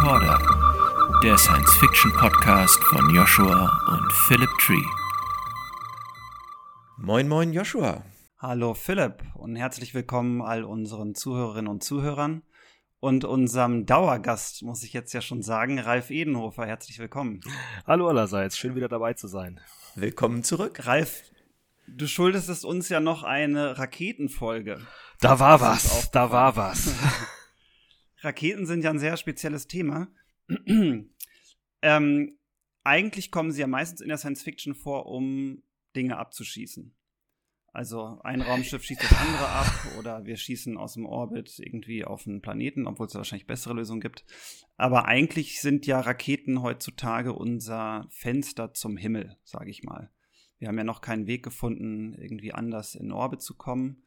Recorder, der Science-Fiction-Podcast von Joshua und Philip Tree. Moin, moin, Joshua. Hallo Philipp und herzlich willkommen all unseren Zuhörerinnen und Zuhörern und unserem Dauergast, muss ich jetzt ja schon sagen, Ralf Edenhofer. Herzlich willkommen. Hallo allerseits, schön wieder dabei zu sein. Willkommen zurück. Ralf, du schuldest uns ja noch eine Raketenfolge. Da war was, da war was. Raketen sind ja ein sehr spezielles Thema. ähm, eigentlich kommen sie ja meistens in der Science Fiction vor, um Dinge abzuschießen. Also ein Raumschiff schießt das andere ab oder wir schießen aus dem Orbit irgendwie auf einen Planeten, obwohl es wahrscheinlich bessere Lösungen gibt. Aber eigentlich sind ja Raketen heutzutage unser Fenster zum Himmel, sage ich mal. Wir haben ja noch keinen Weg gefunden, irgendwie anders in Orbit zu kommen.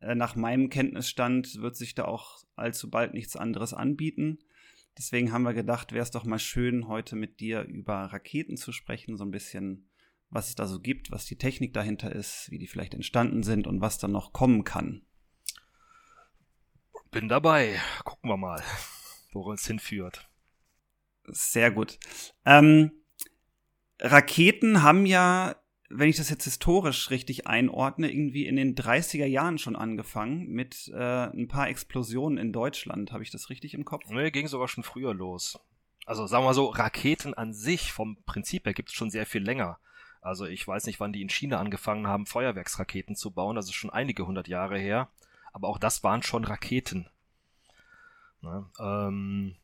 Äh, nach meinem Kenntnisstand wird sich da auch allzu bald nichts anderes anbieten. Deswegen haben wir gedacht, wäre es doch mal schön, heute mit dir über Raketen zu sprechen, so ein bisschen, was es da so gibt, was die Technik dahinter ist, wie die vielleicht entstanden sind und was dann noch kommen kann. Bin dabei. Gucken wir mal, wo es hinführt. Sehr gut. Ähm, Raketen haben ja wenn ich das jetzt historisch richtig einordne, irgendwie in den 30er Jahren schon angefangen mit äh, ein paar Explosionen in Deutschland. Habe ich das richtig im Kopf? Nee, ging sogar schon früher los. Also sagen wir mal so, Raketen an sich vom Prinzip her gibt es schon sehr viel länger. Also ich weiß nicht, wann die in China angefangen haben, Feuerwerksraketen zu bauen. Das ist schon einige hundert Jahre her. Aber auch das waren schon Raketen. Ne? Ähm,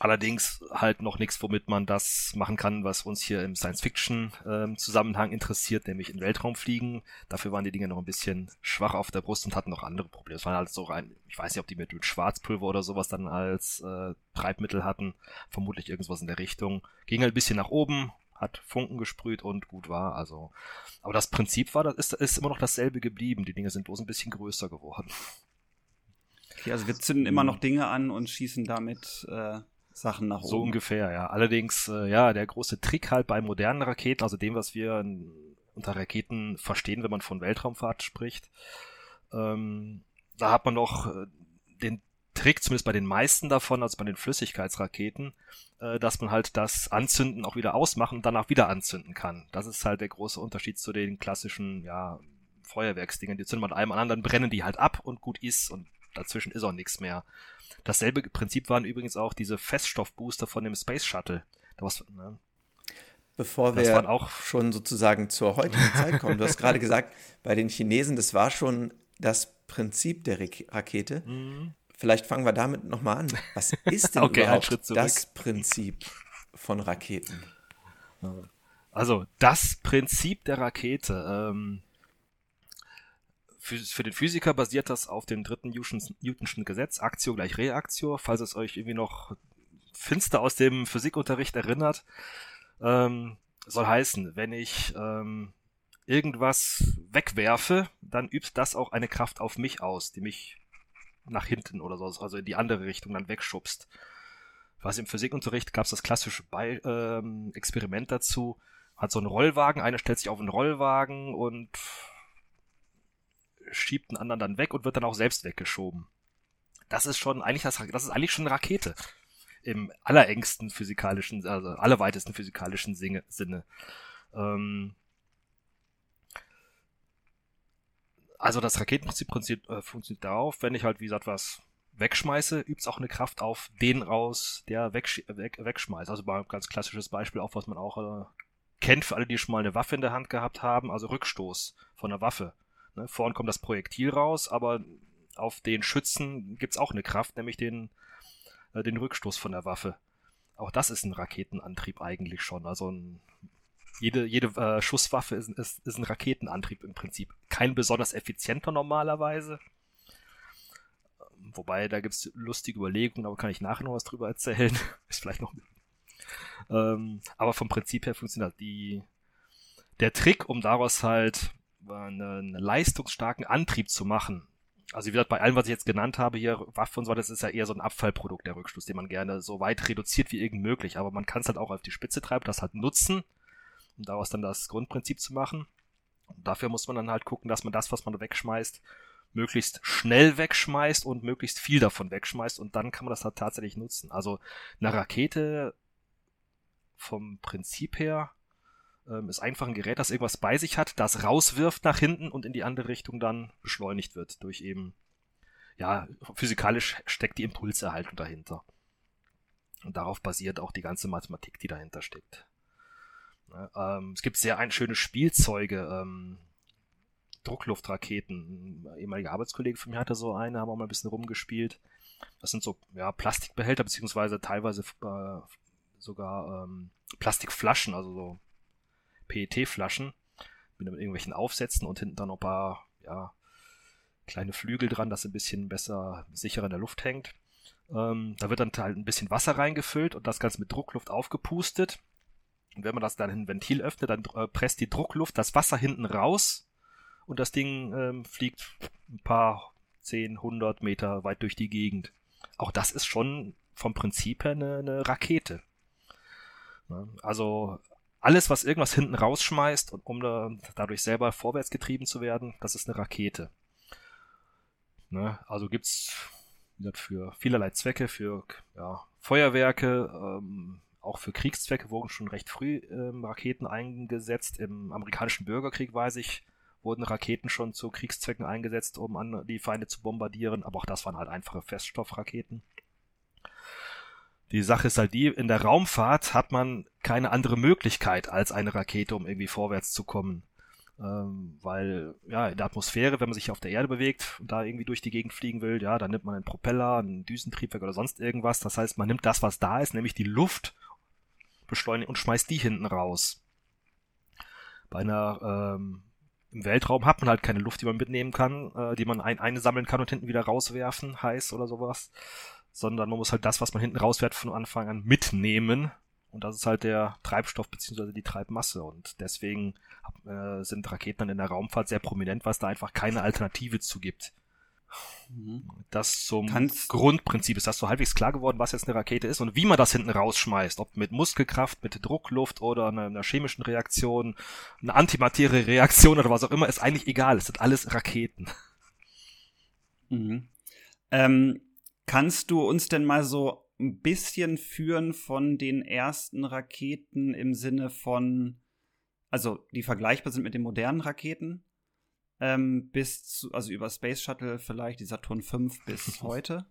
Allerdings halt noch nichts, womit man das machen kann, was uns hier im Science-Fiction-Zusammenhang ähm, interessiert, nämlich in Weltraum fliegen. Dafür waren die Dinge noch ein bisschen schwach auf der Brust und hatten noch andere Probleme. Es waren halt so rein, ich weiß nicht, ob die mit, mit Schwarzpulver oder sowas dann als äh, Treibmittel hatten. Vermutlich irgendwas in der Richtung. Ging halt ein bisschen nach oben, hat Funken gesprüht und gut war. Also, aber das Prinzip war, das ist, ist immer noch dasselbe geblieben. Die Dinge sind bloß ein bisschen größer geworden. Okay, also wir zünden immer noch Dinge an und schießen damit äh, Sachen nach oben. So ungefähr, ja. Allerdings, äh, ja, der große Trick halt bei modernen Raketen, also dem, was wir unter Raketen verstehen, wenn man von Weltraumfahrt spricht, ähm, da hat man noch äh, den Trick, zumindest bei den meisten davon, also bei den Flüssigkeitsraketen, äh, dass man halt das Anzünden auch wieder ausmachen und danach wieder anzünden kann. Das ist halt der große Unterschied zu den klassischen, ja, Feuerwerksdingen. Die zünden man einem an anderen, brennen die halt ab und gut ist und dazwischen ist auch nichts mehr. Dasselbe Prinzip waren übrigens auch diese Feststoffbooster von dem Space Shuttle. Da was, ne? Bevor wir auch schon sozusagen zur heutigen Zeit kommen, du hast gerade gesagt, bei den Chinesen, das war schon das Prinzip der Rakete. Mhm. Vielleicht fangen wir damit nochmal an. Was ist denn okay, überhaupt das Prinzip von Raketen? Also, das Prinzip der Rakete. Ähm, für, den Physiker basiert das auf dem dritten Newtonschen Gesetz, Aktio gleich Reaktio, falls es euch irgendwie noch finster aus dem Physikunterricht erinnert. Ähm, soll heißen, wenn ich ähm, irgendwas wegwerfe, dann übt das auch eine Kraft auf mich aus, die mich nach hinten oder so, also in die andere Richtung dann wegschubst. Was im Physikunterricht gab es das klassische Be ähm, Experiment dazu. Hat so einen Rollwagen, einer stellt sich auf einen Rollwagen und schiebt einen anderen dann weg und wird dann auch selbst weggeschoben. Das ist schon eigentlich das, das ist eigentlich schon eine Rakete. Im allerengsten physikalischen, also allerweitesten physikalischen Sinne. Ähm, also das Raketenprinzip äh, funktioniert darauf, wenn ich halt, wie gesagt, was wegschmeiße, übt es auch eine Kraft auf den raus, der weg, weg, wegschmeißt. Also mal ein ganz klassisches Beispiel, auch was man auch äh, kennt für alle, die schon mal eine Waffe in der Hand gehabt haben, also Rückstoß von einer Waffe. Ne? Vorn kommt das Projektil raus, aber auf den Schützen gibt es auch eine Kraft, nämlich den, äh, den Rückstoß von der Waffe. Auch das ist ein Raketenantrieb eigentlich schon. Also ein, jede, jede äh, Schusswaffe ist, ist, ist ein Raketenantrieb im Prinzip. Kein besonders effizienter normalerweise. Wobei, da gibt es lustige Überlegungen, aber kann ich nachher noch was drüber erzählen. ist vielleicht noch. Ähm, aber vom Prinzip her funktioniert die. Der Trick, um daraus halt einen leistungsstarken Antrieb zu machen. Also wie gesagt, bei allem, was ich jetzt genannt habe, hier Waffe und so, das ist ja eher so ein Abfallprodukt, der Rückschluss, den man gerne so weit reduziert wie irgend möglich. Aber man kann es halt auch auf die Spitze treiben, das halt nutzen, um daraus dann das Grundprinzip zu machen. Und dafür muss man dann halt gucken, dass man das, was man wegschmeißt, möglichst schnell wegschmeißt und möglichst viel davon wegschmeißt und dann kann man das halt tatsächlich nutzen. Also eine Rakete vom Prinzip her ähm, ist einfach ein Gerät, das irgendwas bei sich hat, das rauswirft nach hinten und in die andere Richtung dann beschleunigt wird durch eben, ja, physikalisch steckt die Impulserhaltung dahinter. Und darauf basiert auch die ganze Mathematik, die dahinter steckt. Ja, ähm, es gibt sehr ein schöne Spielzeuge, ähm, Druckluftraketen. Ein ehemaliger Arbeitskollege von mir hatte so eine, haben auch mal ein bisschen rumgespielt. Das sind so ja, Plastikbehälter, beziehungsweise teilweise äh, sogar ähm, Plastikflaschen, also so PET-Flaschen mit irgendwelchen Aufsätzen und hinten dann noch ein paar ja, kleine Flügel dran, dass ein bisschen besser sicherer in der Luft hängt. Ähm, da wird dann halt ein bisschen Wasser reingefüllt und das Ganze mit Druckluft aufgepustet. Und wenn man das dann in ein Ventil öffnet, dann äh, presst die Druckluft das Wasser hinten raus und das Ding ähm, fliegt ein paar 10, 100 Meter weit durch die Gegend. Auch das ist schon vom Prinzip her eine, eine Rakete. Ne? Also alles, was irgendwas hinten rausschmeißt, um da, dadurch selber vorwärts getrieben zu werden, das ist eine Rakete. Ne? Also gibt's für vielerlei Zwecke, für ja, Feuerwerke, ähm, auch für Kriegszwecke wurden schon recht früh ähm, Raketen eingesetzt. Im amerikanischen Bürgerkrieg, weiß ich, wurden Raketen schon zu Kriegszwecken eingesetzt, um an die Feinde zu bombardieren, aber auch das waren halt einfache Feststoffraketen. Die Sache ist halt die, in der Raumfahrt hat man keine andere Möglichkeit als eine Rakete, um irgendwie vorwärts zu kommen. Ähm, weil, ja, in der Atmosphäre, wenn man sich auf der Erde bewegt und da irgendwie durch die Gegend fliegen will, ja, dann nimmt man einen Propeller, einen Düsentriebwerk oder sonst irgendwas. Das heißt, man nimmt das, was da ist, nämlich die Luft, beschleunigt und schmeißt die hinten raus. Bei einer ähm, im Weltraum hat man halt keine Luft, die man mitnehmen kann, äh, die man ein, einsammeln kann und hinten wieder rauswerfen, heiß oder sowas. Sondern man muss halt das, was man hinten rauswährt, von Anfang an mitnehmen. Und das ist halt der Treibstoff beziehungsweise die Treibmasse. Und deswegen äh, sind Raketen dann in der Raumfahrt sehr prominent, was da einfach keine Alternative zu gibt. Mhm. Das zum Kannst Grundprinzip ist das so halbwegs klar geworden, was jetzt eine Rakete ist und wie man das hinten rausschmeißt. Ob mit Muskelkraft, mit Druckluft oder einer, einer chemischen Reaktion, eine Antimaterie-Reaktion oder was auch immer, ist eigentlich egal. Es sind alles Raketen. Mhm. Ähm, kannst du uns denn mal so ein bisschen führen von den ersten Raketen im Sinne von, also die vergleichbar sind mit den modernen Raketen? ähm, bis zu, also über Space Shuttle vielleicht, die Saturn V bis heute?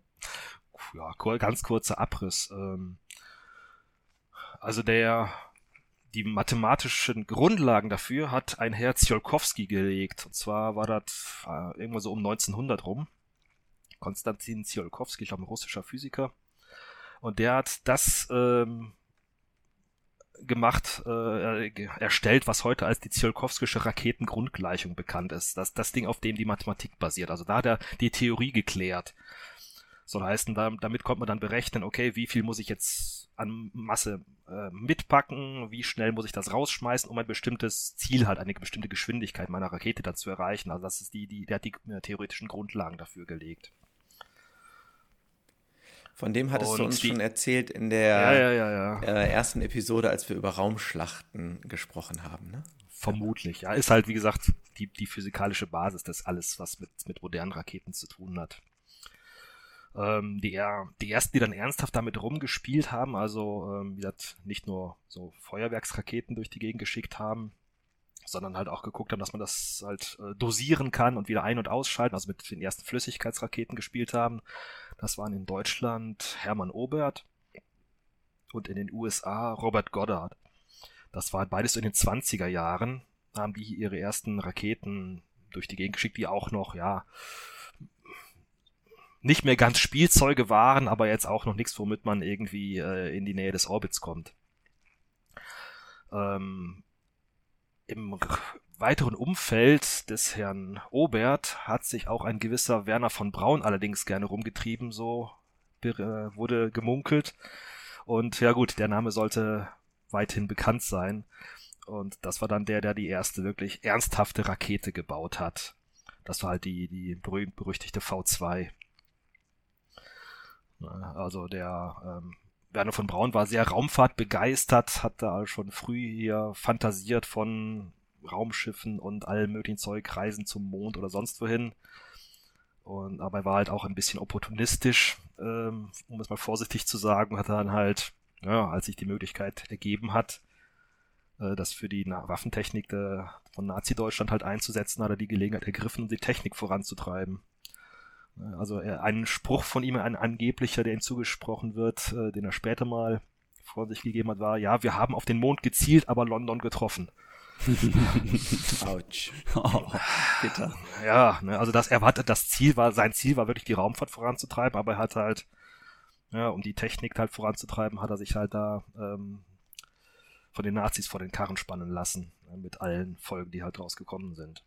Ja, ganz kurzer Abriss. Ähm, also der, die mathematischen Grundlagen dafür hat ein Herr Tsiolkovsky gelegt. Und zwar war das äh, irgendwann so um 1900 rum. Konstantin Tsiolkovsky, ich glaube ein russischer Physiker. Und der hat das ähm, gemacht, äh, erstellt, was heute als die Tsiolkovskische Raketengrundgleichung bekannt ist. Das, das Ding, auf dem die Mathematik basiert. Also da hat er die Theorie geklärt. Soll heißen, da, damit konnte man dann berechnen, okay, wie viel muss ich jetzt an Masse äh, mitpacken, wie schnell muss ich das rausschmeißen, um ein bestimmtes Ziel halt, eine bestimmte Geschwindigkeit meiner Rakete da zu erreichen. Also das ist die, die, der hat die äh, theoretischen Grundlagen dafür gelegt. Von dem hattest und du uns schon erzählt in der ja, ja, äh, ersten Episode, als wir über Raumschlachten gesprochen haben. Ne? Vermutlich, ja. Ist halt, wie gesagt, die, die physikalische Basis des alles, was mit, mit modernen Raketen zu tun hat. Ähm, die, die ersten, die dann ernsthaft damit rumgespielt haben, also ähm, wie gesagt, nicht nur so Feuerwerksraketen durch die Gegend geschickt haben, sondern halt auch geguckt haben, dass man das halt äh, dosieren kann und wieder ein- und ausschalten, also mit den ersten Flüssigkeitsraketen gespielt haben. Das waren in Deutschland Hermann Obert und in den USA Robert Goddard. Das war beides in den 20er Jahren, haben die ihre ersten Raketen durch die Gegend geschickt, die auch noch, ja, nicht mehr ganz Spielzeuge waren, aber jetzt auch noch nichts, womit man irgendwie äh, in die Nähe des Orbits kommt. Ähm, Im weiteren Umfeld des Herrn Obert hat sich auch ein gewisser Werner von Braun allerdings gerne rumgetrieben, so äh, wurde gemunkelt. Und ja gut, der Name sollte weithin bekannt sein. Und das war dann der, der die erste wirklich ernsthafte Rakete gebaut hat. Das war halt die, die berühmt-berüchtigte V2. Also der ähm, Werner von Braun war sehr Raumfahrt begeistert, hat da schon früh hier fantasiert von Raumschiffen und allem möglichen Zeug, Reisen zum Mond oder sonst wohin. Und, aber er war halt auch ein bisschen opportunistisch, ähm, um es mal vorsichtig zu sagen, hat dann halt, ja, als sich die Möglichkeit ergeben hat, äh, das für die Na Waffentechnik der, von Nazi-Deutschland halt einzusetzen, hat er die Gelegenheit ergriffen, um die Technik voranzutreiben. Äh, also er, ein Spruch von ihm, ein angeblicher, der ihm zugesprochen wird, äh, den er später mal vor sich gegeben hat, war, ja, wir haben auf den Mond gezielt, aber London getroffen. Autsch. Oh, bitter. Ja, ne, also das erwartet, das Ziel war, sein Ziel war wirklich die Raumfahrt voranzutreiben, aber er hat halt, ja, um die Technik halt voranzutreiben, hat er sich halt da ähm, von den Nazis vor den Karren spannen lassen, ne, mit allen Folgen, die halt rausgekommen sind.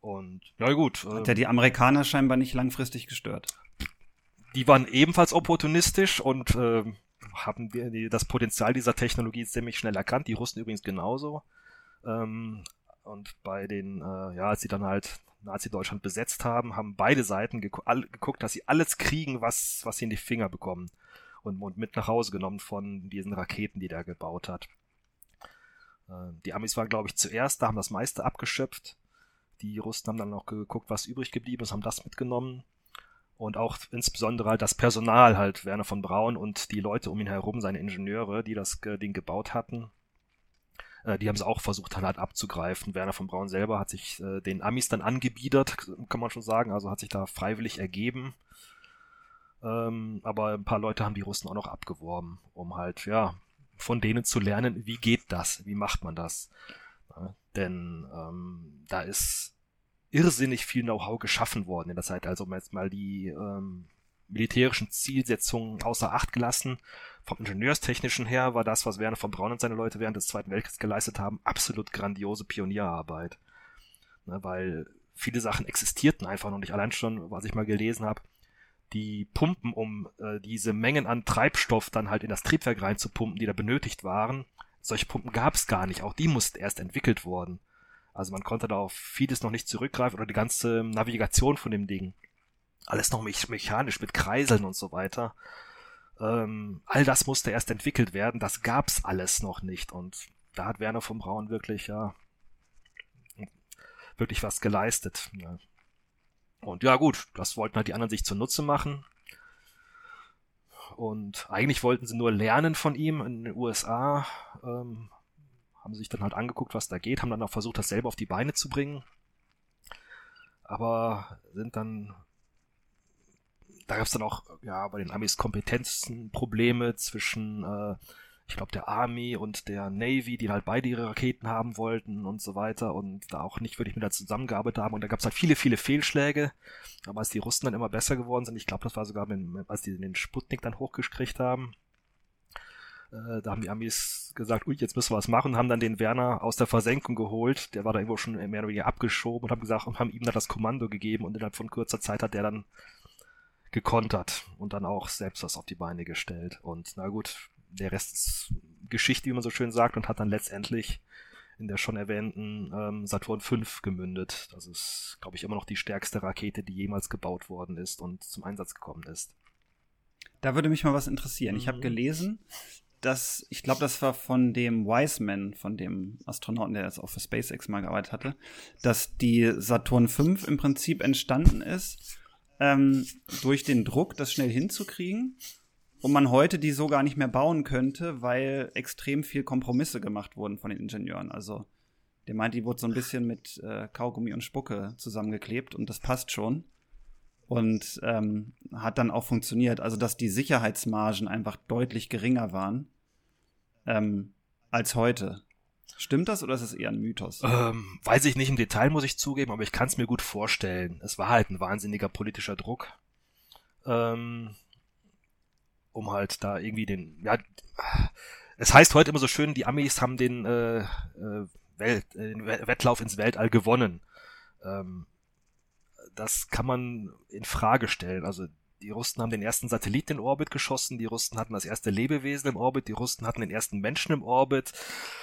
Und, ja gut. Hat ähm, die Amerikaner scheinbar nicht langfristig gestört. Die waren ebenfalls opportunistisch und ähm, haben wir das Potenzial dieser Technologie ziemlich schnell erkannt. Die Russen übrigens genauso. Ähm, und bei den, äh, ja, als sie dann halt Nazi-Deutschland besetzt haben, haben beide Seiten gegu all, geguckt, dass sie alles kriegen, was, was sie in die Finger bekommen. Und, und mit nach Hause genommen von diesen Raketen, die der gebaut hat. Äh, die Amis waren, glaube ich, zuerst, da haben das meiste abgeschöpft. Die Russen haben dann noch geguckt, was übrig geblieben ist, haben das mitgenommen und auch insbesondere halt das Personal halt, Werner von Braun und die Leute um ihn herum, seine Ingenieure, die das Ding gebaut hatten, äh, die haben es auch versucht halt abzugreifen. Werner von Braun selber hat sich äh, den Amis dann angebiedert, kann man schon sagen, also hat sich da freiwillig ergeben. Ähm, aber ein paar Leute haben die Russen auch noch abgeworben, um halt, ja, von denen zu lernen, wie geht das, wie macht man das. Denn ähm, da ist irrsinnig viel Know-how geschaffen worden in der Zeit. Also jetzt mal die ähm, militärischen Zielsetzungen außer Acht gelassen. Vom Ingenieurstechnischen her war das, was Werner von Braun und seine Leute während des Zweiten Weltkriegs geleistet haben, absolut grandiose Pionierarbeit. Ne, weil viele Sachen existierten einfach noch nicht. Allein schon, was ich mal gelesen habe, die Pumpen, um äh, diese Mengen an Treibstoff dann halt in das Triebwerk reinzupumpen, die da benötigt waren, solche Pumpen gab es gar nicht. Auch die mussten erst entwickelt worden. Also man konnte da auf vieles noch nicht zurückgreifen oder die ganze Navigation von dem Ding. Alles noch mechanisch mit Kreiseln und so weiter. Ähm, all das musste erst entwickelt werden. Das gab's alles noch nicht. Und da hat Werner von Braun wirklich, ja, wirklich was geleistet. Ja. Und ja, gut, das wollten halt die anderen sich zunutze machen. Und eigentlich wollten sie nur lernen von ihm in den USA. Ähm, haben sich dann halt angeguckt, was da geht, haben dann auch versucht, das selber auf die Beine zu bringen. Aber sind dann, da gab es dann auch, ja, bei den Amis Kompetenzenprobleme zwischen, äh, ich glaube, der Army und der Navy, die halt beide ihre Raketen haben wollten und so weiter und da auch nicht wirklich mit miteinander zusammengearbeitet haben. Und da gab es halt viele, viele Fehlschläge. Aber als die Russen dann immer besser geworden sind, ich glaube, das war sogar, mit, als die den Sputnik dann hochgekriegt haben, äh, da haben die Amis gesagt, ui, jetzt müssen wir was machen, haben dann den Werner aus der Versenkung geholt. Der war da irgendwo schon mehr oder weniger abgeschoben und haben gesagt und haben ihm dann das Kommando gegeben und innerhalb von kurzer Zeit hat der dann gekontert und dann auch selbst was auf die Beine gestellt. Und na gut, der Rest ist Geschichte, wie man so schön sagt, und hat dann letztendlich in der schon erwähnten ähm, Saturn V gemündet. Das ist, glaube ich, immer noch die stärkste Rakete, die jemals gebaut worden ist und zum Einsatz gekommen ist. Da würde mich mal was interessieren. Ich habe mhm. gelesen, dass, ich glaube, das war von dem Wiseman, von dem Astronauten, der jetzt auch für SpaceX mal gearbeitet hatte, dass die Saturn V im Prinzip entstanden ist, ähm, durch den Druck, das schnell hinzukriegen. Und man heute die so gar nicht mehr bauen könnte, weil extrem viel Kompromisse gemacht wurden von den Ingenieuren. Also, der meint, die wurde so ein bisschen mit äh, Kaugummi und Spucke zusammengeklebt und das passt schon und ähm, hat dann auch funktioniert. Also, dass die Sicherheitsmargen einfach deutlich geringer waren ähm, als heute. Stimmt das oder ist es eher ein Mythos? Ähm, weiß ich nicht im Detail, muss ich zugeben, aber ich kann es mir gut vorstellen. Es war halt ein wahnsinniger politischer Druck. Ähm, um halt da irgendwie den, ja, es heißt heute immer so schön, die Amis haben den, äh, äh Welt, äh, den Wettlauf ins Weltall gewonnen. Ähm, das kann man in Frage stellen. Also die Russen haben den ersten Satelliten in Orbit geschossen, die Russen hatten das erste Lebewesen im Orbit, die Russen hatten den ersten Menschen im Orbit,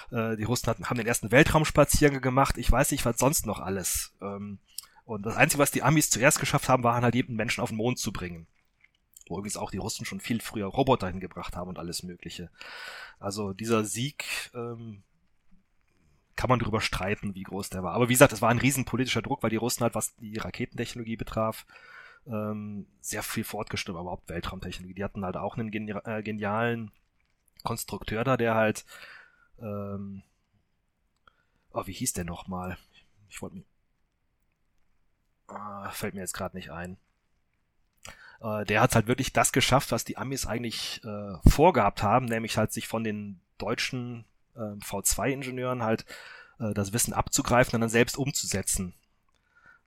äh, die Russen hatten, haben den ersten Weltraumspaziergang gemacht, ich weiß nicht, was sonst noch alles. Ähm, und das Einzige, was die Amis zuerst geschafft haben, war halt jeden Menschen auf den Mond zu bringen. Wo übrigens auch die Russen schon viel früher Roboter hingebracht haben und alles Mögliche. Also dieser Sieg ähm, kann man darüber streiten, wie groß der war. Aber wie gesagt, es war ein riesen politischer Druck, weil die Russen halt, was die Raketentechnologie betraf, ähm, sehr viel fortgeschritten, aber überhaupt Weltraumtechnologie. Die hatten halt auch einen äh, genialen Konstrukteur da, der halt, ähm, oh, wie hieß der nochmal? Ich wollte mir, ah, fällt mir jetzt gerade nicht ein. Äh, der hat halt wirklich das geschafft, was die Amis eigentlich äh, vorgehabt haben, nämlich halt sich von den deutschen äh, V2-Ingenieuren halt das Wissen abzugreifen und dann selbst umzusetzen.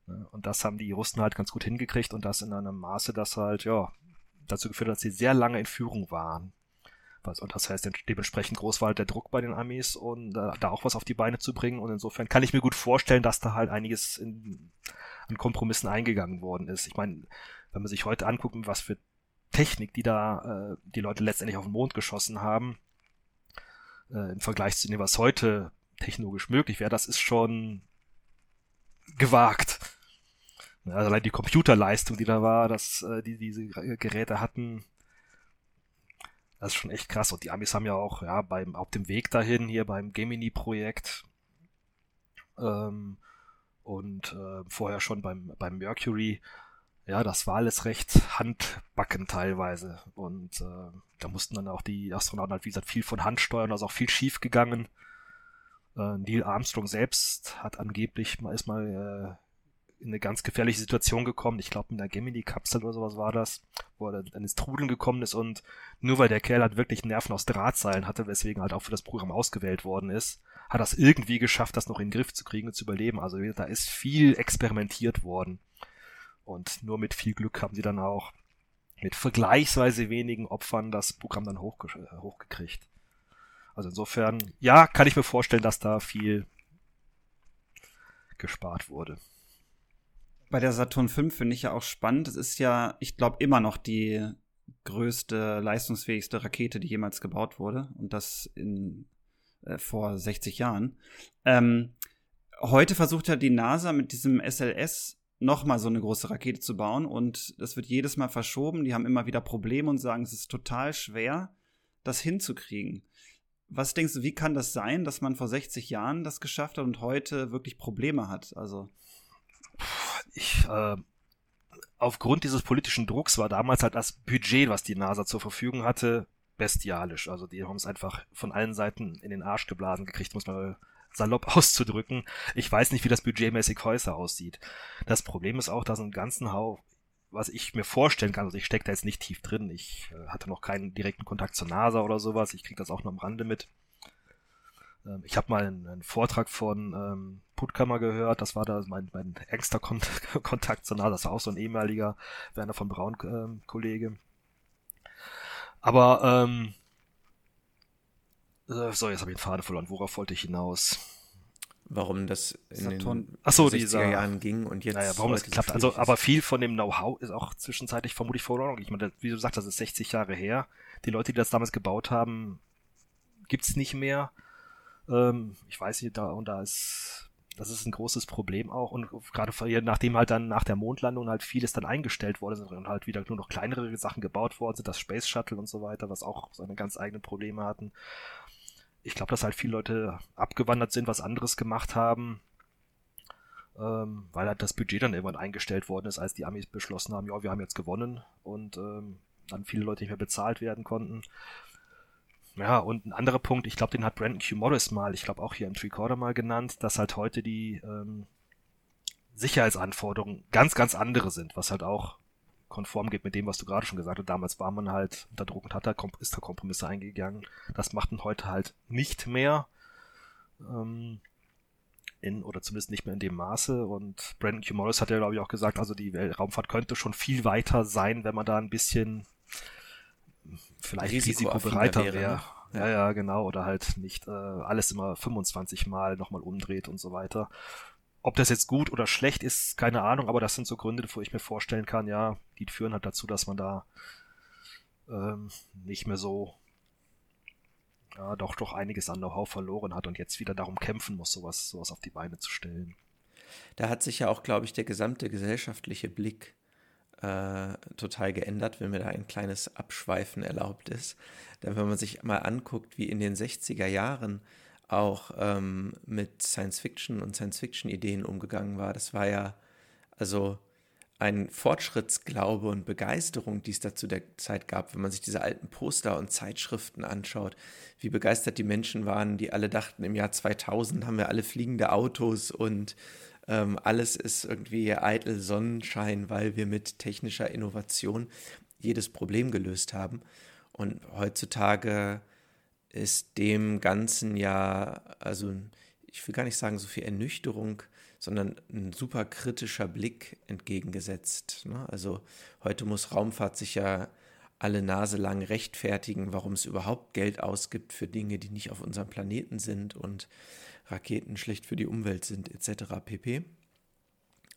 Und das haben die Russen halt ganz gut hingekriegt und das in einem Maße, das halt, ja, dazu geführt hat, dass sie sehr lange in Führung waren. Und das heißt, dementsprechend groß war halt der Druck bei den Amis und äh, da auch was auf die Beine zu bringen. Und insofern kann ich mir gut vorstellen, dass da halt einiges in, an Kompromissen eingegangen worden ist. Ich meine, wenn man sich heute anguckt, was für Technik, die da äh, die Leute letztendlich auf den Mond geschossen haben, äh, im Vergleich zu dem, was heute technologisch möglich wäre, das ist schon gewagt. Also allein die Computerleistung, die da war, dass äh, die diese Geräte hatten, das ist schon echt krass. Und die Amis haben ja auch, ja, beim, auf dem Weg dahin, hier beim Gemini-Projekt, ähm, und äh, vorher schon beim, beim Mercury, ja, das war alles recht handbacken teilweise. Und äh, da mussten dann auch die Astronauten halt, wie gesagt, viel von Hand steuern, also auch viel schief gegangen. Äh, Neil Armstrong selbst hat angeblich mal ist mal äh, in eine ganz gefährliche Situation gekommen. Ich glaube, in der Gemini-Kapsel oder sowas war das, wo er dann ins Trudeln gekommen ist und nur weil der Kerl halt wirklich Nerven aus Drahtseilen hatte, weswegen halt auch für das Programm ausgewählt worden ist, hat das irgendwie geschafft, das noch in den Griff zu kriegen und zu überleben. Also da ist viel experimentiert worden. Und nur mit viel Glück haben sie dann auch mit vergleichsweise wenigen Opfern das Programm dann hochge äh, hochgekriegt. Also insofern, ja, kann ich mir vorstellen, dass da viel gespart wurde. Bei der Saturn V finde ich ja auch spannend. Es ist ja, ich glaube, immer noch die größte, leistungsfähigste Rakete, die jemals gebaut wurde. Und das in, äh, vor 60 Jahren. Ähm, heute versucht ja die NASA mit diesem SLS nochmal so eine große Rakete zu bauen und das wird jedes Mal verschoben. Die haben immer wieder Probleme und sagen, es ist total schwer, das hinzukriegen. Was denkst du, wie kann das sein, dass man vor 60 Jahren das geschafft hat und heute wirklich Probleme hat? Also ich äh, aufgrund dieses politischen Drucks war damals halt das Budget, was die NASA zur Verfügung hatte, bestialisch. Also die haben es einfach von allen Seiten in den Arsch geblasen gekriegt, muss man salopp auszudrücken. Ich weiß nicht, wie das budgetmäßig heute aussieht. Das Problem ist auch, dass ein ganzen Hau, was ich mir vorstellen kann, also ich stecke da jetzt nicht tief drin, ich äh, hatte noch keinen direkten Kontakt zur NASA oder sowas, ich kriege das auch nur am Rande mit. Ähm, ich habe mal einen, einen, Vortrag von ähm, Puttkammer gehört, das war da mein, mein engster Kon Kontakt zur NASA, das war auch so ein ehemaliger Werner von Braun ähm, Kollege. Aber ähm, äh, so, jetzt habe ich den Faden verloren. Worauf wollte ich hinaus? Warum das in Saturn. den so, 60er dieser, Jahren ging und jetzt. Naja, warum das geklappt hat. Also, aber viel von dem Know-how ist auch zwischenzeitlich vermutlich verloren. Ich meine, wie du sagst, das ist 60 Jahre her. Die Leute, die das damals gebaut haben, gibt's nicht mehr. Ähm, ich weiß nicht, da und da ist das ist ein großes Problem auch und gerade nachdem halt dann nach der Mondlandung halt vieles dann eingestellt wurde und halt wieder nur noch kleinere Sachen gebaut worden sind, das Space Shuttle und so weiter, was auch seine ganz eigenen Probleme hatten, ich glaube, dass halt viele Leute abgewandert sind, was anderes gemacht haben, ähm, weil halt das Budget dann irgendwann eingestellt worden ist, als die Amis beschlossen haben, ja, wir haben jetzt gewonnen und ähm, dann viele Leute nicht mehr bezahlt werden konnten. Ja, und ein anderer Punkt, ich glaube, den hat Brandon Q. Morris mal, ich glaube auch hier im Tricorder mal genannt, dass halt heute die ähm, Sicherheitsanforderungen ganz, ganz andere sind, was halt auch konform geht mit dem, was du gerade schon gesagt hast. Damals war man halt unter Druck und hat da, ist da Kompromisse eingegangen. Das macht man heute halt nicht mehr. Ähm, in, oder zumindest nicht mehr in dem Maße. Und Brandon Q. Morris hat ja, glaube ich, auch gesagt, also die Raumfahrt könnte schon viel weiter sein, wenn man da ein bisschen vielleicht risikobereiter wäre. Wär. Ne? Ja, ja, genau. Oder halt nicht äh, alles immer 25 Mal nochmal umdreht und so weiter. Ob das jetzt gut oder schlecht ist, keine Ahnung, aber das sind so Gründe, wo ich mir vorstellen kann, ja, die führen halt dazu, dass man da ähm, nicht mehr so ja, doch doch einiges an Know-how verloren hat und jetzt wieder darum kämpfen muss, sowas, sowas auf die Beine zu stellen. Da hat sich ja auch, glaube ich, der gesamte gesellschaftliche Blick äh, total geändert, wenn mir da ein kleines Abschweifen erlaubt ist. Denn wenn man sich mal anguckt, wie in den 60er Jahren auch ähm, mit Science-Fiction und Science-Fiction-Ideen umgegangen war. Das war ja also ein Fortschrittsglaube und Begeisterung, die es da zu der Zeit gab, wenn man sich diese alten Poster und Zeitschriften anschaut, wie begeistert die Menschen waren, die alle dachten, im Jahr 2000 haben wir alle fliegende Autos und ähm, alles ist irgendwie eitel Sonnenschein, weil wir mit technischer Innovation jedes Problem gelöst haben. Und heutzutage ist dem Ganzen ja, also ich will gar nicht sagen so viel Ernüchterung, sondern ein super kritischer Blick entgegengesetzt. Ne? Also heute muss Raumfahrt sich ja alle Nase lang rechtfertigen, warum es überhaupt Geld ausgibt für Dinge, die nicht auf unserem Planeten sind und Raketen schlecht für die Umwelt sind, etc. pp.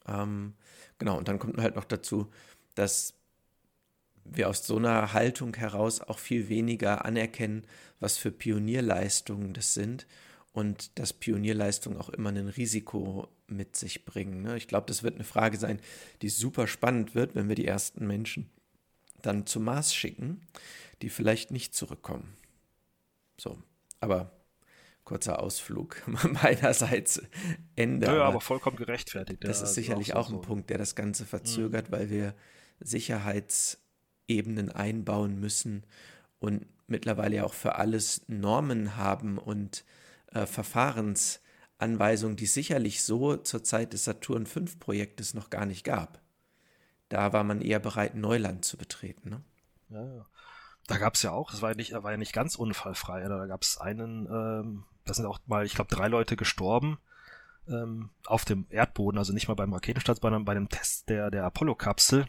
Ähm, genau, und dann kommt halt noch dazu, dass wir aus so einer Haltung heraus auch viel weniger anerkennen, was für Pionierleistungen das sind und dass Pionierleistungen auch immer ein Risiko mit sich bringen. Ne? Ich glaube, das wird eine Frage sein, die super spannend wird, wenn wir die ersten Menschen dann zum Mars schicken, die vielleicht nicht zurückkommen. So, aber kurzer Ausflug meinerseits Ende. Ja, aber vollkommen gerechtfertigt. Das ist sicherlich auch, so ein so. Punkt, der das Ganze verzögert, mhm. weil wir Sicherheitsebenen einbauen müssen und mittlerweile auch für alles Normen haben und äh, Verfahrensanweisungen, die es sicherlich so zur Zeit des Saturn V-Projektes noch gar nicht gab. Da war man eher bereit, Neuland zu betreten. Ne? Ja, ja. Da gab es ja auch, es war ja nicht, war ja nicht ganz unfallfrei. Da gab es einen ähm, da sind auch mal, ich glaube, drei Leute gestorben ähm, auf dem Erdboden, also nicht mal beim Raketenstart, sondern bei dem Test der, der Apollo-Kapsel,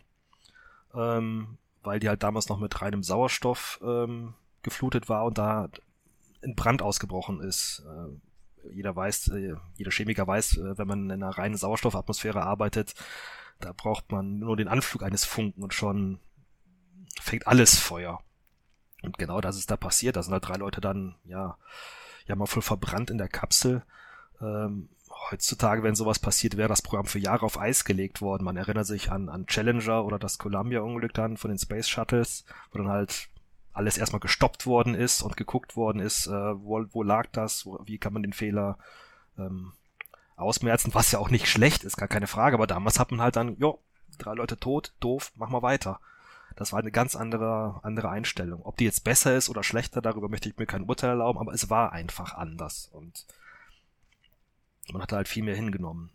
ähm, weil die halt damals noch mit reinem Sauerstoff ähm, geflutet war und da ein Brand ausgebrochen ist. Äh, jeder weiß, äh, jeder Chemiker weiß, äh, wenn man in einer reinen Sauerstoffatmosphäre arbeitet, da braucht man nur den Anflug eines Funken und schon fängt alles Feuer. Und genau das ist da passiert. Da sind halt drei Leute dann, ja, ja mal voll verbrannt in der Kapsel. Ähm, heutzutage, wenn sowas passiert, wäre das Programm für Jahre auf Eis gelegt worden. Man erinnert sich an, an Challenger oder das Columbia-Unglück dann von den Space Shuttles, wo dann halt alles erstmal gestoppt worden ist und geguckt worden ist, äh, wo, wo lag das, wo, wie kann man den Fehler ähm, ausmerzen, was ja auch nicht schlecht ist, gar keine Frage, aber damals hat man halt dann, jo, drei Leute tot, doof, mach mal weiter. Das war eine ganz andere, andere Einstellung. Ob die jetzt besser ist oder schlechter, darüber möchte ich mir kein Urteil erlauben, aber es war einfach anders und man hat halt viel mehr hingenommen.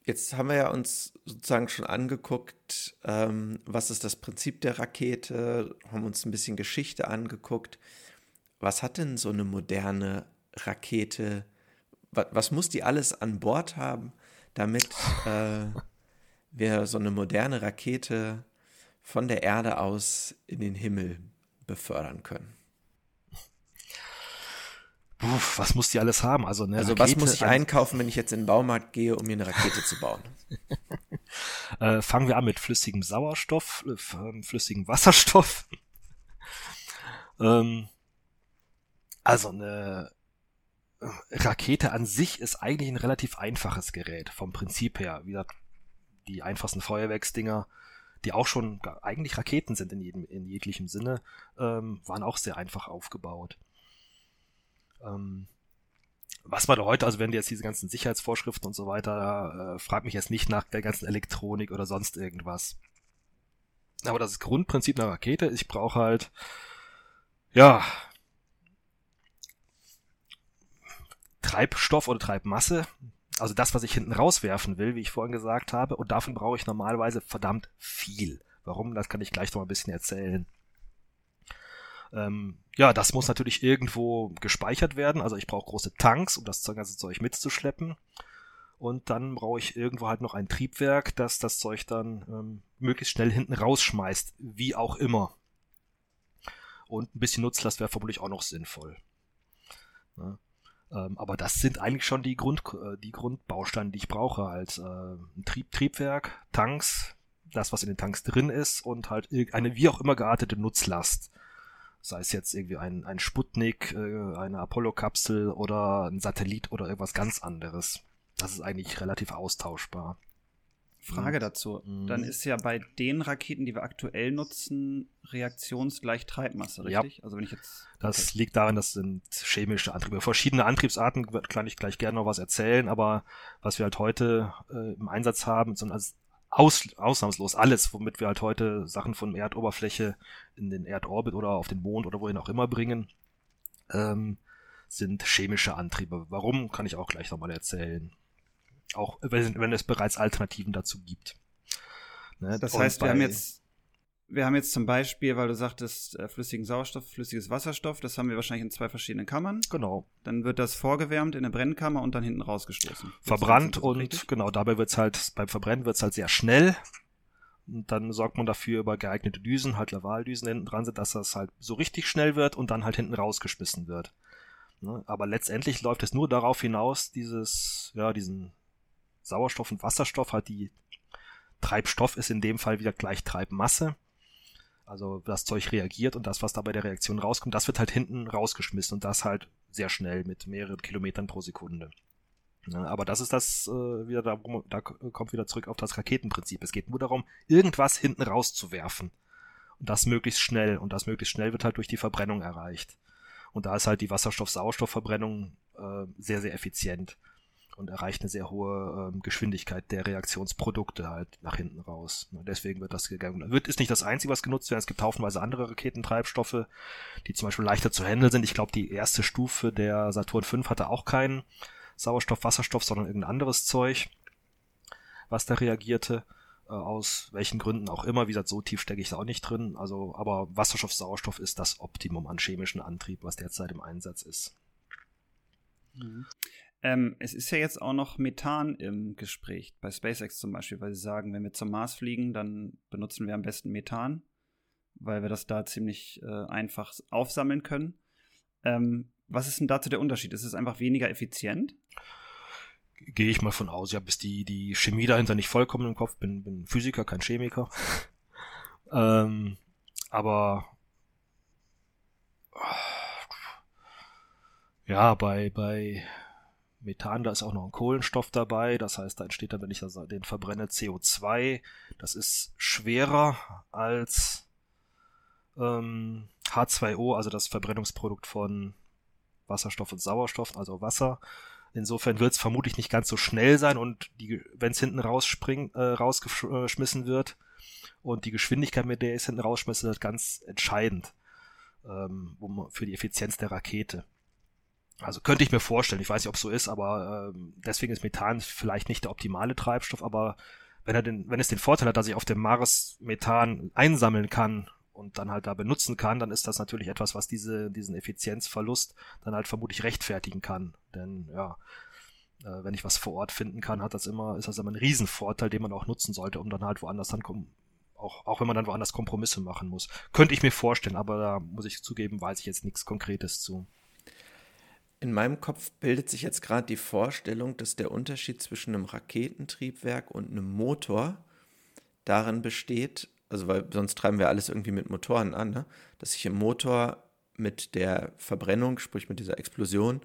Jetzt haben wir ja uns sozusagen schon angeguckt, ähm, was ist das Prinzip der Rakete, haben uns ein bisschen Geschichte angeguckt. Was hat denn so eine moderne Rakete, was, was muss die alles an Bord haben, damit äh, wir so eine moderne Rakete von der Erde aus in den Himmel befördern können. Uff, was muss die alles haben? Also, eine also Rakete, was muss ich einkaufen, wenn ich jetzt in den Baumarkt gehe, um mir eine Rakete zu bauen? äh, fangen wir an mit flüssigem Sauerstoff, äh, flüssigem Wasserstoff. ähm, also eine Rakete an sich ist eigentlich ein relativ einfaches Gerät vom Prinzip her. Wie gesagt, die einfachsten Feuerwerksdinger, die auch schon eigentlich Raketen sind in, jedem, in jeglichem Sinne, ähm, waren auch sehr einfach aufgebaut. Ähm, was man da heute, also wenn jetzt diese ganzen Sicherheitsvorschriften und so weiter, äh, frag mich jetzt nicht nach der ganzen Elektronik oder sonst irgendwas. Aber das Grundprinzip einer Rakete, ich brauche halt, ja, Treibstoff oder Treibmasse, also das, was ich hinten rauswerfen will, wie ich vorhin gesagt habe, und davon brauche ich normalerweise verdammt viel. Warum? Das kann ich gleich noch ein bisschen erzählen. Ähm, ja, das muss natürlich irgendwo gespeichert werden. Also ich brauche große Tanks, um das ganze Zeug mitzuschleppen. Und dann brauche ich irgendwo halt noch ein Triebwerk, das das Zeug dann ähm, möglichst schnell hinten rausschmeißt, wie auch immer. Und ein bisschen Nutzlast wäre vermutlich auch noch sinnvoll. Ja. Ähm, aber das sind eigentlich schon die, Grund, äh, die Grundbausteine, die ich brauche. Halt äh, Trieb, Triebwerk, Tanks, das, was in den Tanks drin ist und halt eine wie auch immer geartete Nutzlast. Sei es jetzt irgendwie ein, ein Sputnik, äh, eine Apollo-Kapsel oder ein Satellit oder irgendwas ganz anderes. Das ist eigentlich relativ austauschbar. Frage dazu. Mhm. Dann ist ja bei den Raketen, die wir aktuell nutzen, reaktionsgleich Treibmasse, richtig? Ja. Also wenn ich jetzt. Das okay. liegt daran, das sind chemische Antriebe. Verschiedene Antriebsarten kann ich gleich gerne noch was erzählen, aber was wir halt heute äh, im Einsatz haben, sind als aus, ausnahmslos alles, womit wir halt heute Sachen von Erdoberfläche in den Erdorbit oder auf den Mond oder wohin auch immer bringen, ähm, sind chemische Antriebe. Warum, kann ich auch gleich nochmal erzählen. Auch wenn, es bereits Alternativen dazu gibt. Ne? Das heißt, wir haben jetzt wir haben jetzt zum Beispiel, weil du sagtest, äh, flüssigen Sauerstoff, flüssiges Wasserstoff, das haben wir wahrscheinlich in zwei verschiedenen Kammern. Genau. Dann wird das vorgewärmt in eine Brennkammer und dann hinten rausgestoßen. Verbrannt und richtig? genau, dabei wird's halt, beim Verbrennen wird's halt sehr schnell. Und dann sorgt man dafür über geeignete Düsen, halt Lavaldüsen hinten dran sind, dass das halt so richtig schnell wird und dann halt hinten rausgeschmissen wird. Ne? Aber letztendlich läuft es nur darauf hinaus, dieses, ja, diesen Sauerstoff und Wasserstoff halt die Treibstoff ist in dem Fall wieder gleich Treibmasse. Also das Zeug reagiert und das, was da bei der Reaktion rauskommt, das wird halt hinten rausgeschmissen und das halt sehr schnell mit mehreren Kilometern pro Sekunde. Aber das ist das äh, wieder da, da kommt wieder zurück auf das Raketenprinzip. Es geht nur darum, irgendwas hinten rauszuwerfen. Und das möglichst schnell. Und das möglichst schnell wird halt durch die Verbrennung erreicht. Und da ist halt die Wasserstoff-Sauerstoff-Verbrennung äh, sehr, sehr effizient und erreicht eine sehr hohe ähm, Geschwindigkeit der Reaktionsprodukte halt nach hinten raus. Und deswegen wird das gegangen. Wird ist nicht das einzige, was genutzt wird. Es gibt haufenweise andere Raketentreibstoffe, die zum Beispiel leichter zu handeln sind. Ich glaube, die erste Stufe der Saturn V hatte auch keinen Sauerstoff, Wasserstoff, sondern irgendein anderes Zeug, was da reagierte. Äh, aus welchen Gründen auch immer. Wie gesagt, so tief stecke ich da auch nicht drin. Also, aber Wasserstoff, Sauerstoff ist das Optimum an chemischen Antrieb, was derzeit im Einsatz ist. Ähm, es ist ja jetzt auch noch Methan im Gespräch, bei SpaceX zum Beispiel, weil sie sagen, wenn wir zum Mars fliegen, dann benutzen wir am besten Methan, weil wir das da ziemlich äh, einfach aufsammeln können. Ähm, was ist denn dazu der Unterschied? Ist es einfach weniger effizient? Gehe ich mal von aus. Ich habe bis die, die Chemie dahinter nicht vollkommen im Kopf, bin, bin Physiker, kein Chemiker. ähm, aber ja, bei, bei Methan, da ist auch noch ein Kohlenstoff dabei. Das heißt, da entsteht dann, wenn ich den verbrenne, CO2. Das ist schwerer als ähm, H2O, also das Verbrennungsprodukt von Wasserstoff und Sauerstoff, also Wasser. Insofern wird es vermutlich nicht ganz so schnell sein und wenn es hinten rausspringt, äh, rausgeschmissen wird und die Geschwindigkeit, mit der es hinten rausschmissen wird, ganz entscheidend ähm, für die Effizienz der Rakete. Also könnte ich mir vorstellen, ich weiß nicht, ob es so ist, aber ähm, deswegen ist Methan vielleicht nicht der optimale Treibstoff, aber wenn er den, wenn es den Vorteil hat, dass ich auf dem Mars Methan einsammeln kann und dann halt da benutzen kann, dann ist das natürlich etwas, was diese, diesen Effizienzverlust dann halt vermutlich rechtfertigen kann. Denn ja, äh, wenn ich was vor Ort finden kann, hat das immer, ist das immer ein Riesenvorteil, den man auch nutzen sollte, um dann halt woanders dann kommen. Auch, auch wenn man dann woanders Kompromisse machen muss. Könnte ich mir vorstellen, aber da muss ich zugeben, weiß ich jetzt nichts Konkretes zu. In meinem Kopf bildet sich jetzt gerade die Vorstellung, dass der Unterschied zwischen einem Raketentriebwerk und einem Motor darin besteht, also weil sonst treiben wir alles irgendwie mit Motoren an, ne? dass ich im Motor mit der Verbrennung, sprich mit dieser Explosion,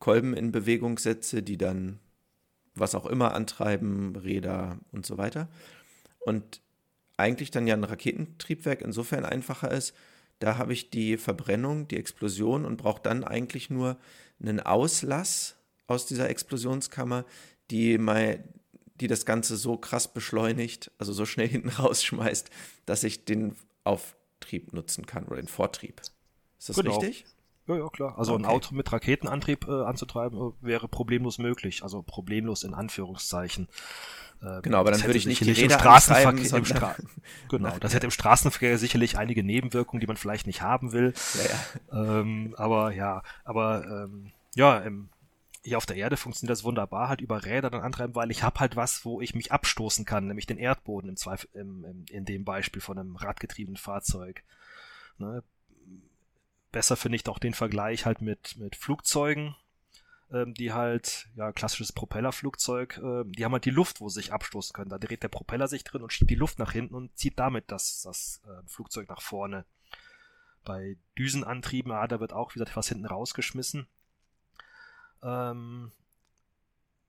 Kolben in Bewegung setze, die dann was auch immer antreiben, Räder und so weiter. Und eigentlich dann ja ein Raketentriebwerk insofern einfacher ist, da habe ich die Verbrennung, die Explosion und brauche dann eigentlich nur einen Auslass aus dieser Explosionskammer, die, mal, die das Ganze so krass beschleunigt, also so schnell hinten rausschmeißt, dass ich den Auftrieb nutzen kann oder den Vortrieb. Ist das genau. richtig? Ja, ja, klar. Also okay. ein Auto mit Raketenantrieb äh, anzutreiben äh, wäre problemlos möglich. Also problemlos in Anführungszeichen. Äh, genau, aber dann würde ich nicht die Räder im Straßenverkehr. Im Stra genau, das hätte im Straßenverkehr sicherlich einige Nebenwirkungen, die man vielleicht nicht haben will. Ja, ja. Ähm, aber ja, aber ähm, ja, im, hier auf der Erde funktioniert das wunderbar, halt über Räder dann antreiben, weil ich habe halt was, wo ich mich abstoßen kann, nämlich den Erdboden im Zweifel, im, im, in dem Beispiel von einem radgetriebenen Fahrzeug. Ne? Besser finde ich auch den Vergleich halt mit, mit Flugzeugen, ähm, die halt, ja, klassisches Propellerflugzeug, äh, die haben halt die Luft, wo sie sich abstoßen können. Da dreht der Propeller sich drin und schiebt die Luft nach hinten und zieht damit das, das äh, Flugzeug nach vorne. Bei Düsenantrieben, ah, da wird auch wieder was hinten rausgeschmissen. Ähm,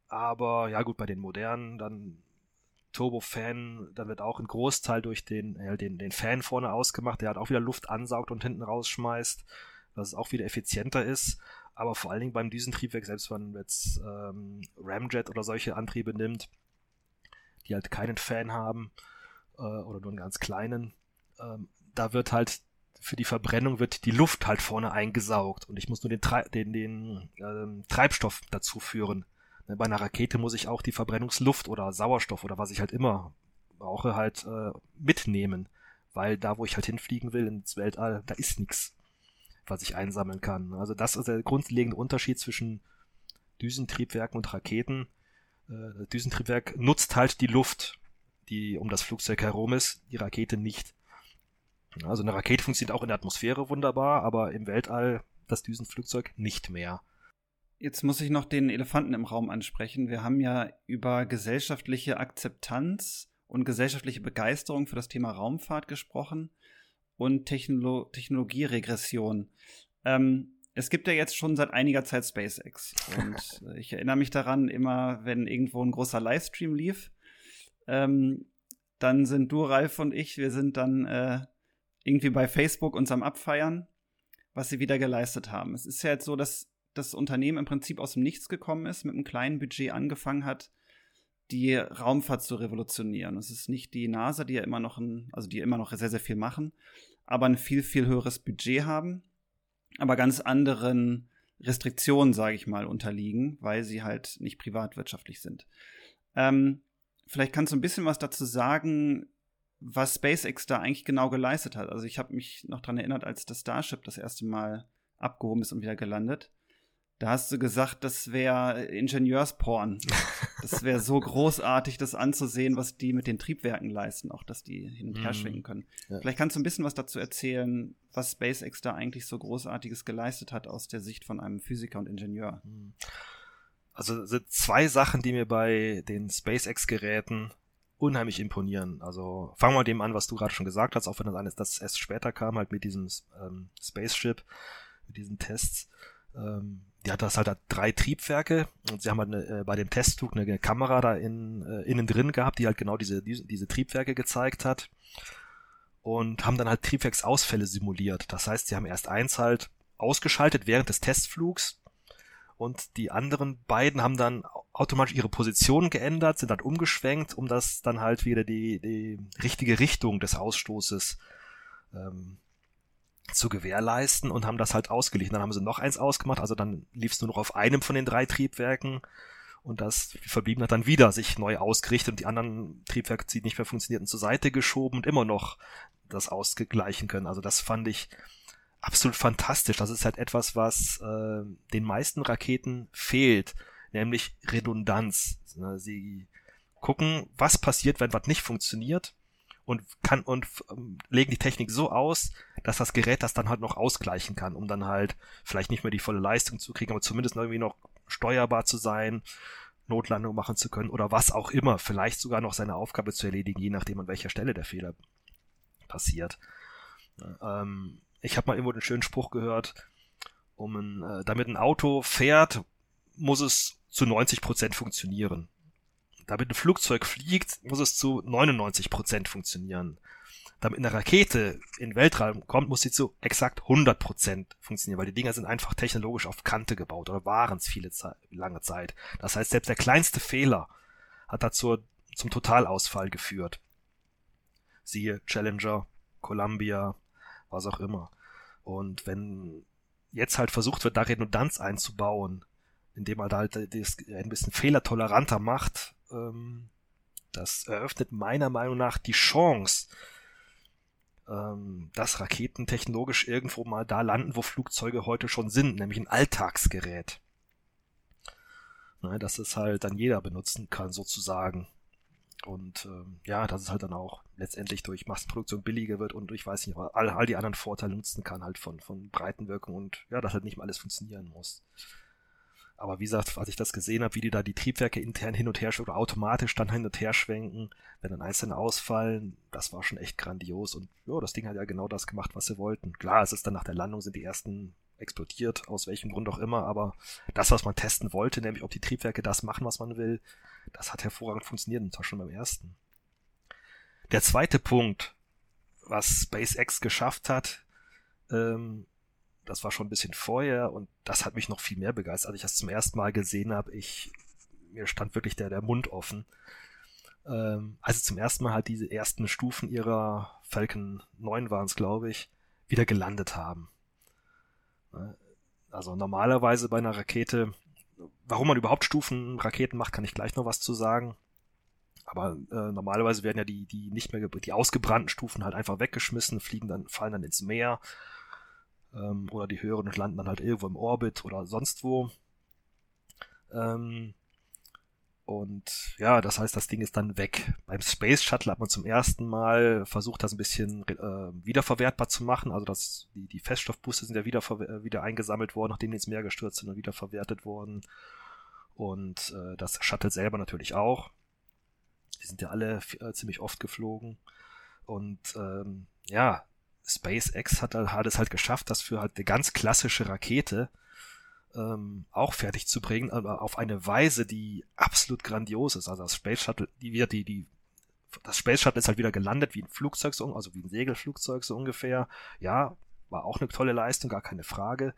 aber ja gut, bei den modernen, dann Turbofan, da wird auch ein Großteil durch den, äh, den, den Fan vorne ausgemacht, der hat auch wieder Luft ansaugt und hinten rausschmeißt, dass es auch wieder effizienter ist. Aber vor allen Dingen beim Düsentriebwerk, selbst wenn man jetzt ähm, Ramjet oder solche Antriebe nimmt, die halt keinen Fan haben äh, oder nur einen ganz kleinen, ähm, da wird halt für die Verbrennung wird die Luft halt vorne eingesaugt und ich muss nur den, Tre den, den ähm, Treibstoff dazu führen. Ne, bei einer Rakete muss ich auch die Verbrennungsluft oder Sauerstoff oder was ich halt immer brauche, halt äh, mitnehmen. Weil da, wo ich halt hinfliegen will, ins Weltall, da ist nichts, was ich einsammeln kann. Also das ist der grundlegende Unterschied zwischen Düsentriebwerken und Raketen. Äh, Düsentriebwerk nutzt halt die Luft, die um das Flugzeug herum ist, die Rakete nicht. Also eine Rakete funktioniert auch in der Atmosphäre wunderbar, aber im Weltall das Düsenflugzeug nicht mehr. Jetzt muss ich noch den Elefanten im Raum ansprechen. Wir haben ja über gesellschaftliche Akzeptanz und gesellschaftliche Begeisterung für das Thema Raumfahrt gesprochen und Technolo Technologieregression. Ähm, es gibt ja jetzt schon seit einiger Zeit SpaceX. Und ich erinnere mich daran, immer wenn irgendwo ein großer Livestream lief, ähm, dann sind du, Ralf und ich, wir sind dann äh, irgendwie bei Facebook uns am Abfeiern, was sie wieder geleistet haben. Es ist ja jetzt so, dass das Unternehmen im Prinzip aus dem Nichts gekommen ist, mit einem kleinen Budget angefangen hat, die Raumfahrt zu revolutionieren. Es ist nicht die NASA, die ja immer noch ein, also die immer noch sehr, sehr viel machen, aber ein viel, viel höheres Budget haben, aber ganz anderen Restriktionen, sage ich mal, unterliegen, weil sie halt nicht privatwirtschaftlich sind. Ähm, vielleicht kannst du ein bisschen was dazu sagen, was SpaceX da eigentlich genau geleistet hat. Also ich habe mich noch daran erinnert, als das Starship das erste Mal abgehoben ist und wieder gelandet. Da hast du gesagt, das wäre Ingenieursporn. Das wäre so großartig, das anzusehen, was die mit den Triebwerken leisten, auch dass die hin und her mhm. schwingen können. Ja. Vielleicht kannst du ein bisschen was dazu erzählen, was SpaceX da eigentlich so Großartiges geleistet hat aus der Sicht von einem Physiker und Ingenieur. Mhm. Also sind zwei Sachen, die mir bei den SpaceX-Geräten unheimlich imponieren. Also fangen wir mal dem an, was du gerade schon gesagt hast, auch wenn das, eines, das erst später kam, halt mit diesem ähm, Spaceship, mit diesen Tests. Ähm, die hat das halt drei Triebwerke und sie haben halt eine, äh, bei dem Testflug eine Kamera da in, äh, innen drin gehabt, die halt genau diese, diese, diese Triebwerke gezeigt hat und haben dann halt Triebwerksausfälle simuliert. Das heißt, sie haben erst eins halt ausgeschaltet während des Testflugs und die anderen beiden haben dann automatisch ihre Position geändert, sind dann umgeschwenkt, um das dann halt wieder die, die richtige Richtung des Ausstoßes ähm, zu gewährleisten und haben das halt ausgeglichen. Dann haben sie noch eins ausgemacht, also dann lief es nur noch auf einem von den drei Triebwerken und das verblieben hat dann wieder sich neu ausgerichtet und die anderen Triebwerke, die nicht mehr funktionierten, zur Seite geschoben und immer noch das ausgleichen können. Also das fand ich absolut fantastisch. Das ist halt etwas, was äh, den meisten Raketen fehlt, nämlich Redundanz. Sie gucken, was passiert, wenn was nicht funktioniert und kann und ähm, legen die Technik so aus, dass das Gerät das dann halt noch ausgleichen kann, um dann halt vielleicht nicht mehr die volle Leistung zu kriegen, aber zumindest irgendwie noch steuerbar zu sein, Notlandung machen zu können oder was auch immer, vielleicht sogar noch seine Aufgabe zu erledigen, je nachdem an welcher Stelle der Fehler passiert. Ähm, ich habe mal irgendwo den schönen Spruch gehört, um ein, äh, damit ein Auto fährt, muss es zu 90 Prozent funktionieren damit ein Flugzeug fliegt, muss es zu 99 Prozent funktionieren. Damit eine Rakete in den Weltraum kommt, muss sie zu exakt 100 Prozent funktionieren, weil die Dinger sind einfach technologisch auf Kante gebaut oder waren es viele Ze lange Zeit. Das heißt, selbst der kleinste Fehler hat dazu zum Totalausfall geführt. Siehe Challenger, Columbia, was auch immer. Und wenn jetzt halt versucht wird, da Redundanz einzubauen, indem man da halt das ein bisschen fehlertoleranter macht, ähm, das eröffnet meiner Meinung nach die Chance, ähm, dass Raketen technologisch irgendwo mal da landen, wo Flugzeuge heute schon sind, nämlich ein Alltagsgerät. Ne, dass es halt dann jeder benutzen kann, sozusagen. Und ähm, ja, dass es halt dann auch letztendlich durch Massenproduktion billiger wird und ich weiß nicht, all, all die anderen Vorteile nutzen kann, halt von, von Breitenwirkung und ja, dass halt nicht mal alles funktionieren muss. Aber wie gesagt, als ich das gesehen habe, wie die da die Triebwerke intern hin und her oder automatisch dann hin und her schwenken, wenn dann einzelne ausfallen, das war schon echt grandios. Und ja, das Ding hat ja genau das gemacht, was sie wollten. Klar, es ist dann nach der Landung sind die ersten explodiert, aus welchem Grund auch immer, aber das, was man testen wollte, nämlich ob die Triebwerke das machen, was man will, das hat hervorragend funktioniert, und zwar schon beim ersten. Der zweite Punkt, was SpaceX geschafft hat, ähm, das war schon ein bisschen vorher und das hat mich noch viel mehr begeistert, als ich das zum ersten Mal gesehen habe. Ich, mir stand wirklich der, der Mund offen. Ähm, als zum ersten Mal halt diese ersten Stufen ihrer Falcon 9 waren es, glaube ich, wieder gelandet haben. Ne? Also normalerweise bei einer Rakete, warum man überhaupt Stufen Raketen macht, kann ich gleich noch was zu sagen. Aber äh, normalerweise werden ja die, die nicht mehr die ausgebrannten Stufen halt einfach weggeschmissen, fliegen dann, fallen dann ins Meer ähm, oder die höheren landen dann halt irgendwo im Orbit oder sonst wo. Ähm, und ja, das heißt, das Ding ist dann weg. Beim Space Shuttle hat man zum ersten Mal versucht, das ein bisschen äh, wiederverwertbar zu machen. Also das, die, die Feststoffbooster sind ja wieder, äh, wieder eingesammelt worden, nachdem die ins Meer gestürzt sind und wieder verwertet worden. Und äh, das Shuttle selber natürlich auch. Die sind ja alle äh, ziemlich oft geflogen. Und ähm, ja, SpaceX hat, hat es halt geschafft, das für halt eine ganz klassische Rakete ähm, auch fertig zu bringen, aber auf eine Weise, die absolut grandios ist. Also das Space Shuttle, die wird die, die, das Space Shuttle ist halt wieder gelandet wie ein Flugzeug, so, also wie ein Segelflugzeug so ungefähr. Ja, war auch eine tolle Leistung, gar keine Frage.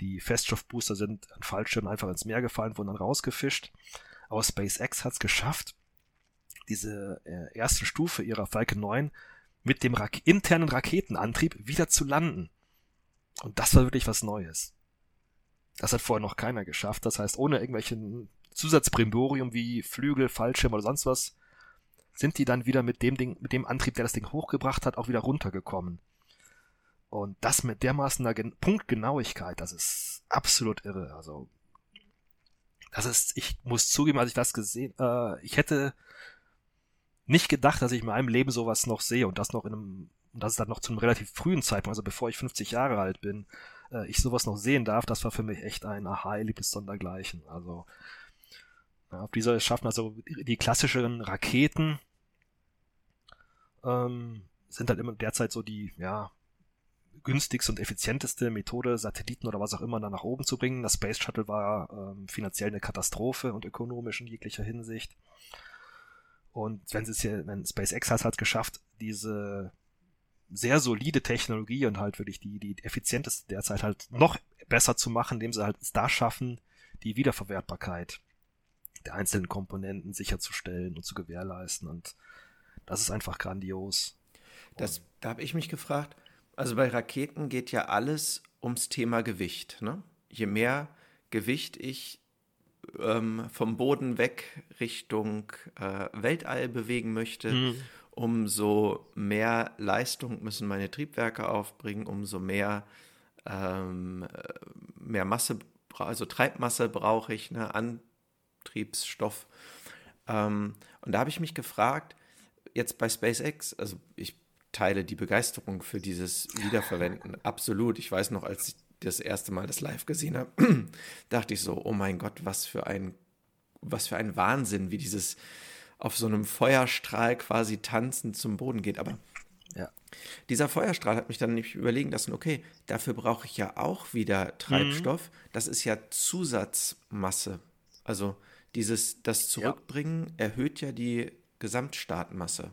Die Feststoffbooster sind an Fallschirmen einfach ins Meer gefallen, wurden dann rausgefischt. Aber SpaceX hat es geschafft, diese äh, erste Stufe ihrer Falcon 9 mit dem Ra internen Raketenantrieb wieder zu landen. Und das war wirklich was Neues. Das hat vorher noch keiner geschafft. Das heißt, ohne irgendwelchen Zusatzbrimborium wie Flügel, Fallschirm oder sonst was, sind die dann wieder mit dem Ding, mit dem Antrieb, der das Ding hochgebracht hat, auch wieder runtergekommen. Und das mit dermaßen einer Punktgenauigkeit, das ist absolut irre. Also, das ist, ich muss zugeben, als ich das gesehen, äh, ich hätte nicht gedacht, dass ich in meinem Leben sowas noch sehe und das noch in einem, und das ist dann noch zu einem relativ frühen Zeitpunkt, also bevor ich 50 Jahre alt bin äh, ich sowas noch sehen darf, das war für mich echt ein Aha-Erlebnis sondergleichen. Also ja, auf dieser schaffen also die klassischeren Raketen ähm, sind halt immer derzeit so die, ja, günstigste und effizienteste Methode, Satelliten oder was auch immer da nach oben zu bringen. Das Space Shuttle war ähm, finanziell eine Katastrophe und ökonomisch in jeglicher Hinsicht. Und wenn sie es hier, wenn SpaceX hat es halt geschafft, diese sehr solide Technologie und halt wirklich die, die effizienteste derzeit halt noch besser zu machen, indem sie halt es da schaffen, die Wiederverwertbarkeit der einzelnen Komponenten sicherzustellen und zu gewährleisten. Und das ist einfach grandios. Das, da habe ich mich gefragt, also bei Raketen geht ja alles ums Thema Gewicht. Ne? Je mehr Gewicht ich ähm, vom Boden weg Richtung äh, Weltall bewegen möchte, mhm umso mehr Leistung müssen meine Triebwerke aufbringen, umso mehr, ähm, mehr Masse, also Treibmasse brauche ich, ne, Antriebsstoff. Ähm, und da habe ich mich gefragt, jetzt bei SpaceX, also ich teile die Begeisterung für dieses Wiederverwenden absolut. Ich weiß noch, als ich das erste Mal das live gesehen habe, dachte ich so, oh mein Gott, was für ein, was für ein Wahnsinn, wie dieses auf so einem Feuerstrahl quasi tanzend zum Boden geht. Aber ja. dieser Feuerstrahl hat mich dann nämlich überlegen lassen, okay, dafür brauche ich ja auch wieder Treibstoff. Mhm. Das ist ja Zusatzmasse. Also dieses, das Zurückbringen ja. erhöht ja die Gesamtstartmasse.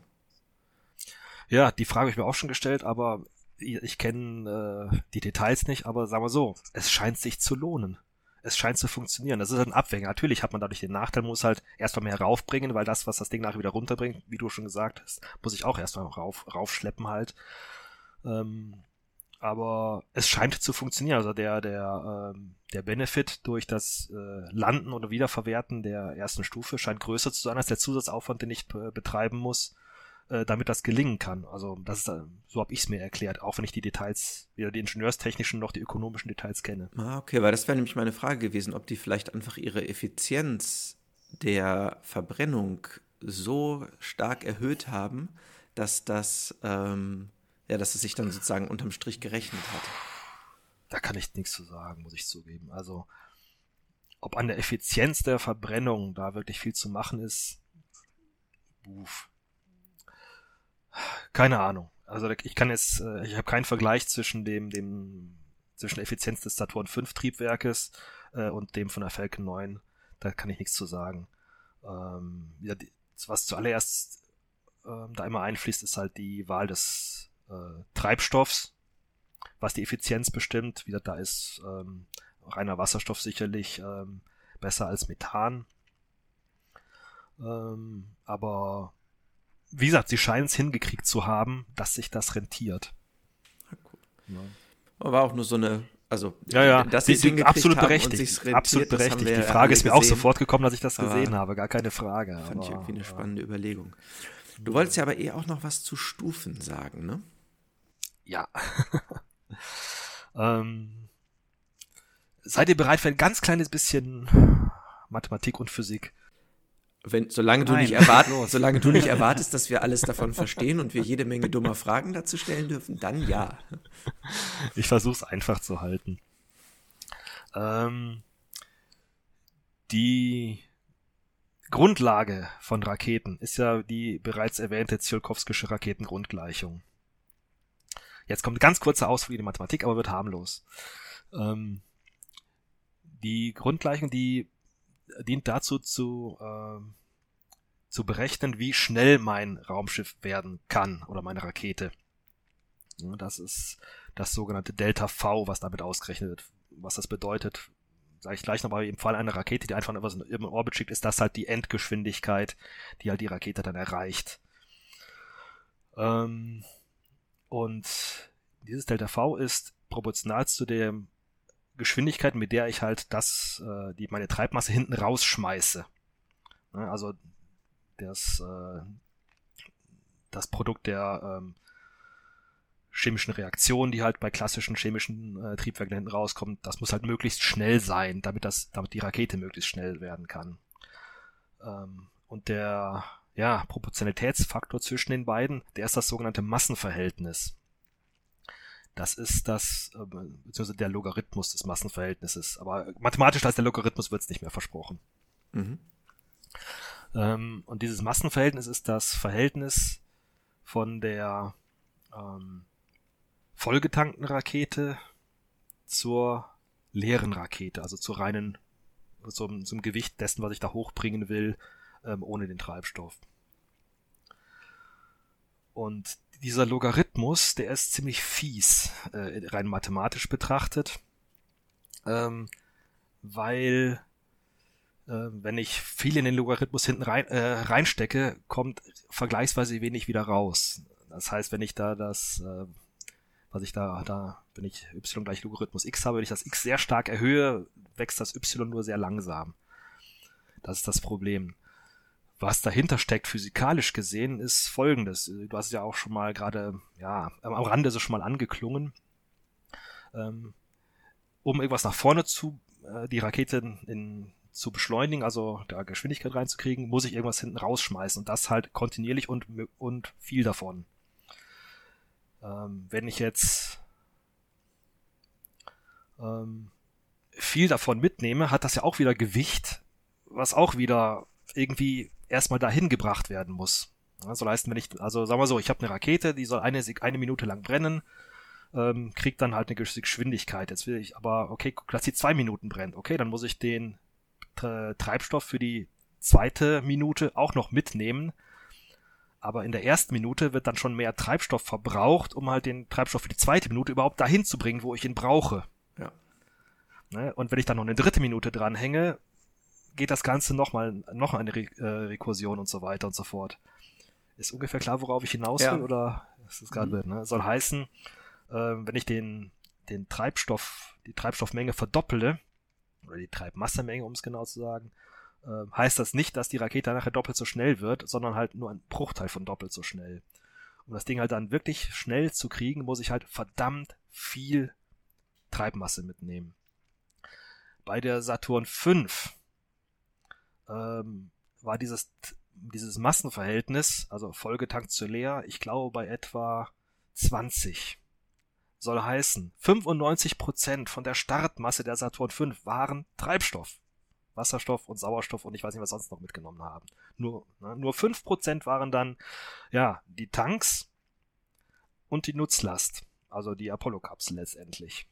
Ja, die Frage habe ich mir auch schon gestellt, aber ich kenne äh, die Details nicht, aber sagen wir so, es scheint sich zu lohnen es scheint zu funktionieren. Das ist ein Abwägen. Natürlich hat man dadurch den Nachteil, muss halt erstmal mehr raufbringen, weil das, was das Ding nachher wieder runterbringt, wie du schon gesagt hast, muss ich auch erstmal rauf, raufschleppen halt. Ähm, aber es scheint zu funktionieren. Also der, der, ähm, der Benefit durch das äh, Landen oder Wiederverwerten der ersten Stufe scheint größer zu sein als der Zusatzaufwand, den ich äh, betreiben muss, äh, damit das gelingen kann. Also das ist, äh, so habe ich es mir erklärt, auch wenn ich die Details, weder die ingenieurstechnischen noch die ökonomischen Details kenne. Ah, okay, weil das wäre nämlich meine Frage gewesen, ob die vielleicht einfach ihre Effizienz der Verbrennung so stark erhöht haben, dass das, ähm, ja, dass es sich dann sozusagen unterm Strich gerechnet hat. Da kann ich nichts zu sagen, muss ich zugeben. Also, ob an der Effizienz der Verbrennung da wirklich viel zu machen ist, uff, keine Ahnung. Also ich kann jetzt, äh, ich habe keinen Vergleich zwischen dem, dem, zwischen der Effizienz des Saturn 5 Triebwerkes äh, und dem von der Falcon 9. Da kann ich nichts zu sagen. Ähm, ja, was zuallererst äh, da immer einfließt, ist halt die Wahl des äh, Treibstoffs, was die Effizienz bestimmt. Wie gesagt, da ist ähm, reiner Wasserstoff sicherlich ähm, besser als Methan. Ähm, aber wie gesagt, sie scheinen es hingekriegt zu haben, dass sich das rentiert. Ja. War auch nur so eine, also ja, ja, dass sie sind absolut berechtigt. Rentiert, absolut berechtigt. Die Frage ist mir gesehen. auch sofort gekommen, dass ich das gesehen aber habe, gar keine Frage. Fand aber, ich irgendwie eine spannende ja. Überlegung. Du wolltest ja aber eh auch noch was zu Stufen sagen, ne? Ja. ähm, seid ihr bereit für ein ganz kleines bisschen Mathematik und Physik? Wenn, solange, du nicht erwart, solange du nicht erwartest, dass wir alles davon verstehen und wir jede Menge dummer Fragen dazu stellen dürfen, dann ja. Ich versuche es einfach zu halten. Ähm, die Grundlage von Raketen ist ja die bereits erwähnte Tsiolkovskische Raketengrundgleichung. Jetzt kommt eine ganz kurze Ausflug in die Mathematik, aber wird harmlos. Ähm, die Grundgleichung, die dient dazu zu, äh, zu berechnen, wie schnell mein Raumschiff werden kann oder meine Rakete. Ja, das ist das sogenannte Delta V, was damit ausgerechnet wird. Was das bedeutet, sage ich gleich noch, aber im Fall einer Rakete, die einfach nur was im Orbit schickt, ist das halt die Endgeschwindigkeit, die halt die Rakete dann erreicht. Ähm, und dieses Delta V ist proportional zu dem Geschwindigkeit, mit der ich halt das, äh, die meine Treibmasse hinten rausschmeiße. Ne, also das, äh, das Produkt der ähm, chemischen Reaktion, die halt bei klassischen chemischen äh, Triebwerken hinten rauskommt, das muss halt möglichst schnell sein, damit das, damit die Rakete möglichst schnell werden kann. Ähm, und der ja, Proportionalitätsfaktor zwischen den beiden, der ist das sogenannte Massenverhältnis. Das ist das, äh, beziehungsweise der Logarithmus des Massenverhältnisses. Aber mathematisch als der Logarithmus wird es nicht mehr versprochen. Mhm. Ähm, und dieses Massenverhältnis ist das Verhältnis von der ähm, vollgetankten Rakete zur leeren Rakete, also zur reinen, zum, zum Gewicht dessen, was ich da hochbringen will, ähm, ohne den Treibstoff. Und dieser Logarithmus, der ist ziemlich fies, äh, rein mathematisch betrachtet, ähm, weil äh, wenn ich viel in den Logarithmus hinten rein, äh, reinstecke, kommt vergleichsweise wenig wieder raus. Das heißt, wenn ich da das, äh, was ich da, da, wenn ich y gleich Logarithmus x habe, wenn ich das x sehr stark erhöhe, wächst das y nur sehr langsam. Das ist das Problem. Was dahinter steckt, physikalisch gesehen, ist folgendes. Du hast es ja auch schon mal gerade, ja, am Rande so schon mal angeklungen. Ähm, um irgendwas nach vorne zu, äh, die Rakete in, zu beschleunigen, also da Geschwindigkeit reinzukriegen, muss ich irgendwas hinten rausschmeißen und das halt kontinuierlich und, und viel davon. Ähm, wenn ich jetzt ähm, viel davon mitnehme, hat das ja auch wieder Gewicht, was auch wieder irgendwie erstmal dahin gebracht werden muss. Ja, soll heißen, wenn ich, also sagen wir so, ich habe eine Rakete, die soll eine, eine Minute lang brennen, ähm, kriegt dann halt eine Geschwindigkeit. Jetzt will ich aber, okay, guck, dass sie zwei Minuten brennt. Okay, dann muss ich den Treibstoff für die zweite Minute auch noch mitnehmen. Aber in der ersten Minute wird dann schon mehr Treibstoff verbraucht, um halt den Treibstoff für die zweite Minute überhaupt dahin zu bringen, wo ich ihn brauche. Ja. Ne? Und wenn ich dann noch eine dritte Minute dranhänge, geht das Ganze nochmal, noch eine Re äh, Rekursion und so weiter und so fort. Ist ungefähr klar, worauf ich hinaus will, ja. oder ist es gerade mhm. ne? Soll heißen, äh, wenn ich den, den Treibstoff, die Treibstoffmenge verdoppele, oder die Treibmassemenge, um es genau zu sagen, äh, heißt das nicht, dass die Rakete nachher doppelt so schnell wird, sondern halt nur ein Bruchteil von doppelt so schnell. Um das Ding halt dann wirklich schnell zu kriegen, muss ich halt verdammt viel Treibmasse mitnehmen. Bei der Saturn V ähm, war dieses, dieses Massenverhältnis, also vollgetankt zu leer, ich glaube bei etwa 20. Soll heißen, 95% von der Startmasse der Saturn V waren Treibstoff. Wasserstoff und Sauerstoff und ich weiß nicht, was sonst noch mitgenommen haben. Nur, ne, nur 5% waren dann, ja, die Tanks und die Nutzlast. Also die Apollo-Kapsel letztendlich.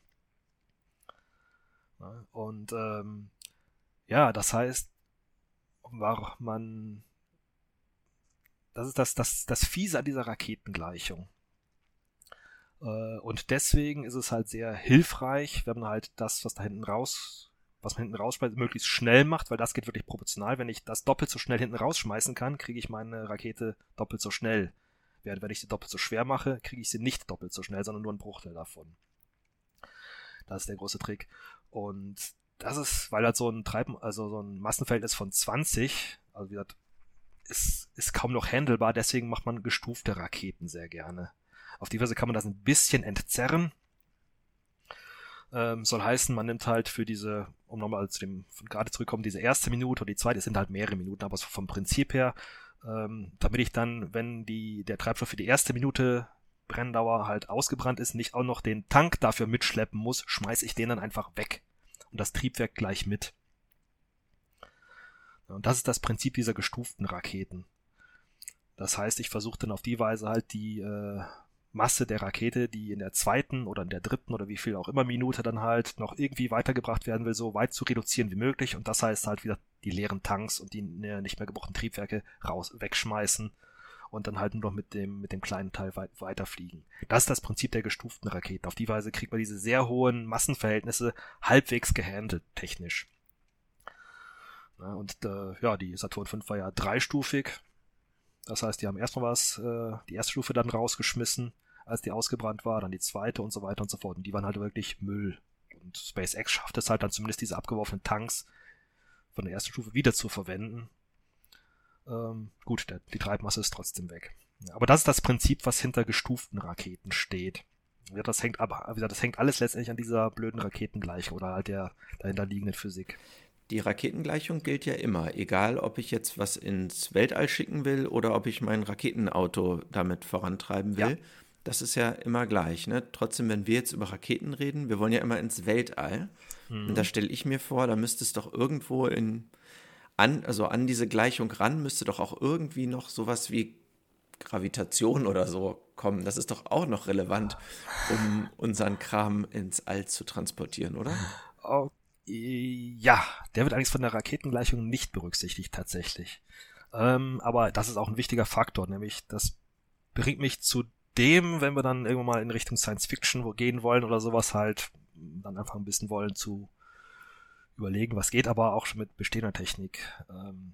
Und ähm, ja, das heißt, war man das ist das, das, das Fiese an dieser Raketengleichung. Äh, und deswegen ist es halt sehr hilfreich, wenn man halt das, was da hinten raus, was man hinten rausschmeißt, möglichst schnell macht, weil das geht wirklich proportional. Wenn ich das doppelt so schnell hinten rausschmeißen kann, kriege ich meine Rakete doppelt so schnell. Während wenn ich sie doppelt so schwer mache, kriege ich sie nicht doppelt so schnell, sondern nur einen Bruchteil davon. Das ist der große Trick. Und das ist, weil halt so ein Treiben, also so ein Massenverhältnis von 20, also wie gesagt, ist, ist kaum noch handelbar, deswegen macht man gestufte Raketen sehr gerne. Auf die Weise kann man das ein bisschen entzerren. Ähm, soll heißen, man nimmt halt für diese, um nochmal zu dem gerade zurückkommen, diese erste Minute oder die zweite, es sind halt mehrere Minuten, aber vom Prinzip her, ähm, damit ich dann, wenn die, der Treibstoff für die erste Minute Brenndauer halt ausgebrannt ist, nicht auch noch den Tank dafür mitschleppen muss, schmeiß ich den dann einfach weg. Und das Triebwerk gleich mit. Und das ist das Prinzip dieser gestuften Raketen. Das heißt, ich versuche dann auf die Weise halt die äh, Masse der Rakete, die in der zweiten oder in der dritten oder wie viel auch immer Minute dann halt noch irgendwie weitergebracht werden will, so weit zu reduzieren wie möglich. Und das heißt halt wieder die leeren Tanks und die nicht mehr gebrauchten Triebwerke raus wegschmeißen und dann halt nur noch mit dem, mit dem kleinen Teil weit, weiterfliegen. Das ist das Prinzip der gestuften Raketen. Auf die Weise kriegt man diese sehr hohen Massenverhältnisse halbwegs gehandelt, technisch. Und äh, ja, die Saturn V war ja dreistufig. Das heißt, die haben erstmal was, äh, die erste Stufe dann rausgeschmissen, als die ausgebrannt war, dann die zweite und so weiter und so fort. Und die waren halt wirklich Müll. Und SpaceX schafft es halt dann zumindest diese abgeworfenen Tanks von der ersten Stufe wieder zu verwenden ähm, gut, der, die Treibmasse ist trotzdem weg. Aber das ist das Prinzip, was hinter gestuften Raketen steht. Ja, das hängt aber, das hängt alles letztendlich an dieser blöden Raketengleichung oder halt der dahinter liegenden Physik. Die Raketengleichung gilt ja immer, egal ob ich jetzt was ins Weltall schicken will oder ob ich mein Raketenauto damit vorantreiben will. Ja. Das ist ja immer gleich. Ne? Trotzdem, wenn wir jetzt über Raketen reden, wir wollen ja immer ins Weltall. Mhm. Und da stelle ich mir vor, da müsste es doch irgendwo in an, also an diese Gleichung ran müsste doch auch irgendwie noch sowas wie Gravitation oder so kommen. Das ist doch auch noch relevant, um unseren Kram ins All zu transportieren, oder? Oh, ja, der wird eigentlich von der Raketengleichung nicht berücksichtigt tatsächlich. Ähm, aber das ist auch ein wichtiger Faktor, nämlich das bringt mich zu dem, wenn wir dann irgendwann mal in Richtung Science Fiction gehen wollen oder sowas halt, dann einfach ein bisschen wollen zu überlegen, was geht, aber auch schon mit bestehender Technik. Ähm,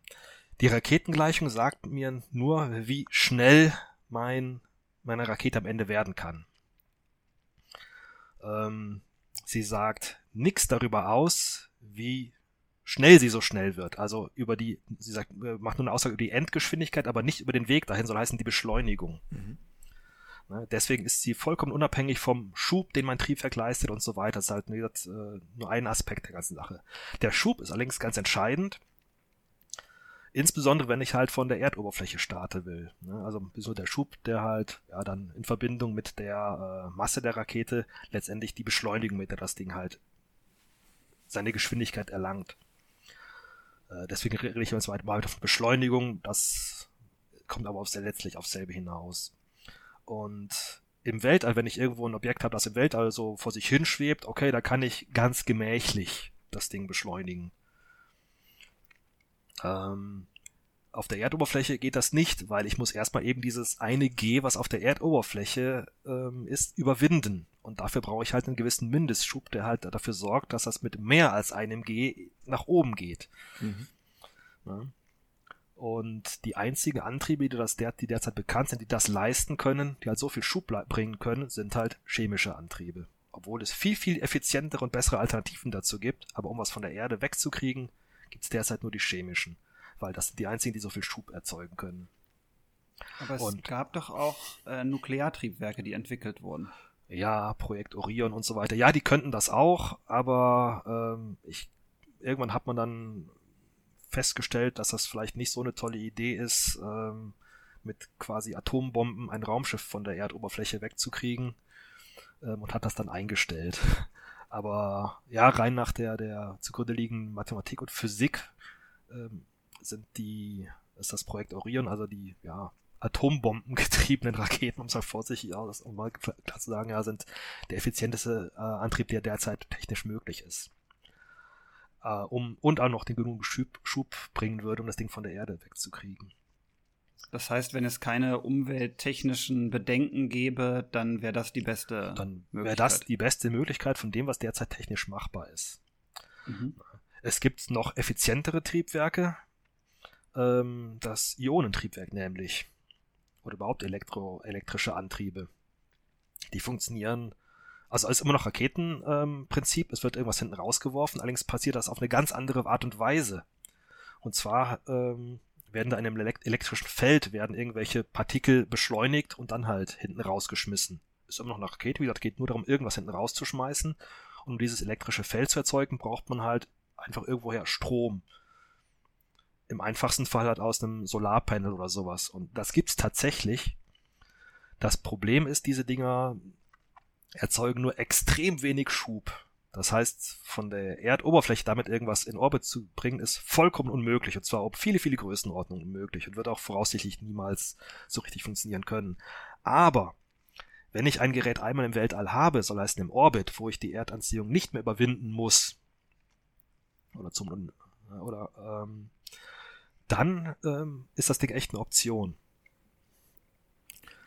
die Raketengleichung sagt mir nur, wie schnell mein, meine Rakete am Ende werden kann. Ähm, sie sagt nichts darüber aus, wie schnell sie so schnell wird. Also über die, sie sagt, äh, macht nur eine Aussage über die Endgeschwindigkeit, aber nicht über den Weg dahin, soll heißen die Beschleunigung. Mhm. Ne? Deswegen ist sie vollkommen unabhängig vom Schub, den mein Triebwerk leistet und so weiter. Das ist halt gesagt, äh, nur ein Aspekt der ganzen Sache. Der Schub ist allerdings ganz entscheidend. Insbesondere, wenn ich halt von der Erdoberfläche starte will. Ne? Also so der Schub, der halt ja dann in Verbindung mit der äh, Masse der Rakete letztendlich die Beschleunigung, mit der das Ding halt seine Geschwindigkeit erlangt. Äh, deswegen rede ich jetzt weiter von Beschleunigung. Das kommt aber auf sehr, letztlich auf selbe hinaus. Und im Weltall, wenn ich irgendwo ein Objekt habe, das im Weltall so vor sich hinschwebt, okay, da kann ich ganz gemächlich das Ding beschleunigen. Ähm, auf der Erdoberfläche geht das nicht, weil ich muss erstmal eben dieses eine G, was auf der Erdoberfläche ähm, ist, überwinden. Und dafür brauche ich halt einen gewissen Mindestschub, der halt dafür sorgt, dass das mit mehr als einem G nach oben geht. Mhm. Ja. Und die einzigen Antriebe, die, das der, die derzeit bekannt sind, die das leisten können, die halt so viel Schub bringen können, sind halt chemische Antriebe. Obwohl es viel, viel effizientere und bessere Alternativen dazu gibt. Aber um was von der Erde wegzukriegen, gibt es derzeit nur die chemischen. Weil das sind die einzigen, die so viel Schub erzeugen können. Aber es und, gab doch auch äh, Nukleartriebwerke, die entwickelt wurden. Ja, Projekt Orion und so weiter. Ja, die könnten das auch, aber ähm, ich, irgendwann hat man dann festgestellt, dass das vielleicht nicht so eine tolle Idee ist, ähm, mit quasi Atombomben ein Raumschiff von der Erdoberfläche wegzukriegen ähm, und hat das dann eingestellt. Aber ja, rein nach der, der zugrunde liegenden Mathematik und Physik ähm, sind die, ist das Projekt Orion, also die, ja, atombombengetriebenen Raketen, um es mal vorsichtig aus, um mal klar zu sagen, ja, sind der effizienteste äh, Antrieb, der derzeit technisch möglich ist äh, um und auch noch den genug Schub, Schub bringen würde, um das Ding von der Erde wegzukriegen. Das heißt, wenn es keine umwelttechnischen Bedenken gäbe, dann wäre das die beste Dann wäre das die beste Möglichkeit von dem, was derzeit technisch machbar ist. Mhm. Es gibt noch effizientere Triebwerke, ähm, das Ionentriebwerk nämlich. Oder überhaupt elektro elektrische Antriebe. Die funktionieren, also ist immer noch Raketenprinzip, ähm, es wird irgendwas hinten rausgeworfen, allerdings passiert das auf eine ganz andere Art und Weise. Und zwar ähm, werden da in einem elektrischen Feld werden irgendwelche Partikel beschleunigt und dann halt hinten rausgeschmissen. Ist immer noch eine Rakete, wie gesagt, geht nur darum, irgendwas hinten rauszuschmeißen. Und um dieses elektrische Feld zu erzeugen, braucht man halt einfach irgendwoher Strom. Im einfachsten Fall halt aus einem Solarpanel oder sowas. Und das gibt's tatsächlich. Das Problem ist, diese Dinger erzeugen nur extrem wenig Schub. Das heißt, von der Erdoberfläche damit irgendwas in Orbit zu bringen, ist vollkommen unmöglich. Und zwar um viele, viele Größenordnungen unmöglich und wird auch voraussichtlich niemals so richtig funktionieren können. Aber wenn ich ein Gerät einmal im Weltall habe, soll heißen im Orbit, wo ich die Erdanziehung nicht mehr überwinden muss, oder zum oder ähm, dann ähm, ist das Ding echt eine Option.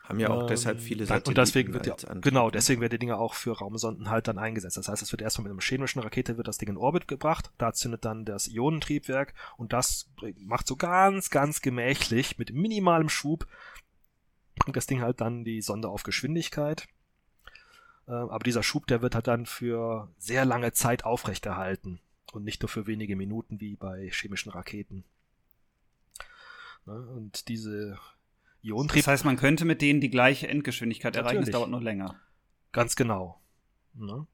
Haben ja auch ähm, deshalb viele Satelliten. Und deswegen wird ja, genau, deswegen werden die Dinge auch für Raumsonden halt dann eingesetzt. Das heißt, es wird erstmal mit einer chemischen Rakete wird das Ding in Orbit gebracht, da zündet dann das Ionentriebwerk und das macht so ganz, ganz gemächlich mit minimalem Schub bringt das Ding halt dann die Sonde auf Geschwindigkeit. Ähm, aber dieser Schub, der wird halt dann für sehr lange Zeit aufrechterhalten und nicht nur für wenige Minuten wie bei chemischen Raketen. Ne, und diese Ionentrieb. Das heißt, man könnte mit denen die gleiche Endgeschwindigkeit Natürlich. erreichen, es dauert nur länger. Ganz genau. Ne?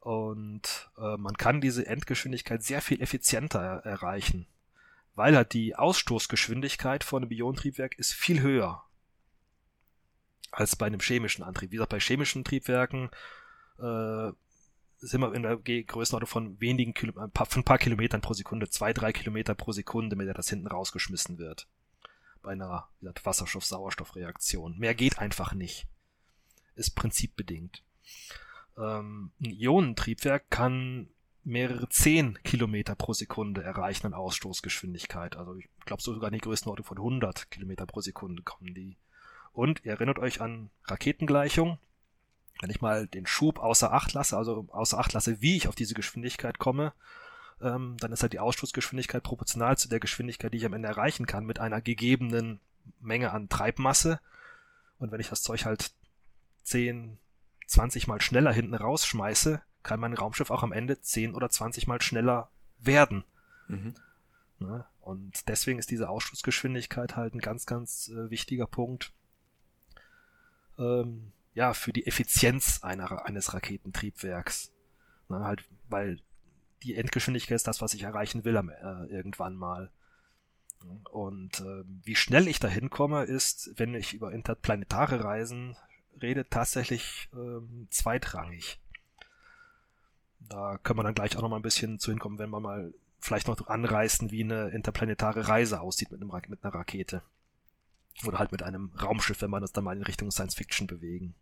Und äh, man kann diese Endgeschwindigkeit sehr viel effizienter erreichen, weil halt die Ausstoßgeschwindigkeit von einem Ionentriebwerk ist viel höher als bei einem chemischen Antrieb. Wie gesagt, bei chemischen Triebwerken äh, sind wir in der Größenordnung von wenigen Kilo ein paar, von ein paar Kilometern pro Sekunde, zwei, drei Kilometer pro Sekunde, mit der das hinten rausgeschmissen wird bei einer Wasserstoff-Sauerstoff-Reaktion. Mehr geht einfach nicht. Ist prinzipbedingt. Ähm, ein Ionentriebwerk kann mehrere zehn Kilometer pro Sekunde erreichen an Ausstoßgeschwindigkeit. Also ich glaube sogar in die Größenordnung von 100 Kilometer pro Sekunde kommen die. Und ihr erinnert euch an Raketengleichung. Wenn ich mal den Schub außer Acht lasse, also außer Acht lasse, wie ich auf diese Geschwindigkeit komme, ähm, dann ist halt die Ausstoßgeschwindigkeit proportional zu der Geschwindigkeit, die ich am Ende erreichen kann, mit einer gegebenen Menge an Treibmasse. Und wenn ich das Zeug halt 10, 20 mal schneller hinten rausschmeiße, kann mein Raumschiff auch am Ende 10 oder 20 mal schneller werden. Mhm. Ne? Und deswegen ist diese Ausstoßgeschwindigkeit halt ein ganz, ganz äh, wichtiger Punkt. Ähm, ja, für die Effizienz einer, eines Raketentriebwerks. Ne? Halt, weil die Endgeschwindigkeit ist das, was ich erreichen will am, äh, irgendwann mal. Und äh, wie schnell ich da hinkomme, ist, wenn ich über interplanetare Reisen rede, tatsächlich äh, zweitrangig. Da können wir dann gleich auch noch mal ein bisschen zu hinkommen, wenn wir mal vielleicht noch anreißen, wie eine interplanetare Reise aussieht mit, einem, mit einer Rakete. Oder halt mit einem Raumschiff, wenn wir uns dann mal in Richtung Science Fiction bewegen.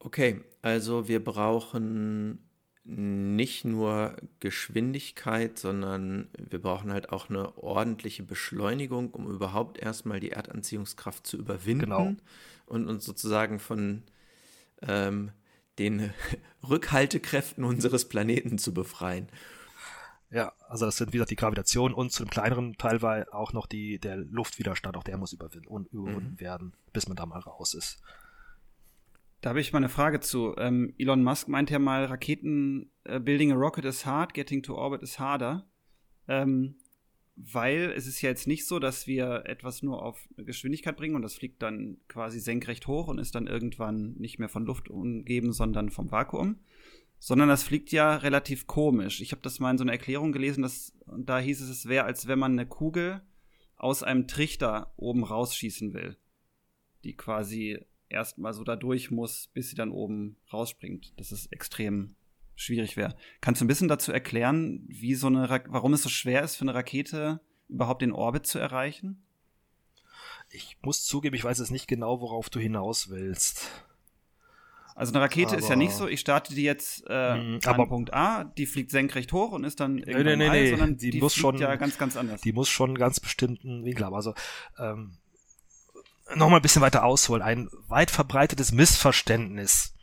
Okay, also wir brauchen nicht nur Geschwindigkeit, sondern wir brauchen halt auch eine ordentliche Beschleunigung, um überhaupt erstmal die Erdanziehungskraft zu überwinden genau. und uns sozusagen von ähm, den Rückhaltekräften unseres Planeten zu befreien. Ja, also das sind wie gesagt die Gravitation und zu einem kleineren Teil war auch noch die, der Luftwiderstand, auch der muss überwinden, überwunden mhm. werden, bis man da mal raus ist. Da habe ich mal eine Frage zu. Ähm, Elon Musk meint ja mal, Raketen, äh, building a rocket is hard, getting to orbit is harder. Ähm, weil es ist ja jetzt nicht so, dass wir etwas nur auf Geschwindigkeit bringen und das fliegt dann quasi senkrecht hoch und ist dann irgendwann nicht mehr von Luft umgeben, sondern vom Vakuum. Sondern das fliegt ja relativ komisch. Ich habe das mal in so einer Erklärung gelesen, dass da hieß es, es wäre, als wenn man eine Kugel aus einem Trichter oben rausschießen will. Die quasi erstmal so da durch muss, bis sie dann oben rausspringt. Das ist extrem schwierig wäre. Kannst du ein bisschen dazu erklären, wie so eine, Ra warum es so schwer ist für eine Rakete überhaupt den Orbit zu erreichen? Ich muss zugeben, ich weiß es nicht genau, worauf du hinaus willst. Also eine Rakete aber, ist ja nicht so, ich starte die jetzt äh, mh, an Punkt A, die fliegt senkrecht hoch und ist dann irgendwann nee, nee, nee, All, sondern die, die muss schon ja ganz, ganz anders. Die muss schon ganz bestimmten Winkel haben. Also ähm, nochmal ein bisschen weiter ausholen. Ein weit verbreitetes Missverständnis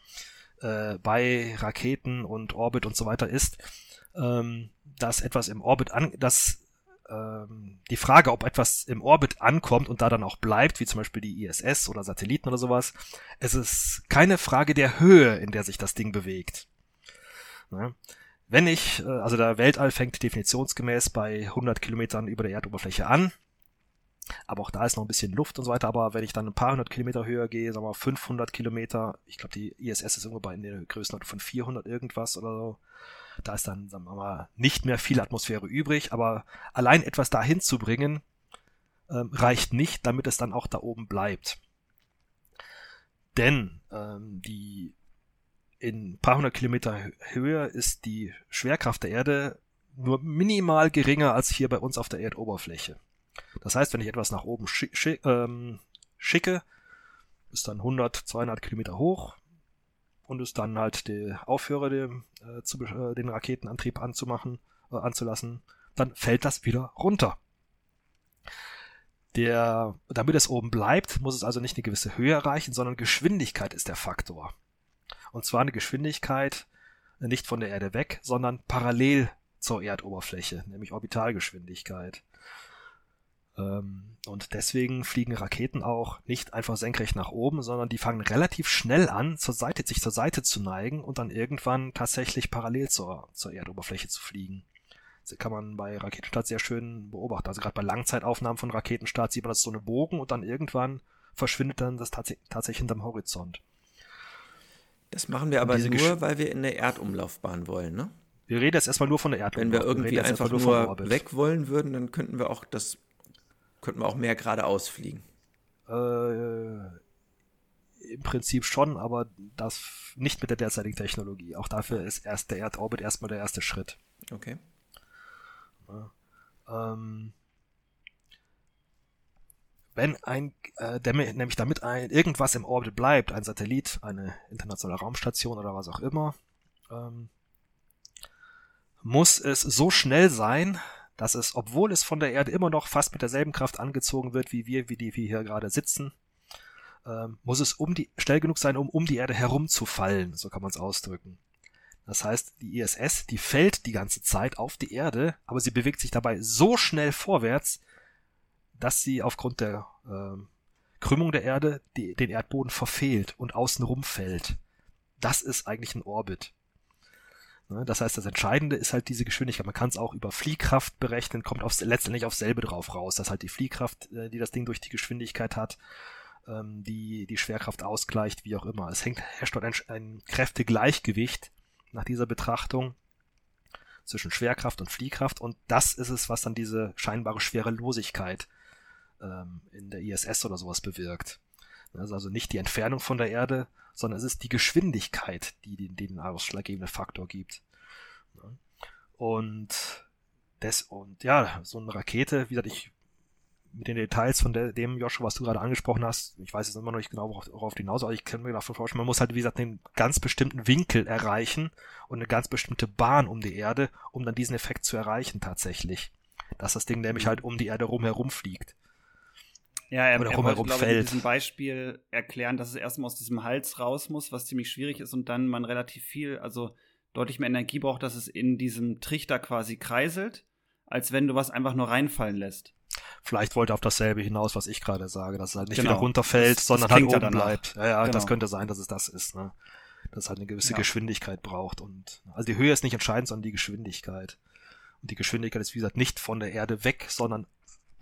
äh, bei Raketen und Orbit und so weiter ist, ähm, dass etwas im Orbit an, dass ähm, die Frage, ob etwas im Orbit ankommt und da dann auch bleibt, wie zum Beispiel die ISS oder Satelliten oder sowas, es ist keine Frage der Höhe, in der sich das Ding bewegt. Ne? Wenn ich, äh, also der Weltall fängt definitionsgemäß bei 100 Kilometern über der Erdoberfläche an, aber auch da ist noch ein bisschen Luft und so weiter. Aber wenn ich dann ein paar hundert Kilometer höher gehe, sagen wir 500 Kilometer, ich glaube, die ISS ist irgendwo bei in der Größenordnung von 400 irgendwas oder so. Da ist dann, sagen wir mal, nicht mehr viel Atmosphäre übrig. Aber allein etwas dahin zu bringen, ähm, reicht nicht, damit es dann auch da oben bleibt. Denn ähm, die in ein paar hundert Kilometer Höhe ist die Schwerkraft der Erde nur minimal geringer als hier bei uns auf der Erdoberfläche. Das heißt, wenn ich etwas nach oben schick, schick, ähm, schicke, ist dann 100, 200 Kilometer hoch und ist dann halt die, aufhöre, den, äh, zu, äh, den Raketenantrieb anzumachen, äh, anzulassen, dann fällt das wieder runter. Der, damit es oben bleibt, muss es also nicht eine gewisse Höhe erreichen, sondern Geschwindigkeit ist der Faktor. Und zwar eine Geschwindigkeit nicht von der Erde weg, sondern parallel zur Erdoberfläche, nämlich Orbitalgeschwindigkeit. Ähm, und deswegen fliegen Raketen auch nicht einfach senkrecht nach oben, sondern die fangen relativ schnell an, zur Seite, sich zur Seite zu neigen und dann irgendwann tatsächlich parallel zur, zur Erdoberfläche zu fliegen. Das kann man bei Raketenstart sehr schön beobachten. Also gerade bei Langzeitaufnahmen von Raketenstart sieht man das so eine Bogen und dann irgendwann verschwindet dann das tats tatsächlich hinterm Horizont. Das machen wir aber nur, Gesch weil wir in der Erdumlaufbahn wollen, ne? Wir reden jetzt erstmal nur von der Erdumlaufbahn. Wenn wir irgendwie wir einfach nur, nur weg wollen würden, dann könnten wir auch das könnten wir auch mehr geradeaus fliegen. Äh, Im Prinzip schon, aber das nicht mit der derzeitigen Technologie. Auch dafür ist erst der Erdorbit erstmal der erste Schritt. Okay. Ja, ähm, wenn ein, äh, der, nämlich damit ein irgendwas im Orbit bleibt, ein Satellit, eine internationale Raumstation oder was auch immer, ähm, muss es so schnell sein, dass es, obwohl es von der Erde immer noch fast mit derselben Kraft angezogen wird, wie wir, wie die wir hier gerade sitzen, ähm, muss es um die, schnell genug sein, um um die Erde herumzufallen, so kann man es ausdrücken. Das heißt, die ISS, die fällt die ganze Zeit auf die Erde, aber sie bewegt sich dabei so schnell vorwärts, dass sie aufgrund der äh, Krümmung der Erde die, den Erdboden verfehlt und außenrum fällt. Das ist eigentlich ein Orbit. Ne? Das heißt, das Entscheidende ist halt diese Geschwindigkeit. Man kann es auch über Fliehkraft berechnen, kommt aufs, letztendlich auf selbe drauf raus, dass halt die Fliehkraft, äh, die das Ding durch die Geschwindigkeit hat, ähm, die die Schwerkraft ausgleicht, wie auch immer. Es hängt, herrscht dort ein, ein Kräftegleichgewicht nach dieser Betrachtung zwischen Schwerkraft und Fliehkraft und das ist es, was dann diese scheinbare Schwerelosigkeit ähm, in der ISS oder sowas bewirkt. Ist also nicht die Entfernung von der Erde, sondern es ist die Geschwindigkeit, die den, den ausschlaggebenden Faktor gibt. Und das, und ja, so eine Rakete, wie gesagt, ich mit den Details von dem, Joshua, was du gerade angesprochen hast, ich weiß jetzt immer noch nicht genau, worauf, worauf hinaus, aber ich kann mir davon vorstellen, man muss halt, wie gesagt, einen ganz bestimmten Winkel erreichen und eine ganz bestimmte Bahn um die Erde, um dann diesen Effekt zu erreichen tatsächlich. Dass das Ding nämlich halt um die Erde rumherum fliegt. Ja, er, oder er wollte, glaube ich, diesem Beispiel erklären, dass es erstmal aus diesem Hals raus muss, was ziemlich schwierig ist und dann man relativ viel, also deutlich mehr Energie braucht, dass es in diesem Trichter quasi kreiselt, als wenn du was einfach nur reinfallen lässt. Vielleicht wollte er auf dasselbe hinaus, was ich gerade sage, dass es halt nicht genau. wieder runterfällt, das, sondern das halt oben ja bleibt. Ja, ja, genau. das könnte sein, dass es das ist, ne? Dass es halt eine gewisse ja. Geschwindigkeit braucht und also die Höhe ist nicht entscheidend, sondern die Geschwindigkeit. Und die Geschwindigkeit ist wie gesagt nicht von der Erde weg, sondern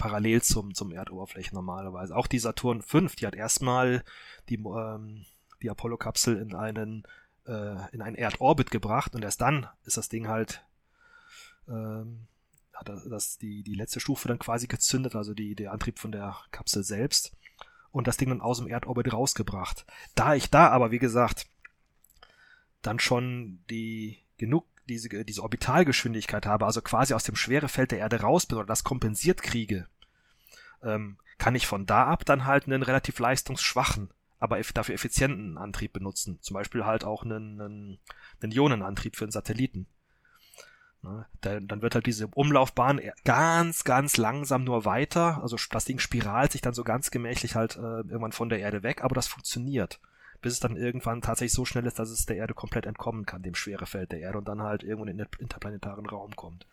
parallel zum, zum Erdoberfläche normalerweise. Auch die Saturn V, die hat erstmal die, ähm, die Apollo-Kapsel in einen, äh, in einen Erdorbit gebracht und erst dann ist das Ding halt, ähm, hat das die, die letzte Stufe dann quasi gezündet, also die, der Antrieb von der Kapsel selbst und das Ding dann aus dem Erdorbit rausgebracht. Da ich da aber, wie gesagt, dann schon die genug diese, diese Orbitalgeschwindigkeit habe, also quasi aus dem Schwerefeld der Erde raus bin oder das kompensiert kriege, ähm, kann ich von da ab dann halt einen relativ leistungsschwachen aber dafür effizienten Antrieb benutzen. Zum Beispiel halt auch einen, einen, einen Ionenantrieb für einen Satelliten. Ne? Dann wird halt diese Umlaufbahn ganz, ganz langsam nur weiter. Also das Ding spiralt sich dann so ganz gemächlich halt äh, irgendwann von der Erde weg, aber das funktioniert. Bis es dann irgendwann tatsächlich so schnell ist, dass es der Erde komplett entkommen kann, dem Schwerefeld der Erde und dann halt irgendwo in den interplanetaren Raum kommt.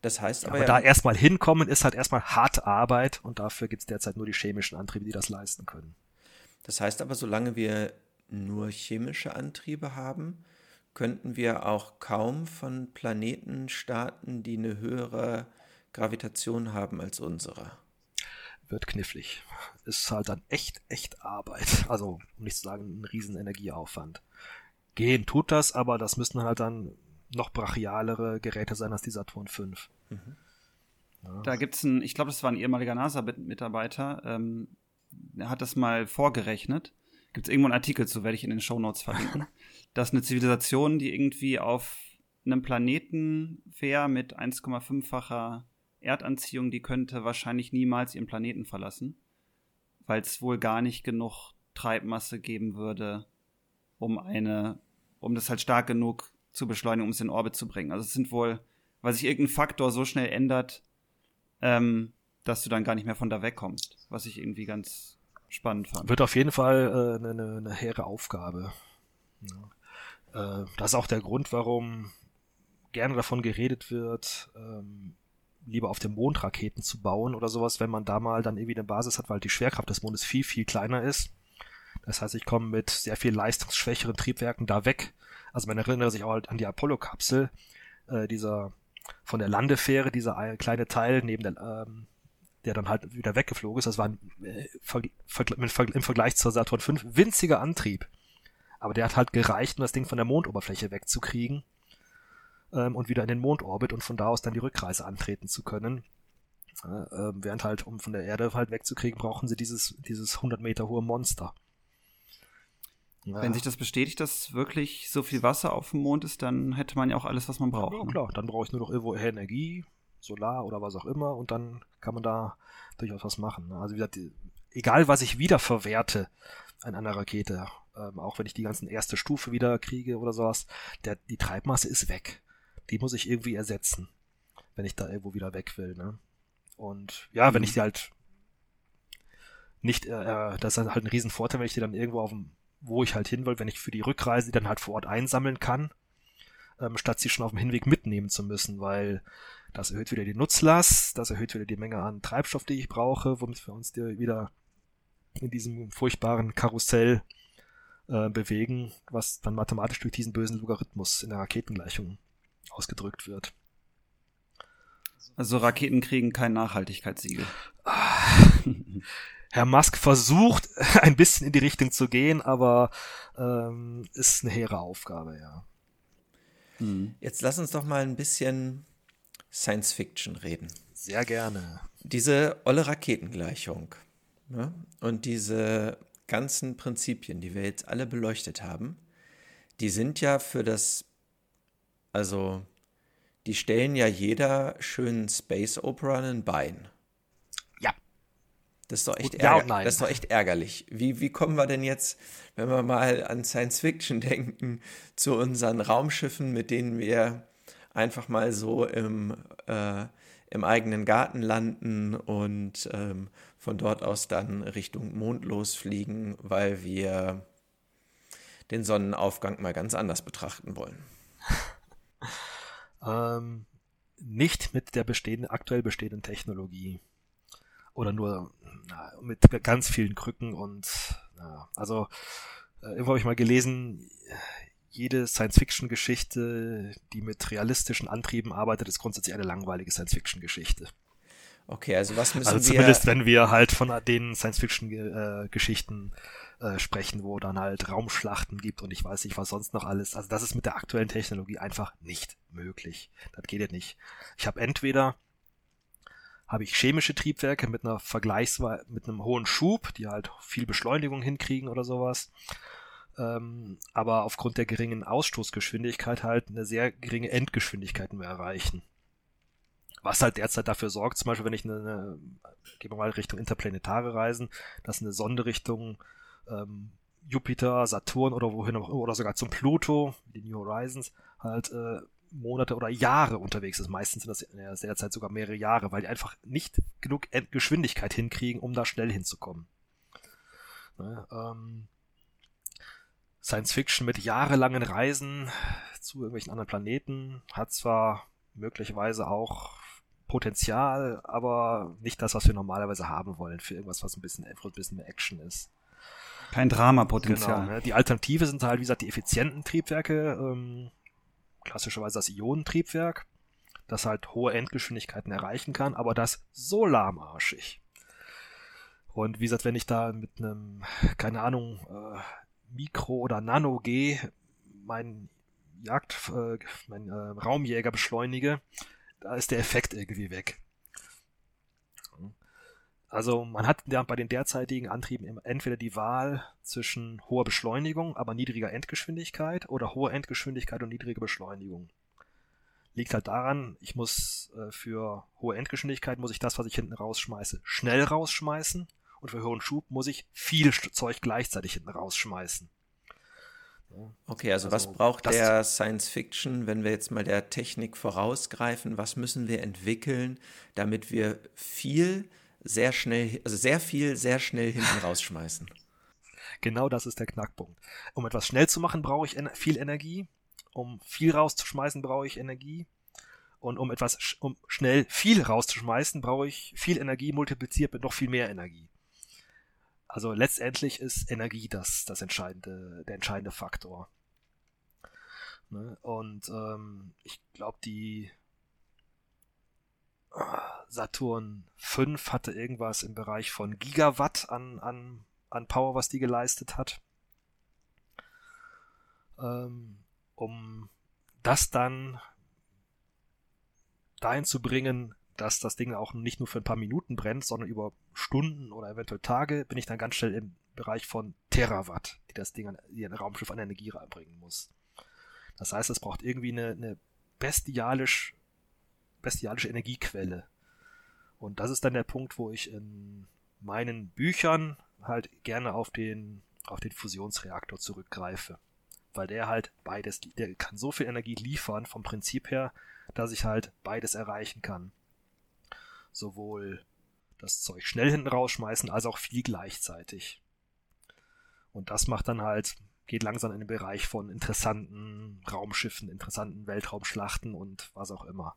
Das heißt aber. aber ja, da erstmal hinkommen ist halt erstmal harte Arbeit und dafür gibt es derzeit nur die chemischen Antriebe, die das leisten können. Das heißt aber, solange wir nur chemische Antriebe haben, könnten wir auch kaum von Planeten starten, die eine höhere Gravitation haben als unsere. Wird knifflig. Ist halt dann echt, echt Arbeit. Also, um nicht zu sagen, ein riesen Energieaufwand. Gehen tut das, aber das müssten halt dann noch brachialere Geräte sein als die Saturn V. Mhm. Ja. Da gibt's ein, ich glaube, das war ein ehemaliger NASA-Mitarbeiter, ähm, er hat das mal vorgerechnet. Gibt es irgendwo einen Artikel zu, werde ich in den Show Notes verlinken. dass eine Zivilisation, die irgendwie auf einem Planeten wäre mit 1,5-facher Erdanziehung, die könnte wahrscheinlich niemals ihren Planeten verlassen, weil es wohl gar nicht genug Treibmasse geben würde, um eine, um das halt stark genug zu beschleunigen, um es in Orbit zu bringen. Also es sind wohl, weil sich irgendein Faktor so schnell ändert, ähm, dass du dann gar nicht mehr von da wegkommst, was ich irgendwie ganz spannend fand. Wird auf jeden Fall äh, eine, eine hehre Aufgabe. Ja. Äh, das ist auch der Grund, warum gerne davon geredet wird, ähm, lieber auf dem Mond Raketen zu bauen oder sowas, wenn man da mal dann irgendwie eine Basis hat, weil die Schwerkraft des Mondes viel, viel kleiner ist. Das heißt, ich komme mit sehr viel leistungsschwächeren Triebwerken da weg. Also man erinnert sich auch halt an die Apollo-Kapsel, äh, dieser von der Landefähre, dieser kleine Teil neben der, ähm, der dann halt wieder weggeflogen ist. Das war ein, äh, im Vergleich zur Saturn V winziger Antrieb. Aber der hat halt gereicht, um das Ding von der Mondoberfläche wegzukriegen ähm, und wieder in den Mondorbit und von da aus dann die Rückreise antreten zu können. Äh, äh, während halt, um von der Erde halt wegzukriegen, brauchen sie dieses, dieses 100 Meter hohe Monster. Ja. Wenn sich das bestätigt, dass wirklich so viel Wasser auf dem Mond ist, dann hätte man ja auch alles, was man braucht. Ja, ne? klar, dann brauche ich nur noch irgendwo Energie, Solar oder was auch immer und dann kann man da durchaus was machen. Ne? Also wie gesagt, egal was ich wiederverwerte an einer Rakete, ähm, auch wenn ich die ganzen erste Stufe wieder kriege oder sowas, der, die Treibmasse ist weg. Die muss ich irgendwie ersetzen, wenn ich da irgendwo wieder weg will. Ne? Und ja, mhm. wenn ich die halt nicht, äh, äh, das ist halt ein Riesenvorteil, wenn ich die dann irgendwo auf dem, wo ich halt hin will, wenn ich für die Rückreise die dann halt vor Ort einsammeln kann, ähm, statt sie schon auf dem Hinweg mitnehmen zu müssen, weil das erhöht wieder die Nutzlast, das erhöht wieder die Menge an Treibstoff, die ich brauche, womit wir uns wieder in diesem furchtbaren Karussell äh, bewegen, was dann mathematisch durch diesen bösen Logarithmus in der Raketengleichung ausgedrückt wird. Also Raketen kriegen kein Nachhaltigkeitssiegel. Herr Musk versucht ein bisschen in die Richtung zu gehen, aber ähm, ist eine hehre Aufgabe, ja. Hm. Jetzt lass uns doch mal ein bisschen Science Fiction reden. Sehr gerne. Diese olle Raketengleichung ne? und diese ganzen Prinzipien, die wir jetzt alle beleuchtet haben, die sind ja für das, also die stellen ja jeder schönen Space Opera ein Bein. Das ist doch echt, ja ärger das ist doch echt ärgerlich. Wie, wie kommen wir denn jetzt, wenn wir mal an Science Fiction denken, zu unseren Raumschiffen, mit denen wir einfach mal so im, äh, im eigenen Garten landen und ähm, von dort aus dann Richtung Mond losfliegen, weil wir den Sonnenaufgang mal ganz anders betrachten wollen. ähm, nicht mit der bestehenden, aktuell bestehenden Technologie. Oder nur na, mit ganz vielen Krücken und na, also äh, irgendwo habe ich mal gelesen, jede Science-Fiction-Geschichte, die mit realistischen Antrieben arbeitet, ist grundsätzlich eine langweilige Science-Fiction-Geschichte. Okay, also was müssen also wir... Also zumindest, wenn wir halt von den Science-Fiction-Geschichten äh, sprechen, wo dann halt Raumschlachten gibt und ich weiß nicht, was sonst noch alles. Also das ist mit der aktuellen Technologie einfach nicht möglich. Das geht ja nicht. Ich habe entweder habe ich chemische Triebwerke mit einer Vergleichsweise, mit einem hohen Schub, die halt viel Beschleunigung hinkriegen oder sowas ähm, aber aufgrund der geringen Ausstoßgeschwindigkeit halt eine sehr geringe Endgeschwindigkeit mehr erreichen. Was halt derzeit dafür sorgt, zum Beispiel, wenn ich eine, eine gehen wir mal Richtung interplanetare Reisen, dass eine Sonde Richtung ähm, Jupiter, Saturn oder wohin auch immer, oder sogar zum Pluto, die New Horizons, halt äh, Monate oder Jahre unterwegs ist. Meistens sind das in der Zeit sogar mehrere Jahre, weil die einfach nicht genug Geschwindigkeit hinkriegen, um da schnell hinzukommen. Ne, ähm, Science Fiction mit jahrelangen Reisen zu irgendwelchen anderen Planeten hat zwar möglicherweise auch Potenzial, aber nicht das, was wir normalerweise haben wollen für irgendwas, was ein bisschen, ein bisschen mehr Action ist. Kein Dramapotenzial. Genau, ne? Die Alternative sind halt, wie gesagt, die effizienten Triebwerke, ähm, klassischerweise das Ionentriebwerk, das halt hohe Endgeschwindigkeiten erreichen kann, aber das so lahmarschig. Und wie gesagt, wenn ich da mit einem, keine Ahnung, äh, Mikro- oder Nano-G mein Jagd, äh, mein äh, Raumjäger beschleunige, da ist der Effekt irgendwie weg. Also man hat bei den derzeitigen Antrieben entweder die Wahl zwischen hoher Beschleunigung, aber niedriger Endgeschwindigkeit oder hoher Endgeschwindigkeit und niedrige Beschleunigung. Liegt halt daran, ich muss äh, für hohe Endgeschwindigkeit muss ich das, was ich hinten rausschmeiße, schnell rausschmeißen und für hohen Schub muss ich viel Zeug gleichzeitig hinten rausschmeißen. Okay, also, also was braucht der Science Fiction, wenn wir jetzt mal der Technik vorausgreifen? Was müssen wir entwickeln, damit wir viel sehr schnell, also sehr viel sehr schnell hinten rausschmeißen? Genau das ist der Knackpunkt. Um etwas schnell zu machen, brauche ich viel Energie. Um viel rauszuschmeißen, brauche ich Energie. Und um etwas, um schnell viel rauszuschmeißen, brauche ich viel Energie multipliziert mit noch viel mehr Energie. Also letztendlich ist Energie das, das entscheidende, der entscheidende Faktor. Ne? Und ähm, ich glaube, die Saturn 5 hatte irgendwas im Bereich von Gigawatt an, an, an Power, was die geleistet hat. Ähm, um das dann dahin zu bringen, dass das Ding auch nicht nur für ein paar Minuten brennt, sondern über Stunden oder eventuell Tage bin ich dann ganz schnell im Bereich von Terawatt, die das Ding an, die Raumschiff an Energie reinbringen muss. Das heißt, es braucht irgendwie eine, eine bestialisch, bestialische Energiequelle. Und das ist dann der Punkt, wo ich in meinen Büchern halt gerne auf den, auf den Fusionsreaktor zurückgreife. Weil der halt beides, der kann so viel Energie liefern vom Prinzip her, dass ich halt beides erreichen kann sowohl das Zeug schnell hinten rausschmeißen, als auch viel gleichzeitig. Und das macht dann halt, geht langsam in den Bereich von interessanten Raumschiffen, interessanten Weltraumschlachten und was auch immer.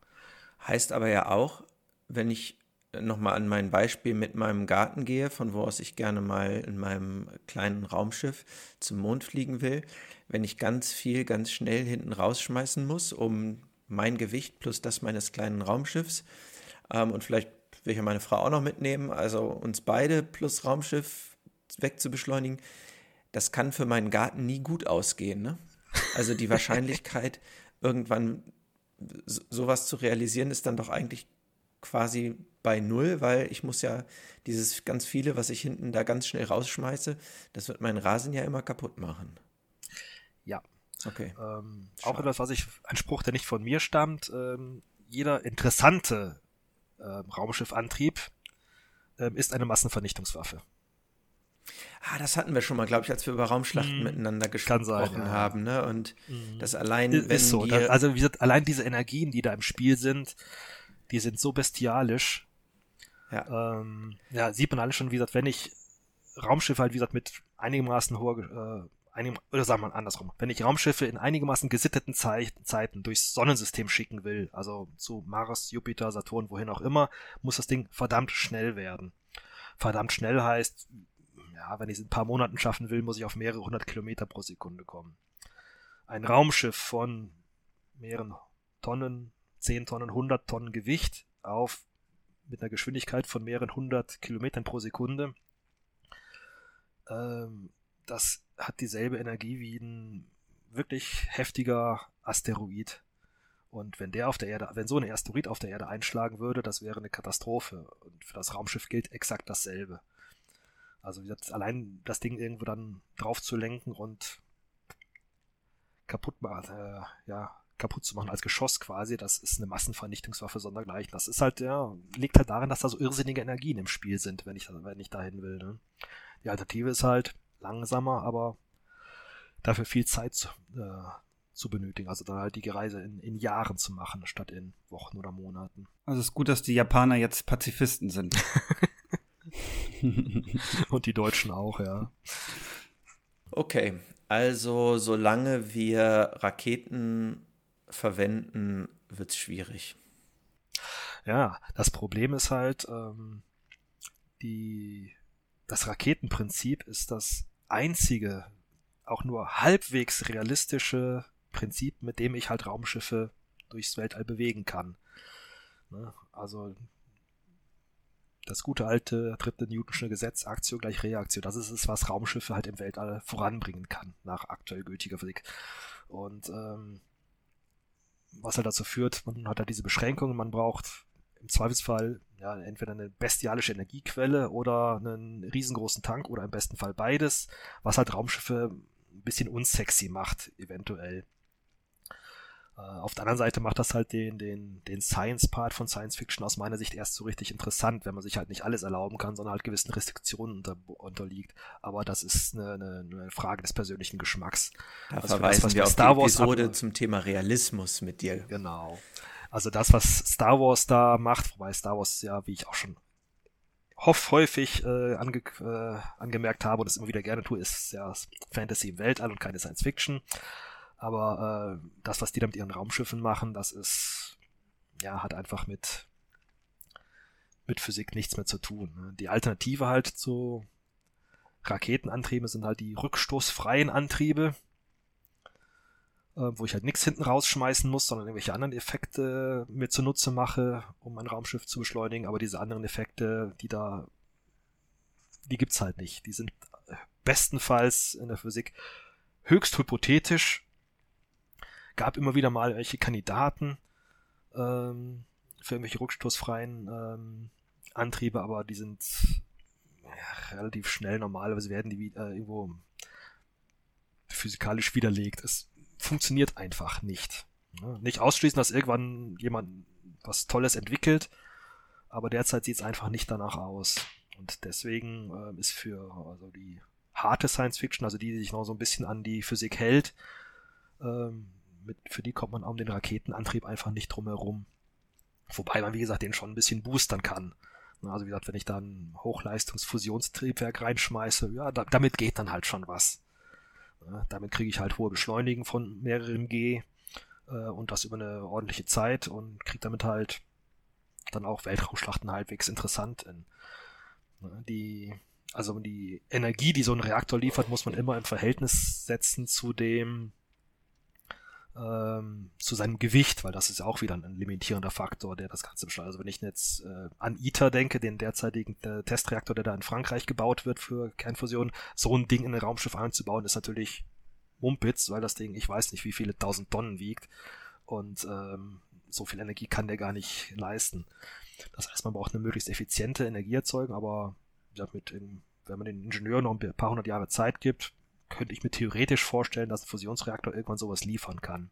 Heißt aber ja auch, wenn ich nochmal an mein Beispiel mit meinem Garten gehe, von wo aus ich gerne mal in meinem kleinen Raumschiff zum Mond fliegen will, wenn ich ganz viel ganz schnell hinten rausschmeißen muss, um mein Gewicht plus das meines kleinen Raumschiffs ähm, und vielleicht will ich ja meine Frau auch noch mitnehmen, also uns beide plus Raumschiff wegzubeschleunigen. Das kann für meinen Garten nie gut ausgehen. Ne? Also die Wahrscheinlichkeit, irgendwann sowas zu realisieren, ist dann doch eigentlich quasi bei null, weil ich muss ja dieses ganz viele, was ich hinten da ganz schnell rausschmeiße, das wird meinen Rasen ja immer kaputt machen. Ja. Okay. Ähm, auch etwas, was ich, ein Spruch, der nicht von mir stammt, ähm, jeder interessante äh, Raumschiffantrieb, äh, ist eine Massenvernichtungswaffe. Ah, das hatten wir schon mal, glaube ich, als wir über Raumschlachten mm, miteinander gesprochen sein, ja. haben, ne? Und mm. das allein, ist, wenn ist so. Da, also wie gesagt, allein diese Energien, die da im Spiel sind, die sind so bestialisch. Ja. Ähm, ja, sieht man alles schon, wie gesagt, wenn ich Raumschiffe halt, wie gesagt, mit einigermaßen hoher äh, einigen, oder sagen wir mal andersrum, wenn ich Raumschiffe in einigermaßen gesitteten Zei Zeiten durchs Sonnensystem schicken will, also zu Mars, Jupiter, Saturn, wohin auch immer, muss das Ding verdammt schnell werden. Verdammt schnell heißt, ja, wenn ich es in ein paar Monaten schaffen will, muss ich auf mehrere hundert Kilometer pro Sekunde kommen. Ein Raumschiff von mehreren Tonnen, zehn Tonnen, hundert Tonnen Gewicht auf mit einer Geschwindigkeit von mehreren hundert Kilometern pro Sekunde ähm, das hat dieselbe Energie wie ein wirklich heftiger Asteroid. Und wenn der auf der Erde, wenn so ein Asteroid auf der Erde einschlagen würde, das wäre eine Katastrophe. Und für das Raumschiff gilt exakt dasselbe. Also gesagt, allein das Ding irgendwo dann drauf zu lenken und kaputt machen, äh, ja, kaputt zu machen als Geschoss quasi, das ist eine Massenvernichtungswaffe sondergleichen. Das ist halt, ja, liegt halt daran, dass da so irrsinnige Energien im Spiel sind, wenn ich, wenn ich dahin will. Ne? Die Alternative ist halt, langsamer, aber dafür viel Zeit zu, äh, zu benötigen. Also dann halt die Reise in, in Jahren zu machen, statt in Wochen oder Monaten. Also es ist gut, dass die Japaner jetzt Pazifisten sind. Und die Deutschen auch, ja. Okay, also solange wir Raketen verwenden, wird es schwierig. Ja, das Problem ist halt, ähm, die, das Raketenprinzip ist das einzige, auch nur halbwegs realistische Prinzip, mit dem ich halt Raumschiffe durchs Weltall bewegen kann. Ne? Also das gute alte dritte Newtonsche Gesetz, Aktio gleich Reaktio, das ist es, was Raumschiffe halt im Weltall voranbringen kann, nach aktuell gültiger Physik. Und ähm, was halt dazu führt, man hat halt diese Beschränkungen, man braucht im Zweifelsfall ja entweder eine bestialische Energiequelle oder einen riesengroßen Tank oder im besten Fall beides, was halt Raumschiffe ein bisschen unsexy macht, eventuell. Äh, auf der anderen Seite macht das halt den, den, den Science-Part von Science Fiction aus meiner Sicht erst so richtig interessant, wenn man sich halt nicht alles erlauben kann, sondern halt gewissen Restriktionen unter, unterliegt. Aber das ist eine, eine, eine Frage des persönlichen Geschmacks. Da also verweisen das, wir auf Star die Episode ab zum Thema Realismus mit dir. Genau. Also das, was Star Wars da macht, wobei Star Wars ja, wie ich auch schon hoff häufig äh, ange, äh, angemerkt habe und das immer wieder gerne tue, ist ja Fantasy im Weltall und keine Science Fiction. Aber äh, das, was die da mit ihren Raumschiffen machen, das ist, ja, hat einfach mit, mit Physik nichts mehr zu tun. Ne? Die Alternative halt zu Raketenantrieben sind halt die rückstoßfreien Antriebe, äh, wo ich halt nichts hinten rausschmeißen muss, sondern irgendwelche anderen Effekte mir zunutze mache, um mein Raumschiff zu beschleunigen. Aber diese anderen Effekte, die da, die gibt's halt nicht. Die sind bestenfalls in der Physik höchst hypothetisch gab immer wieder mal welche Kandidaten ähm, für irgendwelche rückstoßfreien ähm, Antriebe, aber die sind ja, relativ schnell normalerweise werden die äh, irgendwo physikalisch widerlegt. Es funktioniert einfach nicht. Ne? Nicht ausschließen, dass irgendwann jemand was Tolles entwickelt, aber derzeit sieht es einfach nicht danach aus. Und deswegen äh, ist für also die harte Science Fiction, also die, die sich noch so ein bisschen an die Physik hält, ähm, mit, für die kommt man um den Raketenantrieb einfach nicht drum herum. Wobei man, wie gesagt, den schon ein bisschen boostern kann. Also wie gesagt, wenn ich da ein Hochleistungsfusionstriebwerk reinschmeiße, ja, da, damit geht dann halt schon was. Ja, damit kriege ich halt hohe Beschleunigen von mehreren G äh, und das über eine ordentliche Zeit und kriege damit halt dann auch Weltraumschlachten halbwegs interessant. In, ne, die, also die Energie, die so ein Reaktor liefert, muss man immer im Verhältnis setzen zu dem ähm, zu seinem Gewicht, weil das ist ja auch wieder ein limitierender Faktor, der das Ganze beschleunigt. Also wenn ich jetzt äh, an ITER denke, den derzeitigen äh, Testreaktor, der da in Frankreich gebaut wird für Kernfusion, so ein Ding in ein Raumschiff einzubauen, ist natürlich Mumpitz, weil das Ding, ich weiß nicht, wie viele tausend Tonnen wiegt und ähm, so viel Energie kann der gar nicht leisten. Das heißt, man braucht eine möglichst effiziente Energieerzeugung, aber ja, mit dem, wenn man den Ingenieuren noch ein paar hundert Jahre Zeit gibt, könnte ich mir theoretisch vorstellen, dass ein Fusionsreaktor irgendwann sowas liefern kann.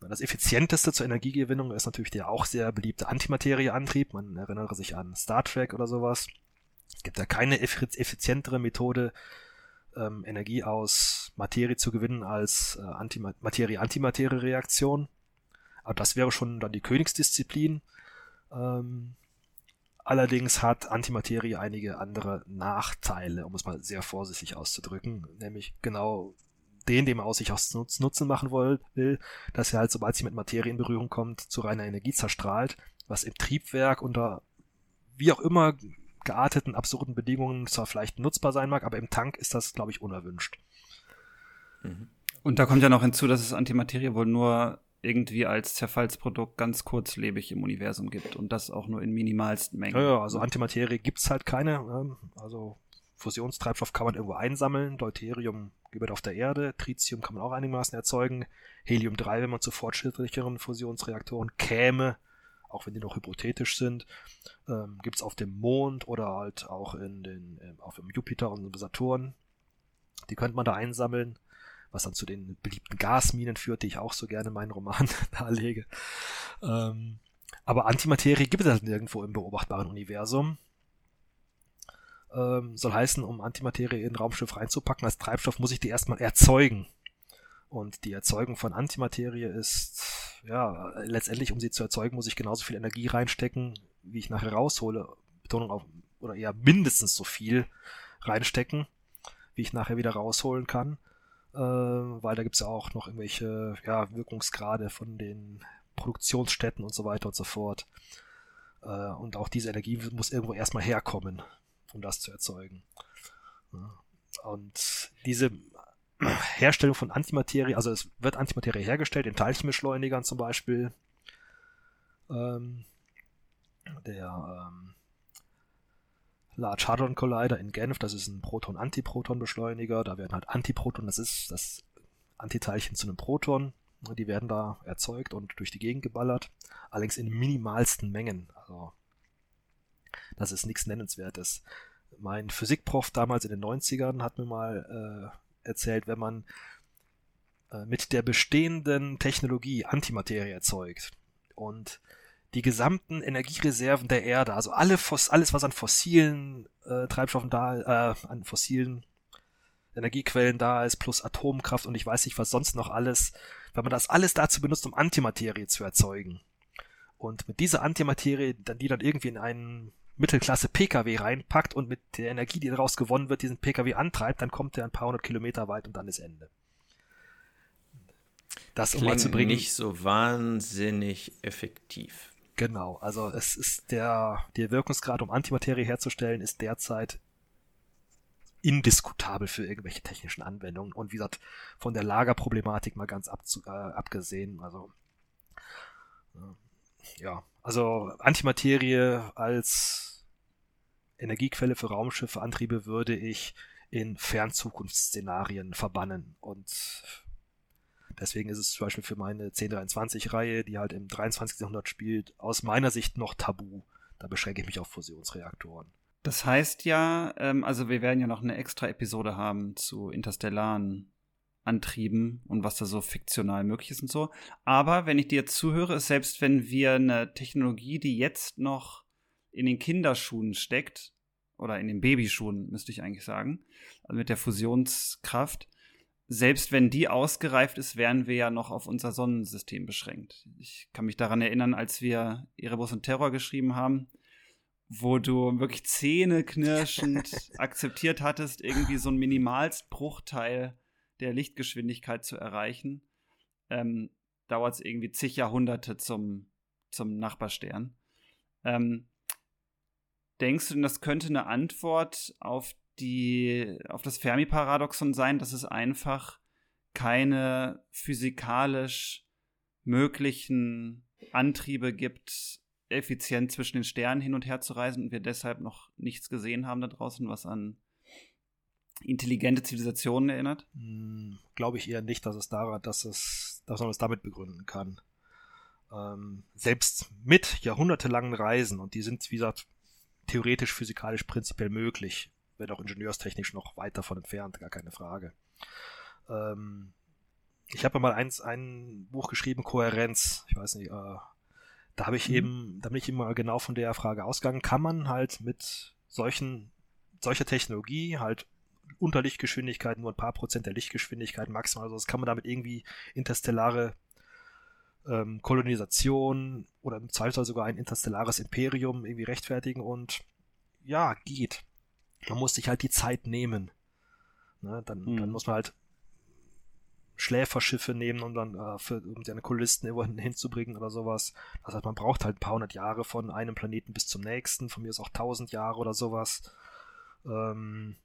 Das effizienteste zur Energiegewinnung ist natürlich der auch sehr beliebte Antimaterieantrieb. Man erinnere sich an Star Trek oder sowas. Es gibt ja keine effizientere Methode, ähm, Energie aus Materie zu gewinnen als äh, Materie-Antimaterie-Reaktion. Aber das wäre schon dann die Königsdisziplin. Ähm, Allerdings hat Antimaterie einige andere Nachteile, um es mal sehr vorsichtig auszudrücken, nämlich genau den, dem man aus sich aus Nutzen machen will, dass er halt, sobald sie mit Materie in Berührung kommt, zu reiner Energie zerstrahlt, was im Triebwerk unter wie auch immer gearteten, absurden Bedingungen zwar vielleicht nutzbar sein mag, aber im Tank ist das, glaube ich, unerwünscht. Mhm. Und da kommt ja noch hinzu, dass es Antimaterie wohl nur irgendwie als Zerfallsprodukt ganz kurzlebig im Universum gibt und das auch nur in minimalsten Mengen. Ja, ja also Antimaterie gibt's halt keine. Ähm, also Fusionstreibstoff kann man irgendwo einsammeln, Deuterium gibt auf der Erde, Tritium kann man auch einigermaßen erzeugen, Helium-3, wenn man zu fortschrittlicheren Fusionsreaktoren käme, auch wenn die noch hypothetisch sind, ähm, gibt auf dem Mond oder halt auch in den, äh, auf dem Jupiter und Saturn. Die könnte man da einsammeln was dann zu den beliebten Gasminen führt, die ich auch so gerne in meinen Roman darlege. Ähm, aber Antimaterie gibt es halt nirgendwo im beobachtbaren Universum. Ähm, soll heißen, um Antimaterie in ein Raumschiff reinzupacken als Treibstoff, muss ich die erstmal erzeugen. Und die Erzeugung von Antimaterie ist, ja, letztendlich, um sie zu erzeugen, muss ich genauso viel Energie reinstecken, wie ich nachher raushole. Betonung auf, oder eher mindestens so viel reinstecken, wie ich nachher wieder rausholen kann. Äh, weil da gibt es ja auch noch irgendwelche ja, Wirkungsgrade von den Produktionsstätten und so weiter und so fort. Äh, und auch diese Energie muss irgendwo erstmal herkommen, um das zu erzeugen. Und diese Herstellung von Antimaterie, also es wird Antimaterie hergestellt in Teilchenbeschleunigern zum Beispiel. Ähm, der ähm, Large Hadron Collider in Genf, das ist ein Proton-Antiproton-Beschleuniger. Da werden halt Antiproton, das ist das Antiteilchen zu einem Proton. Die werden da erzeugt und durch die Gegend geballert. Allerdings in minimalsten Mengen. Also, das ist nichts Nennenswertes. Mein Physikprof damals in den 90ern hat mir mal äh, erzählt, wenn man äh, mit der bestehenden Technologie Antimaterie erzeugt und die gesamten Energiereserven der Erde, also alle Foss alles, was an fossilen äh, Treibstoffen da, äh, an fossilen Energiequellen da ist, plus Atomkraft und ich weiß nicht, was sonst noch alles, wenn man das alles dazu benutzt, um Antimaterie zu erzeugen. Und mit dieser Antimaterie, dann die dann irgendwie in einen Mittelklasse PKW reinpackt und mit der Energie, die daraus gewonnen wird, diesen PKW antreibt, dann kommt der ein paar hundert Kilometer weit und dann ist Ende. Das um mal zu bringen. nicht so wahnsinnig effektiv. Genau, also es ist der, der Wirkungsgrad, um Antimaterie herzustellen, ist derzeit indiskutabel für irgendwelche technischen Anwendungen. Und wie gesagt, von der Lagerproblematik mal ganz abzu, äh, abgesehen. Also äh, ja, also Antimaterie als Energiequelle für Raumschiffe, Antriebe würde ich in Fernzukunftsszenarien verbannen. Und deswegen ist es zum Beispiel für meine 1023-Reihe, die halt im 23. Jahrhundert spielt, aus meiner Sicht noch tabu. Da beschränke ich mich auf Fusionsreaktoren. Das heißt ja, ähm, also wir werden ja noch eine extra Episode haben zu interstellaren Antrieben und was da so fiktional möglich ist und so. Aber wenn ich dir zuhöre, ist selbst wenn wir eine Technologie, die jetzt noch in den Kinderschuhen steckt, oder in den Babyschuhen, müsste ich eigentlich sagen, also mit der Fusionskraft, selbst wenn die ausgereift ist, wären wir ja noch auf unser Sonnensystem beschränkt. Ich kann mich daran erinnern, als wir Erebus und Terror geschrieben haben, wo du wirklich zähneknirschend akzeptiert hattest, irgendwie so ein Minimalstbruchteil der Lichtgeschwindigkeit zu erreichen, ähm, dauert es irgendwie zig Jahrhunderte zum, zum Nachbarstern. Ähm, denkst du denn, das könnte eine Antwort auf die, auf das Fermi-Paradoxon sein, dass es einfach keine physikalisch möglichen Antriebe gibt, effizient zwischen den Sternen hin und her zu reisen und wir deshalb noch nichts gesehen haben da draußen, was an intelligente Zivilisationen erinnert? Hm, Glaube ich eher nicht, dass es daran, dass es, dass man es damit begründen kann. Ähm, selbst mit jahrhundertelangen Reisen, und die sind, wie gesagt, theoretisch, physikalisch, prinzipiell möglich, wenn auch ingenieurstechnisch noch weit davon entfernt, gar keine Frage. Ähm, ich habe mal eins, ein Buch geschrieben, Kohärenz. Ich weiß nicht, äh, da habe ich mhm. eben, da bin ich immer genau von der Frage ausgegangen, kann man halt mit solchen, solcher Technologie halt unter Lichtgeschwindigkeit nur ein paar Prozent der Lichtgeschwindigkeit maximal, also das kann man damit irgendwie interstellare ähm, Kolonisation oder im Zweifelsfall sogar ein interstellares Imperium irgendwie rechtfertigen und ja, geht. Man muss sich halt die Zeit nehmen. Ne, dann, mhm. dann muss man halt Schläferschiffe nehmen, um dann äh, für, um seine Kolonisten irgendwo hinzubringen oder sowas. Das heißt, man braucht halt ein paar hundert Jahre von einem Planeten bis zum nächsten, von mir ist auch tausend Jahre oder sowas. Ähm,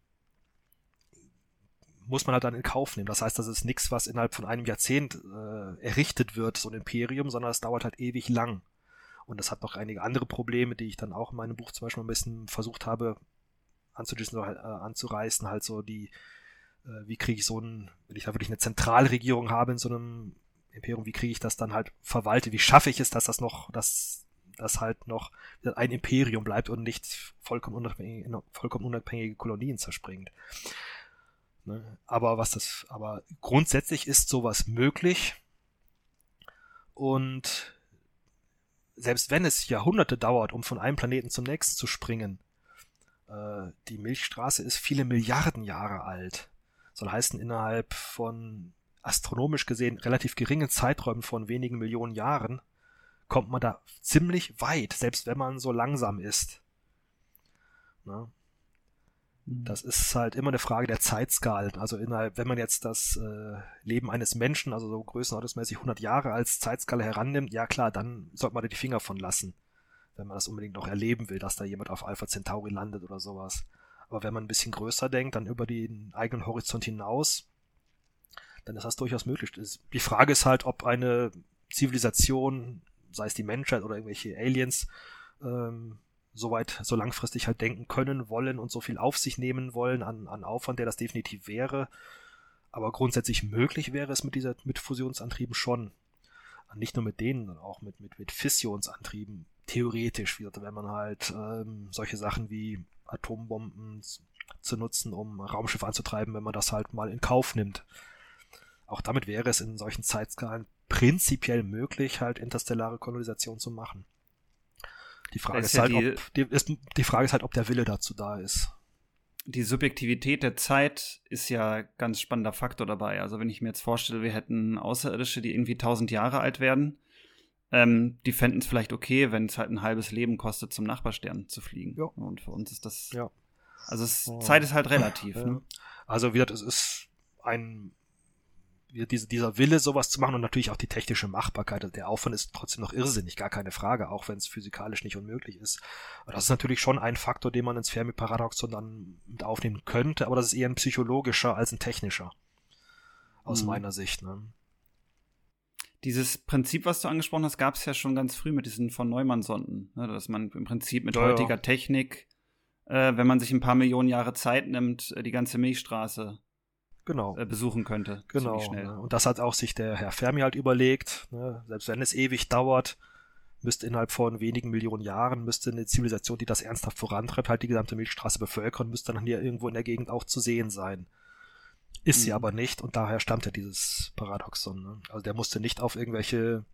muss man halt dann in Kauf nehmen. Das heißt, das ist nichts, was innerhalb von einem Jahrzehnt äh, errichtet wird, so ein Imperium, sondern es dauert halt ewig lang. Und das hat noch einige andere Probleme, die ich dann auch in meinem Buch zum Beispiel ein bisschen versucht habe anzureißen, äh, anzureißen halt so die äh, wie kriege ich so ein, wenn ich da wirklich eine Zentralregierung habe in so einem Imperium, wie kriege ich das dann halt verwaltet, wie schaffe ich es, dass das noch, dass das halt noch ein Imperium bleibt und nicht vollkommen unabhängige, vollkommen unabhängige Kolonien zerspringt. Ne? Aber was das, aber grundsätzlich ist sowas möglich und selbst wenn es Jahrhunderte dauert, um von einem Planeten zum nächsten zu springen, Äh, die Milchstraße ist viele Milliarden Jahre alt. Soll heißen, innerhalb von astronomisch gesehen relativ geringen Zeiträumen von wenigen Millionen Jahren kommt man da ziemlich weit, selbst wenn man so langsam ist. Na? Mhm. Das ist halt immer eine Frage der Zeitskalen. Also innerhalb, wenn man jetzt das äh, Leben eines Menschen, also so größenordnungsmäßig 100 Jahre als Zeitskala herannimmt, ja klar, dann sollte man da die Finger von lassen wenn man das unbedingt noch erleben will, dass da jemand auf Alpha Centauri landet oder sowas. Aber wenn man ein bisschen größer denkt, dann über den eigenen Horizont hinaus, dann ist das durchaus möglich. Die Frage ist halt, ob eine Zivilisation, sei es die Menschheit oder irgendwelche Aliens, ähm, so weit, so langfristig halt denken können, wollen und so viel auf sich nehmen wollen an, an Aufwand, der das definitiv wäre. Aber grundsätzlich möglich wäre es mit dieser, mit Fusionsantrieben schon. Nicht nur mit denen, sondern auch mit, mit, mit Fissionsantrieben theoretisch, wenn man halt ähm, solche Sachen wie Atombomben zu nutzen, um Raumschiffe anzutreiben, wenn man das halt mal in Kauf nimmt. Auch damit wäre es in solchen Zeitskalen prinzipiell möglich, halt interstellare Kolonisation zu machen. Die Frage ist, ist ja halt, die, ob, die, ist, die Frage ist halt, ob der Wille dazu da ist. Die Subjektivität der Zeit ist ja ganz spannender Faktor dabei. Also wenn ich mir jetzt vorstelle, wir hätten Außerirdische, die irgendwie tausend Jahre alt werden, ähm, die fänden es vielleicht okay, wenn es halt ein halbes Leben kostet, zum Nachbarstern zu fliegen. Ja. Und für uns ist das. Ja. Also es, oh. Zeit ist halt relativ. Ja. Ne? Also wie gesagt, es ist ein diese, dieser Wille, sowas zu machen und natürlich auch die technische Machbarkeit. Also der Aufwand ist trotzdem noch irrsinnig, gar keine Frage, auch wenn es physikalisch nicht unmöglich ist. Aber das ist natürlich schon ein Faktor, den man ins Fermi-Paradoxon dann mit aufnehmen könnte, aber das ist eher ein psychologischer als ein technischer. Aus mhm. meiner Sicht. Ne? Dieses Prinzip, was du angesprochen hast, gab es ja schon ganz früh mit diesen von Neumann-Sonden. Ne? Dass man im Prinzip mit ja, heutiger ja. Technik, äh, wenn man sich ein paar Millionen Jahre Zeit nimmt, äh, die ganze Milchstraße genau. Äh, besuchen könnte. Genau. Ne? Und das hat auch sich der Herr Fermi halt überlegt. Ne? Selbst wenn es ewig dauert, müsste innerhalb von wenigen Millionen Jahren, müsste eine Zivilisation, die das ernsthaft vorantreibt, halt die gesamte Milchstraße bevölkern, müsste dann hier irgendwo in der Gegend auch zu sehen sein. Ist mhm. sie aber nicht und daher stammt ja dieses Paradoxon. Ne? Also der musste nicht auf irgendwelche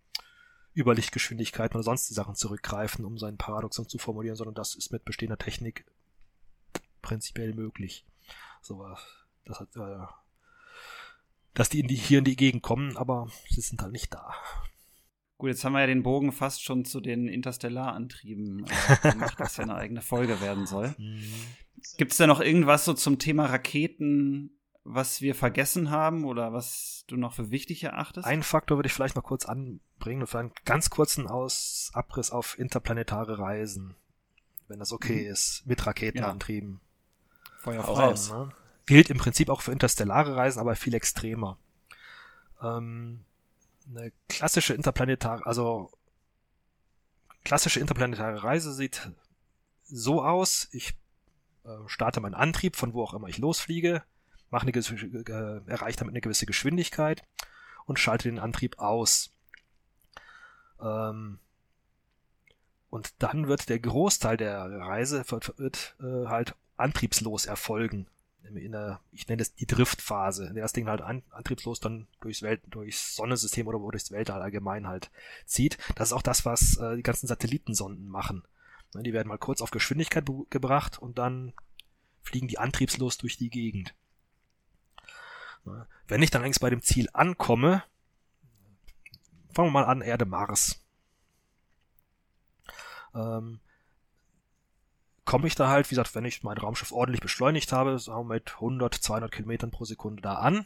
Überlichtgeschwindigkeiten oder sonst die Sachen zurückgreifen, um sein Paradoxon zu formulieren, sondern das ist mit bestehender Technik prinzipiell möglich. So, das hat, äh, dass die, in die hier in die Gegend kommen, aber sie sind halt nicht da. Gut, jetzt haben wir ja den Bogen fast schon zu den Interstellarantrieben äh, gemacht, was ja eine eigene Folge werden soll. Mhm. Gibt es da noch irgendwas so zum Thema Raketen, was wir vergessen haben oder was du noch für wichtig erachtest? Ein Faktor würde ich vielleicht noch kurz anbringen, für einen ganz kurzen Aus Abriss auf interplanetare Reisen, wenn das okay mhm. ist, mit Raketenantrieben. Ja. Feuer voraus. Ne? Gilt im Prinzip auch für interstellare Reisen, aber viel extremer. Ähm, eine klassische interplanetare, also klassische interplanetare Reise sieht so aus, ich äh, starte meinen Antrieb, von wo auch immer ich losfliege, mache eine äh, erreicht damit eine gewisse Geschwindigkeit und schalte den Antrieb aus. Ähm, und dann wird der Großteil der Reise wird, wird äh, halt antriebslos erfolgen. In der, ich nenne es die Driftphase, in der das Ding halt an, antriebslos dann durchs, Welt, durchs Sonnensystem oder durchs Weltall allgemein halt zieht. Das ist auch das, was äh, die ganzen Satellitensonden machen. Ne, die werden mal kurz auf Geschwindigkeit gebracht und dann fliegen die antriebslos durch die Gegend. Wenn ich dann längst bei dem Ziel ankomme, fangen wir mal an, Erde, Mars. Ähm, komme ich da halt, wie gesagt, wenn ich mein Raumschiff ordentlich beschleunigt habe, wir mit 100, 200 Kilometern pro Sekunde da an.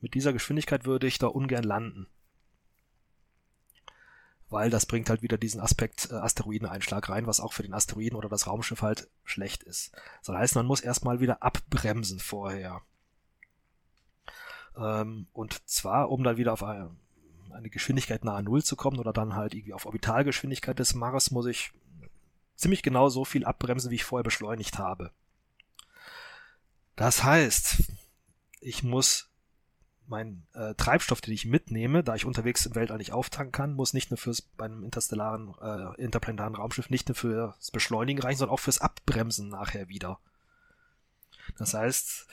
Mit dieser Geschwindigkeit würde ich da ungern landen. Weil das bringt halt wieder diesen Aspekt äh, Asteroideneinschlag rein, was auch für den Asteroiden oder das Raumschiff halt schlecht ist. Das heißt, man muss erstmal wieder abbremsen vorher. Ähm, und zwar, um dann wieder auf eine, eine Geschwindigkeit nahe Null zu kommen oder dann halt irgendwie auf Orbitalgeschwindigkeit des Mars, muss ich ziemlich genau so viel abbremsen, wie ich vorher beschleunigt habe. Das heißt, ich muss meinen äh, Treibstoff, den ich mitnehme, da ich unterwegs im Weltall nicht auftanken kann, muss nicht nur fürs beim interstellaren, äh, interplanetaren Raumschiff nicht nur fürs Beschleunigen reichen, sondern auch fürs Abbremsen nachher wieder. Das heißt,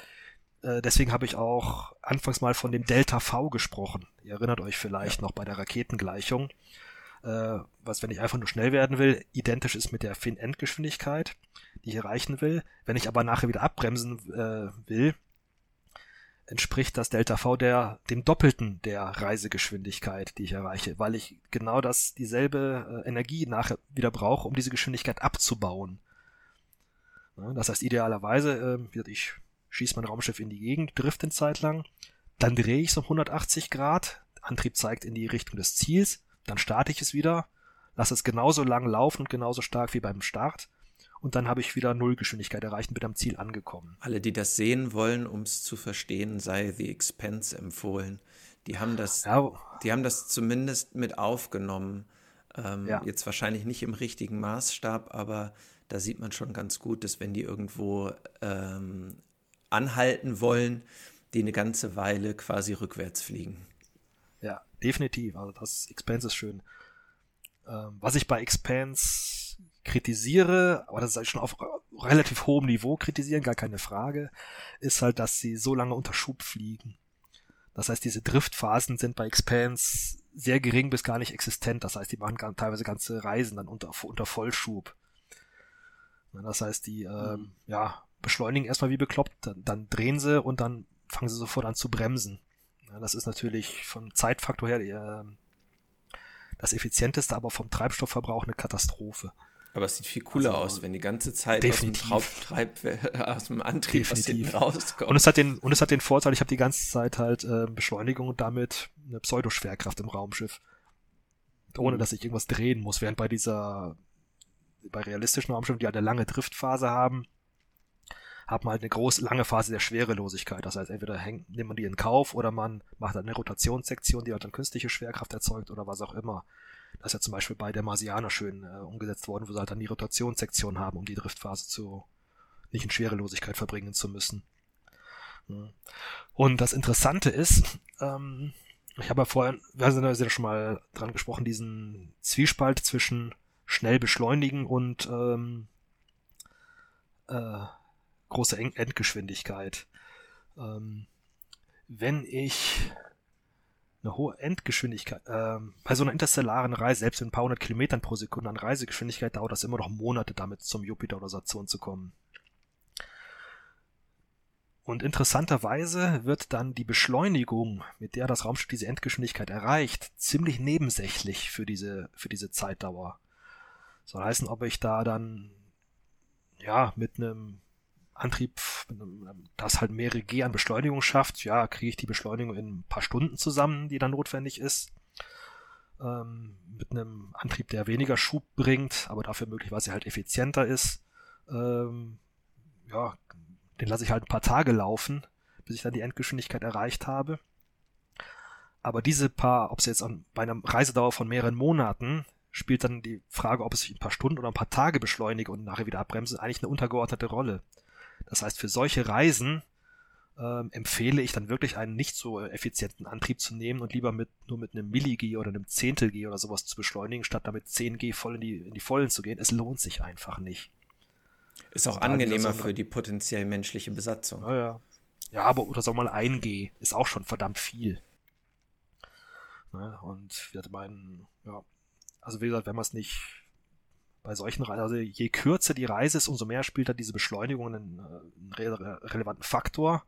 deswegen habe ich auch anfangs mal von dem Delta V gesprochen. Ihr erinnert euch vielleicht ja. noch bei der Raketengleichung. Äh, was, wenn ich einfach nur schnell werden will, identisch ist mit der Fin-Endgeschwindigkeit. die ich erreichen will. Wenn ich aber nachher wieder abbremsen äh, will, entspricht das Delta V der, dem Doppelten der Reisegeschwindigkeit, die ich erreiche, weil ich genau das, dieselbe äh, Energie nachher wieder brauche, um diese Geschwindigkeit abzubauen. Das heißt, idealerweise, äh, ich schieße mein Raumschiff in die Gegend, drift eine Zeit lang, dann drehe ich es um 180 Grad, Antrieb zeigt in die Richtung des Ziels, dann starte ich es wieder, lasse es genauso lang laufen und genauso stark wie beim Start und dann habe ich wieder Nullgeschwindigkeit erreicht und bin am Ziel angekommen. Alle, die das sehen wollen, um es zu verstehen, sei The Expense empfohlen. Die haben das, ja. die haben das zumindest mit aufgenommen. Ähm, ja. Jetzt wahrscheinlich nicht im richtigen Maßstab, aber da sieht man schon ganz gut, dass wenn die irgendwo ähm, anhalten wollen, die eine ganze Weile quasi rückwärts fliegen. Ja, definitiv. Also das Expense ist schön. Ähm, was ich bei Expanse kritisiere, aber das ist halt schon auf relativ hohem Niveau kritisieren, gar keine Frage, ist halt, dass sie so lange unter Schub fliegen. Das heißt, diese Driftphasen sind bei Expanse sehr gering bis gar nicht existent. Das heißt, die machen teilweise ganze Reisen dann unter, unter Vollschub. Das heißt, die ähm, mhm. ja, beschleunigen erstmal wie bekloppt, dann, dann, drehen sie und dann fangen sie sofort an zu bremsen. Ja, das ist natürlich vom Zeitfaktor her äh, das effizienteste, aber vom Treibstoffverbrauch eine Katastrophe. Aber es sieht viel cooler also, aus, wenn die ganze Zeit definitiv. aus dem, Treib, aus dem Antrieb definitiv. rauskommt. Und es hat den, und es hat den Vorteil, ich habe die ganze Zeit halt äh, Beschleunigung und damit eine Pseudoschwerkraft im Raumschiff. Ohne mhm. dass ich irgendwas drehen muss, während bei dieser, bei realistischen Raumschiffen, die eine lange Driftphase haben, haben halt eine große, lange Phase der Schwerelosigkeit. Das heißt, entweder hängt, nimmt man die in Kauf oder man macht halt eine Rotationssektion, die halt dann künstliche Schwerkraft erzeugt oder was auch immer. Das ist ja zum Beispiel bei der Marsianer schön äh, umgesetzt worden, wo sie halt dann die Rotationssektion haben, um die Driftphase zu nicht in Schwerelosigkeit verbringen zu müssen. Und das Interessante ist, ähm, ich habe ja vorhin, wir sind ja schon mal dran gesprochen, diesen Zwiespalt zwischen schnell beschleunigen und ähm, äh, große Endgeschwindigkeit. Ähm, wenn ich eine hohe Endgeschwindigkeit, äh, bei so einer interstellaren Reise, selbst in ein paar hundert Kilometern pro Sekunde an Reisegeschwindigkeit, dauert das immer noch Monate damit zum Jupiter oder Saturn zu kommen. Und interessanterweise wird dann die Beschleunigung, mit der das Raumschiff diese Endgeschwindigkeit erreicht, ziemlich nebensächlich für diese, für diese Zeitdauer. Soll heißen, ob ich da dann, ja, mit einem Antrieb, das halt mehrere G an Beschleunigung schafft, ja, kriege ich die Beschleunigung in ein paar Stunden zusammen, die dann notwendig ist. Ähm, mit einem Antrieb, der weniger Schub bringt, aber dafür möglicherweise halt effizienter ist. Ähm, ja, den lasse ich halt ein paar Tage laufen, bis ich dann die Endgeschwindigkeit erreicht habe. Aber diese paar, ob sie jetzt an, bei einer Reisedauer von mehreren Monaten, spielt dann die Frage, ob es sich ein paar Stunden oder ein paar Tage beschleunige und nachher wieder abbremse, eigentlich eine untergeordnete Rolle. Das heißt, für solche Reisen ähm, empfehle ich dann wirklich einen nicht so effizienten Antrieb zu nehmen und lieber mit nur mit einem Milli-G oder einem Zehntel-G oder sowas zu beschleunigen, statt damit 10G voll in die, in die Vollen zu gehen. Es lohnt sich einfach nicht. Ist auch angenehmer für die potenziell menschliche Besatzung. Ja, ja. ja aber oder sag mal 1G ist auch schon verdammt viel. Ne? Und wir meinen, ja, also wie gesagt, wenn man es nicht bei solchen Reisen, also je kürzer die Reise ist, umso mehr spielt da diese Beschleunigung einen, einen re relevanten Faktor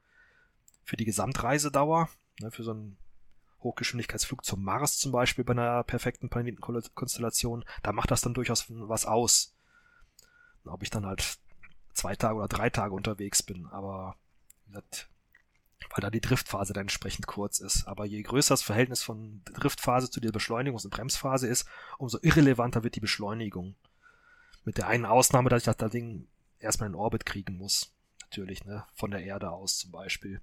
für die Gesamtreisedauer. Ne, für so einen Hochgeschwindigkeitsflug zum Mars zum Beispiel bei einer perfekten Planetenkonstellation, da macht das dann durchaus was aus. Ob ich dann halt zwei Tage oder drei Tage unterwegs bin, aber gesagt, weil da die Driftphase dann entsprechend kurz ist. Aber je größer das Verhältnis von Driftphase zu der Beschleunigungs- und Bremsphase ist, umso irrelevanter wird die Beschleunigung. Mit der einen Ausnahme, dass ich das Ding erstmal in Orbit kriegen muss. Natürlich, ne? Von der Erde aus zum Beispiel.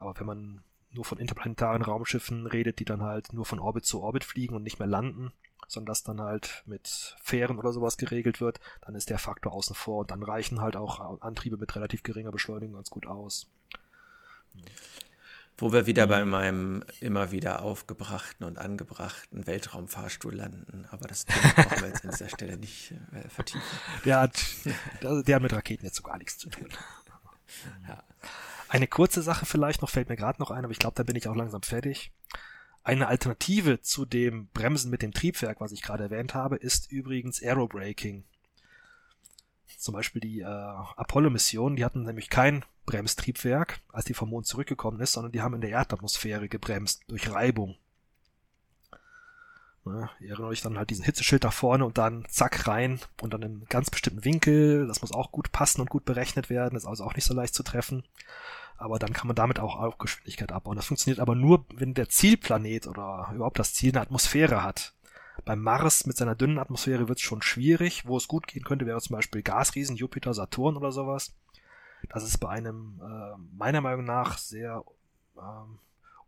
Aber wenn man nur von interplanetaren Raumschiffen redet, die dann halt nur von Orbit zu Orbit fliegen und nicht mehr landen, sondern das dann halt mit Fähren oder sowas geregelt wird, dann ist der Faktor außen vor und dann reichen halt auch Antriebe mit relativ geringer Beschleunigung ganz gut aus. Wo wir wieder bei meinem immer wieder aufgebrachten und angebrachten Weltraumfahrstuhl landen. Aber das brauchen wir jetzt an dieser Stelle nicht äh, vertiefen. Der hat, der hat mit Raketen jetzt so gar nichts zu tun. Ja. Eine kurze Sache vielleicht noch, fällt mir gerade noch ein, aber ich glaube, da bin ich auch langsam fertig. Eine Alternative zu dem Bremsen mit dem Triebwerk, was ich gerade erwähnt habe, ist übrigens Aerobraking. Zum Beispiel die äh, Apollo-Mission, die hatten nämlich kein Bremstriebwerk, als die vom Mond zurückgekommen ist, sondern die haben in der Erdatmosphäre gebremst durch Reibung. Ne, ihr erinnert euch dann halt diesen Hitzeschild da vorne und dann zack rein und dann im ganz bestimmten Winkel. Das muss auch gut passen und gut berechnet werden, ist also auch nicht so leicht zu treffen. Aber dann kann man damit auch Geschwindigkeit abbauen. Das funktioniert aber nur, wenn der Zielplanet oder überhaupt das Ziel eine Atmosphäre hat. Beim Mars mit seiner dünnen Atmosphäre wird es schon schwierig. Wo es gut gehen könnte, wäre zum Beispiel Gasriesen, Jupiter, Saturn oder sowas. Das ist bei einem äh, meiner Meinung nach sehr ähm,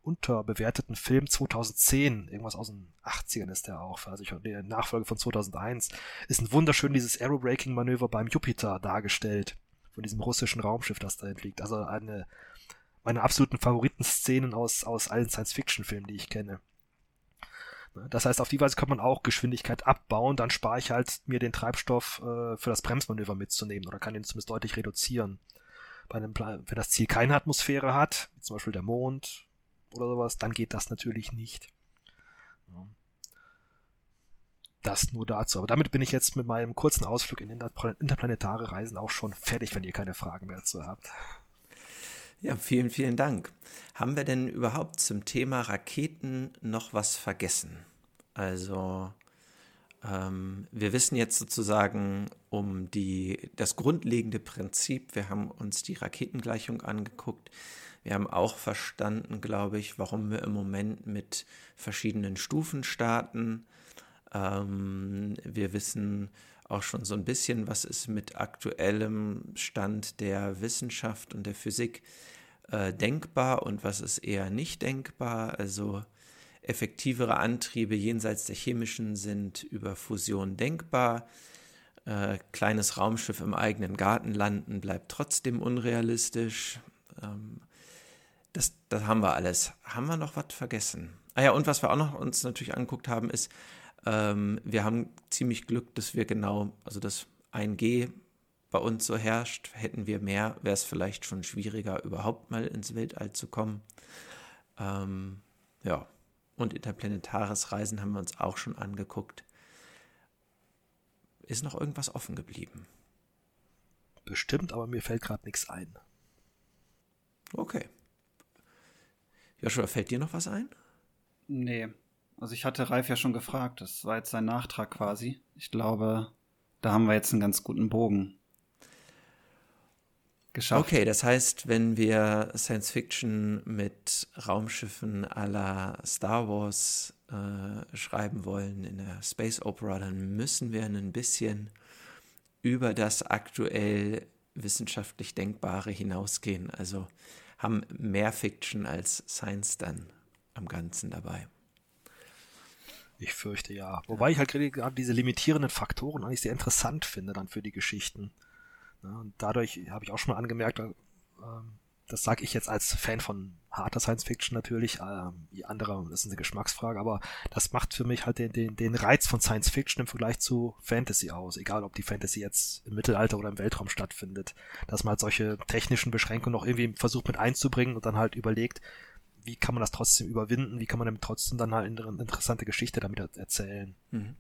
unterbewerteten Film 2010, irgendwas aus den 80ern ist der auch, also ich, der Nachfolge von 2001, ist ein wunderschön dieses Aerobraking-Manöver beim Jupiter dargestellt, von diesem russischen Raumschiff, das da entfliegt. Also eine meiner absoluten Favoritenszenen aus, aus allen Science-Fiction-Filmen, die ich kenne. Ne, das heißt, auf die Weise kann man auch Geschwindigkeit abbauen, dann spare ich halt mir den Treibstoff äh, für das Bremsmanöver mitzunehmen oder kann ihn zumindest deutlich reduzieren. Bei einem Plan, wenn das Ziel keine Atmosphäre hat, wie zum Beispiel der Mond, oder sowas, dann geht das natürlich nicht. Das nur dazu. Aber damit bin ich jetzt mit meinem kurzen Ausflug in interplanetare Reisen auch schon fertig, wenn ihr keine Fragen mehr dazu habt. Ja, vielen, vielen Dank. Haben wir denn überhaupt zum Thema Raketen noch was vergessen? Also, ähm, wir wissen jetzt sozusagen um die, das grundlegende Prinzip. Wir haben uns die Raketengleichung angeguckt. Wir haben auch verstanden, glaube ich, warum wir im Moment mit verschiedenen Stufen starten. Ähm, wir wissen auch schon so ein bisschen, was ist mit aktuellem Stand der Wissenschaft und der Physik äh, denkbar und was ist eher nicht denkbar. Also effektivere Antriebe jenseits der chemischen sind über Fusion denkbar. Äh, kleines Raumschiff im eigenen Garten landen bleibt trotzdem unrealistisch. Ähm, das, das haben wir alles. Haben wir noch was vergessen? Ah ja, und was wir auch noch uns natürlich angeguckt haben, ist, ähm, wir haben ziemlich Glück, dass wir genau, also das 1G bei uns so herrscht. Hätten wir mehr, wäre es vielleicht schon schwieriger, überhaupt mal ins Weltall zu kommen. Ähm, ja, und interplanetares Reisen haben wir uns auch schon angeguckt. Ist noch irgendwas offen geblieben? Bestimmt, aber mir fällt gerade nichts ein. Okay. Joshua, fällt dir noch was ein? Nee. Also ich hatte Ralf ja schon gefragt. Das war jetzt sein Nachtrag quasi. Ich glaube, da haben wir jetzt einen ganz guten Bogen geschafft. Okay, das heißt, wenn wir Science Fiction mit Raumschiffen à la Star Wars äh, schreiben wollen in der Space Opera, dann müssen wir ein bisschen über das aktuell wissenschaftlich Denkbare hinausgehen. Also haben mehr Fiction als Science dann am Ganzen dabei. Ich fürchte ja. Wobei ich halt gerade diese limitierenden Faktoren eigentlich sehr interessant finde dann für die Geschichten. und dadurch habe ich auch schon mal angemerkt, äh, das sage ich jetzt als Fan von harter Science Fiction natürlich, äh, die andere, das ist eine Geschmacksfrage, aber das macht für mich halt den, den, den Reiz von Science Fiction im Vergleich zu Fantasy aus, egal ob die Fantasy jetzt im Mittelalter oder im Weltraum stattfindet, dass man halt solche technischen Beschränkungen noch irgendwie versucht mit einzubringen und dann halt überlegt, wie kann man das trotzdem überwinden, wie kann man damit trotzdem dann halt eine interessante Geschichte damit erzählen. Mhm.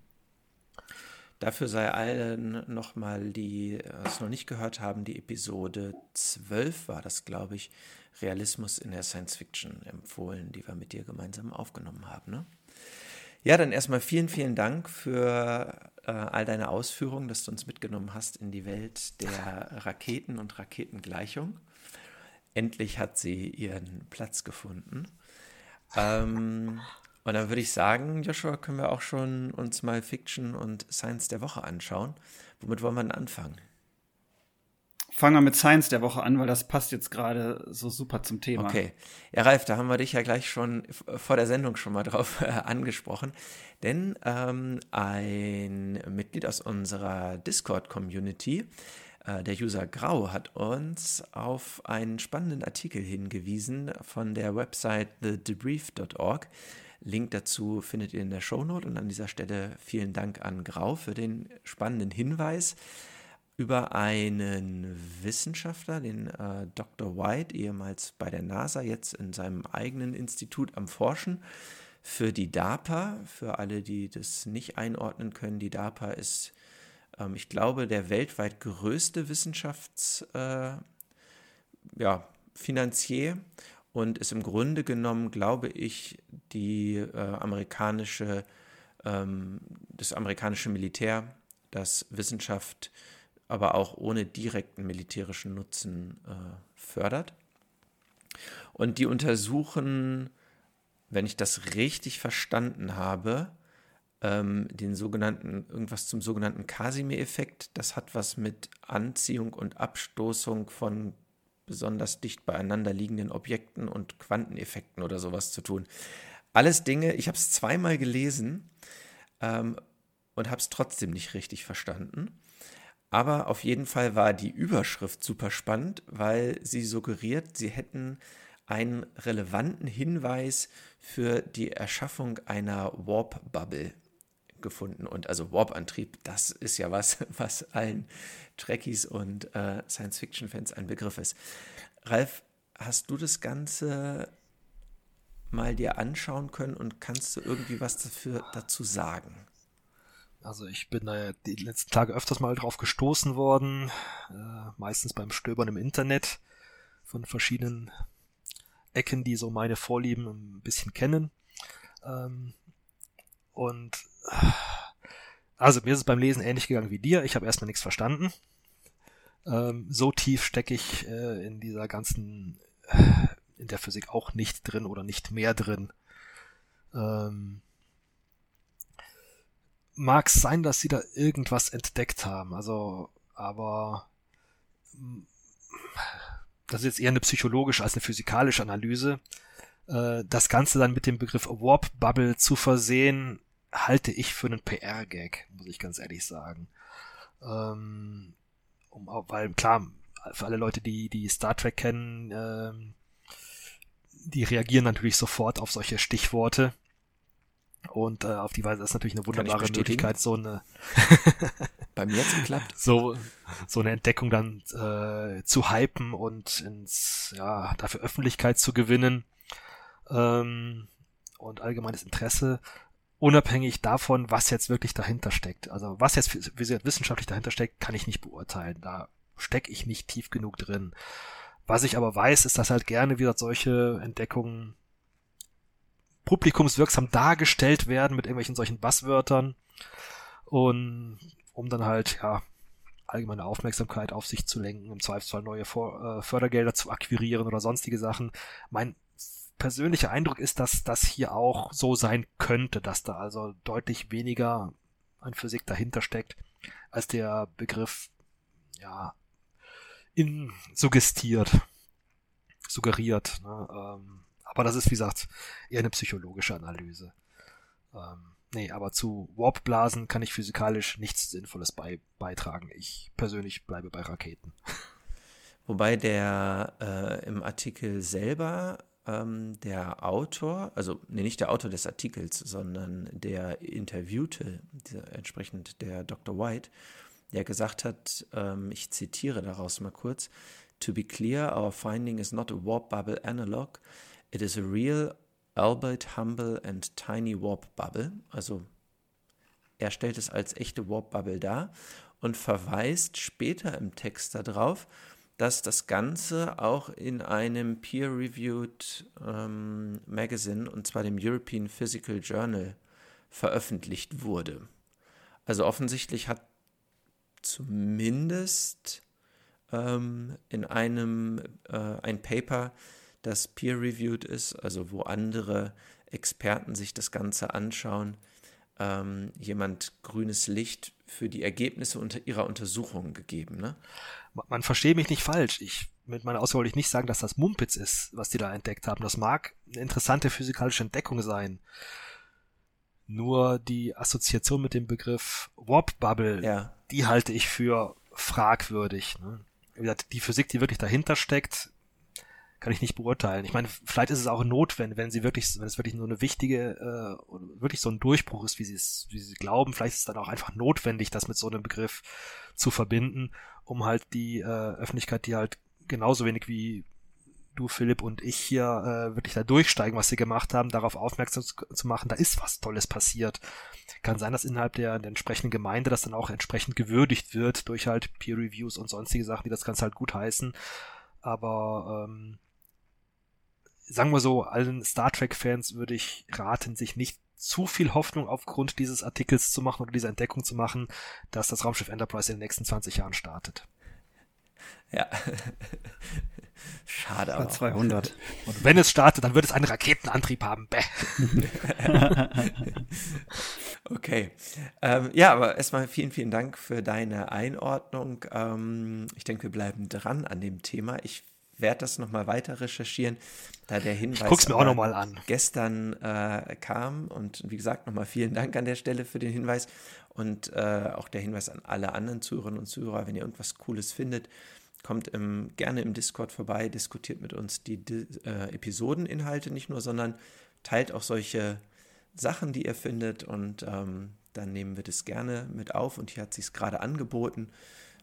Dafür sei allen nochmal, die es noch nicht gehört haben, die Episode 12 war das, glaube ich, Realismus in der Science Fiction empfohlen, die wir mit dir gemeinsam aufgenommen haben. Ne? Ja, dann erstmal vielen, vielen Dank für äh, all deine Ausführungen, dass du uns mitgenommen hast in die Welt der Raketen und Raketengleichung. Endlich hat sie ihren Platz gefunden. Ähm, und dann würde ich sagen, Joshua, können wir auch schon uns mal Fiction und Science der Woche anschauen. Womit wollen wir denn anfangen? Fangen wir mit Science der Woche an, weil das passt jetzt gerade so super zum Thema. Okay. Ja, Ralf, da haben wir dich ja gleich schon vor der Sendung schon mal drauf äh, angesprochen. Denn ähm, ein Mitglied aus unserer Discord-Community, der User Grau, hat uns auf einen spannenden Artikel hingewiesen von der Website thedebrief.org. Link dazu findet ihr in der Shownote und an dieser Stelle vielen Dank an Grau für den spannenden Hinweis über einen Wissenschaftler, den äh, Dr. White, ehemals bei der NASA, jetzt in seinem eigenen Institut am Forschen für die DARPA. Für alle, die das nicht einordnen können, die DARPA ist ähm, ich glaube, der weltweit größte Wissenschaftsfinanzier äh, ja, und ist im Grunde genommen, glaube ich, die äh, amerikanische, ähm, das amerikanische Militär, das Wissenschaft aber auch ohne direkten militärischen Nutzen äh, fördert. Und die untersuchen, wenn ich das richtig verstanden habe, ähm, den sogenannten, irgendwas zum sogenannten Casimir-Effekt. Das hat was mit Anziehung und Abstoßung von besonders dicht beieinander liegenden Objekten und Quanteneffekten oder sowas zu tun. Alles Dinge, ich habe es zweimal gelesen ähm, und habe es trotzdem nicht richtig verstanden. Aber auf jeden Fall war die Überschrift super spannend, weil sie suggeriert, sie hätten einen relevanten Hinweis für die Erschaffung einer Warp-Bubble gefunden. Und also Warp-Antrieb, das ist ja was, was allen Trekkies und äh, Science-Fiction-Fans ein Begriff ist. Ralf, hast du das Ganze mal dir anschauen können und kannst du irgendwie was dafür, dazu sagen? Also ich bin da die letzten Tage öfters mal drauf gestoßen worden, äh, meistens beim Stöbern im Internet von verschiedenen Ecken, die so meine Vorlieben ein bisschen kennen. Ähm, und also mir ist es beim Lesen ähnlich gegangen wie dir. Ich habe erstmal nichts verstanden. Ähm, so tief stecke ich äh, in dieser ganzen, äh, in der Physik auch nicht drin oder nicht mehr drin. Ähm, mag sein, dass sie da irgendwas entdeckt haben. Also, aber das ist jetzt eher eine psychologische als eine physikalische Analyse. Äh, das Ganze dann mit dem Begriff Warp Bubble zu versehen, halte ich für einen PR-Gag, muss ich ganz ehrlich sagen. Ähm, um, weil klar, für alle Leute, die die Star Trek kennen, ähm, die reagieren natürlich sofort auf solche Stichworte. Und äh, auf die Weise ist natürlich eine wunderbare Möglichkeit, so eine bei mir geklappt. So, so eine Entdeckung dann äh, zu hypen und ins, ja, dafür Öffentlichkeit zu gewinnen ähm, und allgemeines Interesse, unabhängig davon, was jetzt wirklich dahinter steckt. Also was jetzt wissenschaftlich dahinter steckt, kann ich nicht beurteilen. Da stecke ich nicht tief genug drin. Was ich aber weiß, ist, dass halt gerne wieder solche Entdeckungen publikumswirksam dargestellt werden mit irgendwelchen solchen Basswörtern und um dann halt ja allgemeine Aufmerksamkeit auf sich zu lenken, im Zweifelsfall neue Vor äh, Fördergelder zu akquirieren oder sonstige Sachen. Mein persönlicher Eindruck ist, dass das hier auch so sein könnte, dass da also deutlich weniger an Physik dahinter steckt, als der Begriff ja in suggestiert, suggeriert. Ne? Ähm, aber das ist, wie gesagt, eher eine psychologische Analyse. Ähm, nee, aber zu Warpblasen kann ich physikalisch nichts Sinnvolles bei, beitragen. Ich persönlich bleibe bei Raketen. Wobei der äh, im Artikel selber ähm, der Autor, also nee, nicht der Autor des Artikels, sondern der Interviewte, der, entsprechend der Dr. White, der gesagt hat, ähm, ich zitiere daraus mal kurz, To be clear, our finding is not a warp bubble analog. It is a real, albeit humble and tiny warp bubble. Also er stellt es als echte Warp Bubble dar und verweist später im Text darauf, dass das Ganze auch in einem peer-reviewed ähm, Magazine, und zwar dem European Physical Journal, veröffentlicht wurde. Also offensichtlich hat zumindest ähm, in einem äh, ein Paper das peer-reviewed ist, also wo andere Experten sich das Ganze anschauen, ähm, jemand grünes Licht für die Ergebnisse unter ihrer Untersuchung gegeben. Ne? Man verstehe mich nicht falsch. Ich mit meiner Aussage wollte ich nicht sagen, dass das Mumpitz ist, was die da entdeckt haben. Das mag eine interessante physikalische Entdeckung sein. Nur die Assoziation mit dem Begriff Warp Bubble, ja. die halte ich für fragwürdig. Ne? Die Physik, die wirklich dahinter steckt, kann ich nicht beurteilen. Ich meine, vielleicht ist es auch notwendig, wenn sie wirklich, wenn es wirklich so eine wichtige, äh, wirklich so ein Durchbruch ist, wie sie es, wie sie glauben, vielleicht ist es dann auch einfach notwendig, das mit so einem Begriff zu verbinden, um halt die äh, Öffentlichkeit, die halt genauso wenig wie du, Philipp und ich hier äh, wirklich da durchsteigen, was sie gemacht haben, darauf aufmerksam zu, zu, machen, da ist was Tolles passiert. Kann sein, dass innerhalb der, der entsprechenden Gemeinde das dann auch entsprechend gewürdigt wird durch halt Peer Reviews und sonstige Sachen, die das Ganze halt gut heißen. Aber ähm, sagen wir so, allen Star Trek-Fans würde ich raten, sich nicht zu viel Hoffnung aufgrund dieses Artikels zu machen oder dieser Entdeckung zu machen, dass das Raumschiff Enterprise in den nächsten 20 Jahren startet. Ja. Schade aber. 200. Und wenn es startet, dann wird es einen Raketenantrieb haben. Bäh. okay. Ähm, ja, aber erstmal vielen, vielen Dank für deine Einordnung. Ähm, ich denke, wir bleiben dran an dem Thema. Ich werde das nochmal weiter recherchieren, da der Hinweis ich mir auch noch mal an. gestern äh, kam. Und wie gesagt, nochmal vielen Dank an der Stelle für den Hinweis. Und äh, auch der Hinweis an alle anderen Zuhörerinnen und Zuhörer, wenn ihr irgendwas Cooles findet, kommt im, gerne im Discord vorbei, diskutiert mit uns die, die äh, Episodeninhalte nicht nur, sondern teilt auch solche Sachen, die ihr findet. Und ähm, dann nehmen wir das gerne mit auf. Und hier hat sich gerade angeboten.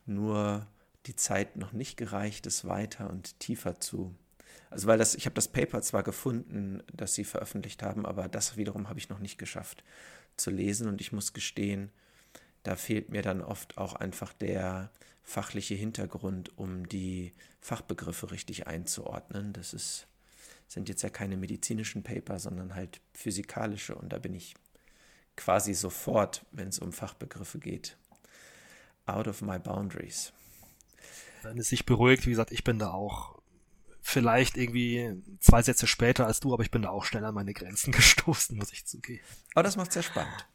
Nur die Zeit noch nicht gereicht, es weiter und tiefer zu. Also weil das, ich habe das Paper zwar gefunden, das sie veröffentlicht haben, aber das wiederum habe ich noch nicht geschafft zu lesen und ich muss gestehen, da fehlt mir dann oft auch einfach der fachliche Hintergrund, um die Fachbegriffe richtig einzuordnen. Das ist, sind jetzt ja keine medizinischen Paper, sondern halt physikalische und da bin ich quasi sofort, wenn es um Fachbegriffe geht, out of my boundaries wenn es sich beruhigt, wie gesagt, ich bin da auch vielleicht irgendwie zwei Sätze später als du, aber ich bin da auch schnell an meine Grenzen gestoßen, muss ich zugeben. Aber das macht sehr spannend.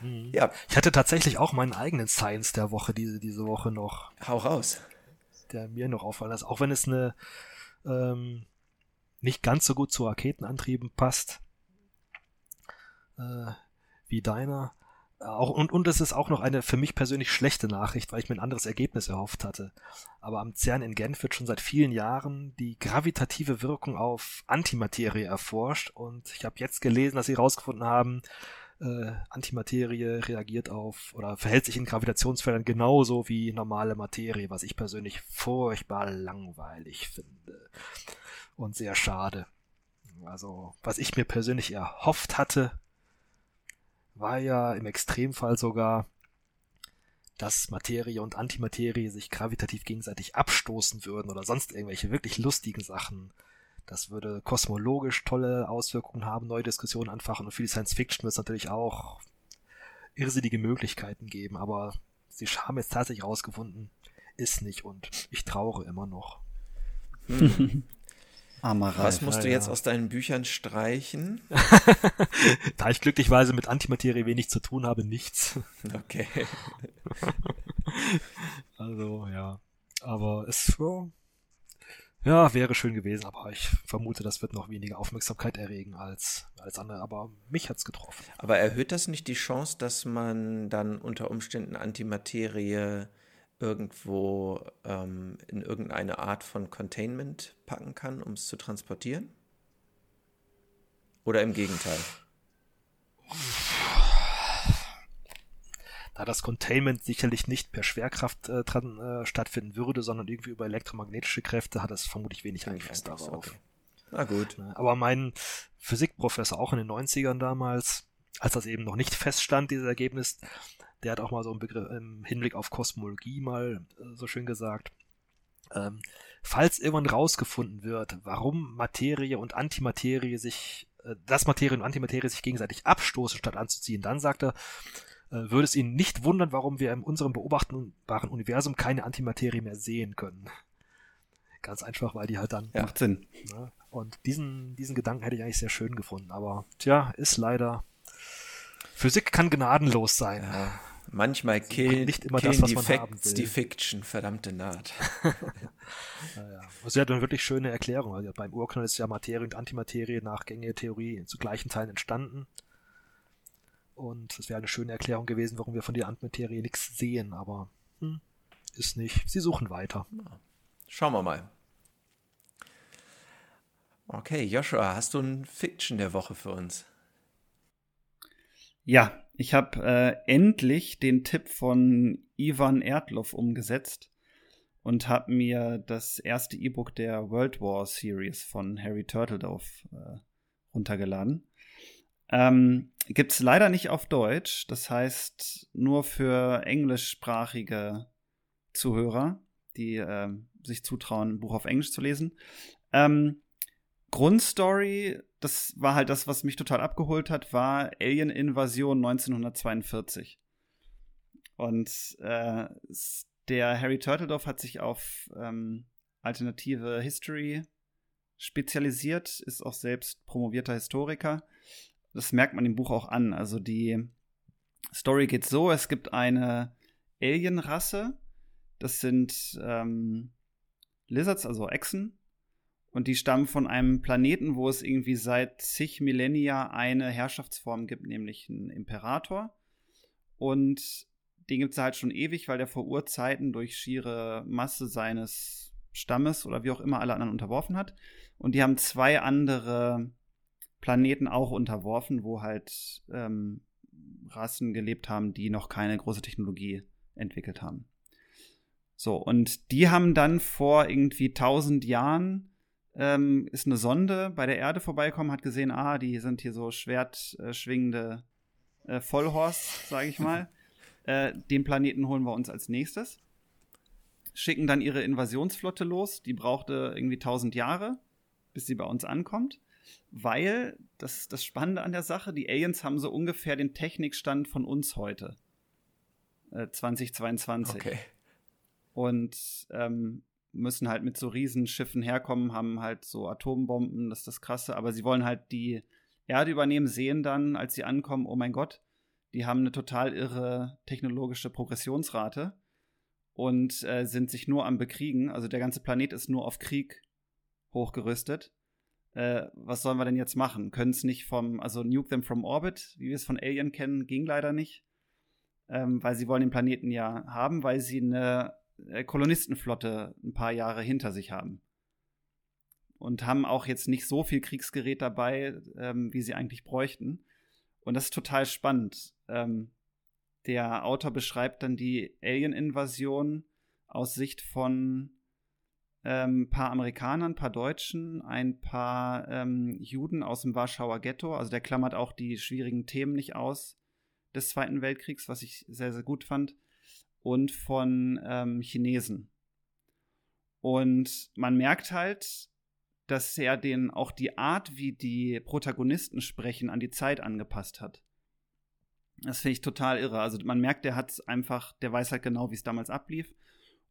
Mhm. Ja. Ich hatte tatsächlich auch meinen eigenen Science der Woche, diese, diese Woche noch. Hau raus. Der mir noch auffallen ist, auch wenn es eine ähm, nicht ganz so gut zu Raketenantrieben passt äh, wie deiner. Auch, und, und es ist auch noch eine für mich persönlich schlechte Nachricht, weil ich mir ein anderes Ergebnis erhofft hatte. Aber am CERN in Genf wird schon seit vielen Jahren die gravitative Wirkung auf Antimaterie erforscht. Und ich habe jetzt gelesen, dass sie herausgefunden haben, äh, Antimaterie reagiert auf oder verhält sich in Gravitationsfeldern genauso wie normale Materie, was ich persönlich furchtbar langweilig finde. Und sehr schade. Also, was ich mir persönlich erhofft hatte, war ja im Extremfall sogar, dass Materie und Antimaterie sich gravitativ gegenseitig abstoßen würden oder sonst irgendwelche wirklich lustigen Sachen. Das würde kosmologisch tolle Auswirkungen haben, neue Diskussionen anfachen und für die Science Fiction wird es natürlich auch irrsinnige Möglichkeiten geben, aber sie haben jetzt tatsächlich rausgefunden, ist nicht und ich traure immer noch. Hm. Armer Ralf. Was musst du jetzt aus deinen Büchern streichen? da ich glücklicherweise mit Antimaterie wenig zu tun habe, nichts. Okay. also, ja. Aber es ja, ja, wäre schön gewesen, aber ich vermute, das wird noch weniger Aufmerksamkeit erregen als, als andere. Aber mich hat's getroffen. Aber erhöht das nicht die Chance, dass man dann unter Umständen Antimaterie irgendwo ähm, in irgendeine Art von Containment packen kann, um es zu transportieren? Oder im Gegenteil? Da das Containment sicherlich nicht per Schwerkraft äh, dran, äh, stattfinden würde, sondern irgendwie über elektromagnetische Kräfte, hat es vermutlich wenig Einfluss darauf. Okay. Na gut. Aber mein Physikprofessor auch in den 90ern damals, als das eben noch nicht feststand, dieses Ergebnis, der hat auch mal so einen Begriff im Hinblick auf Kosmologie mal äh, so schön gesagt. Ähm, falls irgendwann rausgefunden wird, warum Materie und Antimaterie sich, äh, dass Materie und Antimaterie sich gegenseitig abstoßen statt anzuziehen, dann sagt er, äh, würde es ihn nicht wundern, warum wir in unserem beobachtbaren Universum keine Antimaterie mehr sehen können. Ganz einfach, weil die halt dann. Ja, macht Sinn. Ne? Und diesen, diesen Gedanken hätte ich eigentlich sehr schön gefunden. Aber tja, ist leider Physik kann gnadenlos sein. Ja. Manchmal killen, nicht immer killen das, die Facts die Fiction, verdammte Naht. naja. Also sie hat eine wirklich schöne Erklärung. Also beim Urknall ist ja Materie und Antimaterie nach gängiger Theorie zu gleichen Teilen entstanden. Und es wäre eine schöne Erklärung gewesen, warum wir von der Antimaterie nichts sehen, aber hm, ist nicht. Sie suchen weiter. Schauen wir mal. Okay, Joshua, hast du ein Fiction der Woche für uns? Ja, ich habe äh, endlich den Tipp von Ivan Erdloff umgesetzt. und habe mir das erste E-Book der World War Series von Harry Turtledove äh, runtergeladen. Ähm, Gibt es leider nicht auf Deutsch, das heißt nur für englischsprachige Zuhörer, die äh, sich zutrauen, ein Buch auf Englisch zu lesen. Ähm, Grundstory, das war halt das, was mich total abgeholt hat, war Alien-Invasion 1942. Und äh, der Harry Turtledorf hat sich auf ähm, alternative History spezialisiert, ist auch selbst promovierter Historiker. Das merkt man im Buch auch an. Also die Story geht so: Es gibt eine Alien-Rasse, das sind ähm, Lizards, also Echsen, und die stammen von einem Planeten, wo es irgendwie seit zig Millennia eine Herrschaftsform gibt, nämlich einen Imperator. Und den gibt es halt schon ewig, weil der vor Urzeiten durch schiere Masse seines Stammes oder wie auch immer alle anderen unterworfen hat. Und die haben zwei andere Planeten auch unterworfen, wo halt ähm, Rassen gelebt haben, die noch keine große Technologie entwickelt haben. So, und die haben dann vor irgendwie tausend Jahren ähm, ist eine Sonde bei der Erde vorbeikommen, hat gesehen, ah, die sind hier so schwertschwingende äh, Vollhorst, sage ich mal. äh, den Planeten holen wir uns als nächstes. Schicken dann ihre Invasionsflotte los. Die brauchte irgendwie 1000 Jahre, bis sie bei uns ankommt. Weil, das ist das Spannende an der Sache, die Aliens haben so ungefähr den Technikstand von uns heute. Äh, 2022. Okay. Und ähm, müssen halt mit so Riesenschiffen herkommen, haben halt so Atombomben, das ist das Krasse, aber sie wollen halt die Erde übernehmen, sehen dann, als sie ankommen, oh mein Gott, die haben eine total irre technologische Progressionsrate und äh, sind sich nur am Bekriegen. Also der ganze Planet ist nur auf Krieg hochgerüstet. Äh, was sollen wir denn jetzt machen? Können es nicht vom, also nuke them from orbit, wie wir es von Alien kennen, ging leider nicht. Ähm, weil sie wollen den Planeten ja haben, weil sie eine Kolonistenflotte ein paar Jahre hinter sich haben. Und haben auch jetzt nicht so viel Kriegsgerät dabei, ähm, wie sie eigentlich bräuchten. Und das ist total spannend. Ähm, der Autor beschreibt dann die Alien-Invasion aus Sicht von ein ähm, paar Amerikanern, ein paar Deutschen, ein paar ähm, Juden aus dem Warschauer Ghetto. Also der klammert auch die schwierigen Themen nicht aus des Zweiten Weltkriegs, was ich sehr, sehr gut fand und von ähm, Chinesen. Und man merkt halt, dass er den auch die Art, wie die Protagonisten sprechen, an die Zeit angepasst hat. Das finde ich total irre. Also man merkt, der hat einfach, der weiß halt genau, wie es damals ablief.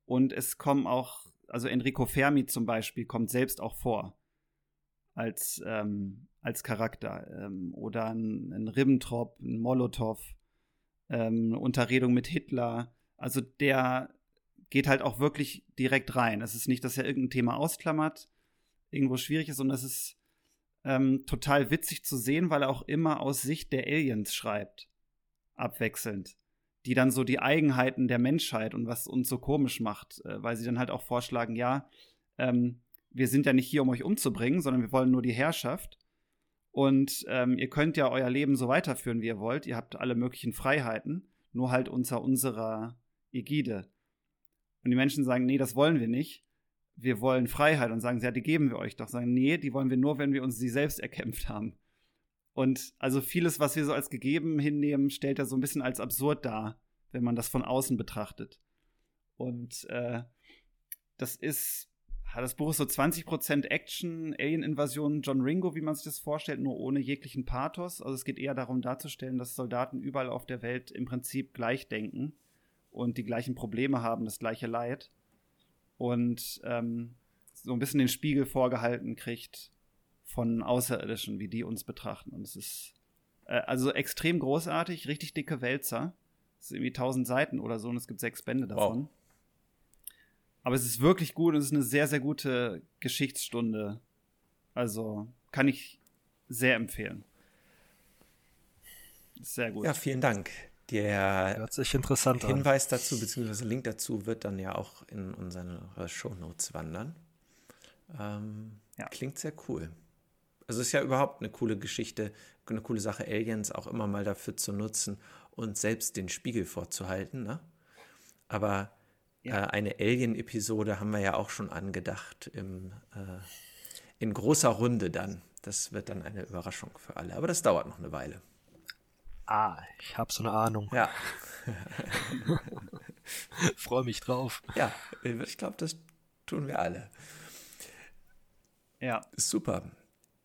Und es kommen auch, also Enrico Fermi zum Beispiel kommt selbst auch vor als, ähm, als Charakter. Ähm, oder ein, ein Ribbentrop, ein Molotow, ähm, Unterredung mit Hitler. Also der geht halt auch wirklich direkt rein. Es ist nicht, dass er irgendein Thema ausklammert, irgendwo schwierig ist, sondern es ist ähm, total witzig zu sehen, weil er auch immer aus Sicht der Aliens schreibt. Abwechselnd. Die dann so die Eigenheiten der Menschheit und was uns so komisch macht, äh, weil sie dann halt auch vorschlagen, ja, ähm, wir sind ja nicht hier, um euch umzubringen, sondern wir wollen nur die Herrschaft. Und ähm, ihr könnt ja euer Leben so weiterführen, wie ihr wollt. Ihr habt alle möglichen Freiheiten, nur halt unter unserer Ägide. Und die Menschen sagen, nee, das wollen wir nicht. Wir wollen Freiheit und sagen, ja, die geben wir euch doch. Sagen, nee, die wollen wir nur, wenn wir uns sie selbst erkämpft haben. Und also vieles, was wir so als gegeben hinnehmen, stellt er so ein bisschen als absurd dar, wenn man das von außen betrachtet. Und äh, das ist, das Buch ist so 20% Action, Alien-Invasion, John Ringo, wie man sich das vorstellt, nur ohne jeglichen Pathos. Also es geht eher darum darzustellen, dass Soldaten überall auf der Welt im Prinzip gleich denken und die gleichen Probleme haben, das gleiche Leid. Und ähm, so ein bisschen den Spiegel vorgehalten kriegt von Außerirdischen, wie die uns betrachten. Und es ist äh, also extrem großartig, richtig dicke Wälzer. Es sind irgendwie tausend Seiten oder so und es gibt sechs Bände davon. Wow. Aber es ist wirklich gut und es ist eine sehr, sehr gute Geschichtsstunde. Also kann ich sehr empfehlen. Sehr gut. Ja, vielen Dank. Der Hinweis an. dazu, beziehungsweise Link dazu, wird dann ja auch in unsere Shownotes wandern. Ähm, ja. Klingt sehr cool. Also es ist ja überhaupt eine coole Geschichte, eine coole Sache, Aliens auch immer mal dafür zu nutzen und selbst den Spiegel vorzuhalten. Ne? Aber ja. äh, eine Alien-Episode haben wir ja auch schon angedacht im, äh, in großer Runde dann. Das wird dann eine Überraschung für alle. Aber das dauert noch eine Weile. Ah, ich habe so eine Ahnung. Ja. Freue mich drauf. Ja, ich glaube, das tun wir alle. Ja. Super.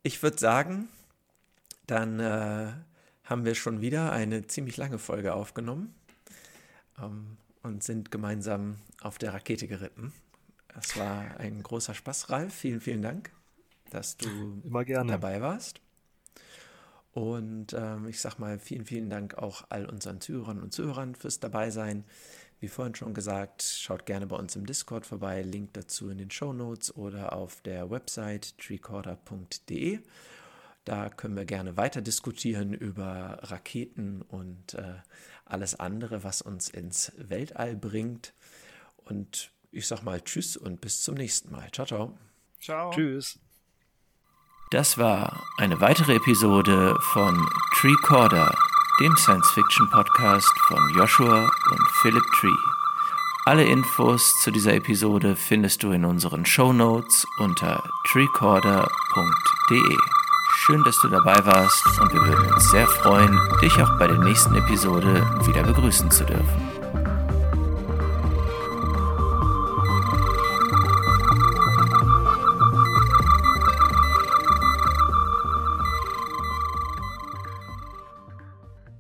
Ich würde sagen, dann äh, haben wir schon wieder eine ziemlich lange Folge aufgenommen ähm, und sind gemeinsam auf der Rakete geritten. Es war ein großer Spaß, Ralf. Vielen, vielen Dank, dass du dabei warst. Und ähm, ich sag mal, vielen, vielen Dank auch all unseren Zuhörern und Zuhörern fürs Dabeisein. Wie vorhin schon gesagt, schaut gerne bei uns im Discord vorbei. Link dazu in den Show Notes oder auf der Website treecorder.de. Da können wir gerne weiter diskutieren über Raketen und äh, alles andere, was uns ins Weltall bringt. Und ich sag mal Tschüss und bis zum nächsten Mal. Ciao, ciao. Ciao. Tschüss. Das war eine weitere Episode von Treecorder, dem Science-Fiction-Podcast von Joshua und Philip Tree. Alle Infos zu dieser Episode findest du in unseren Show Notes unter treecorder.de. Schön, dass du dabei warst und wir würden uns sehr freuen, dich auch bei der nächsten Episode wieder begrüßen zu dürfen.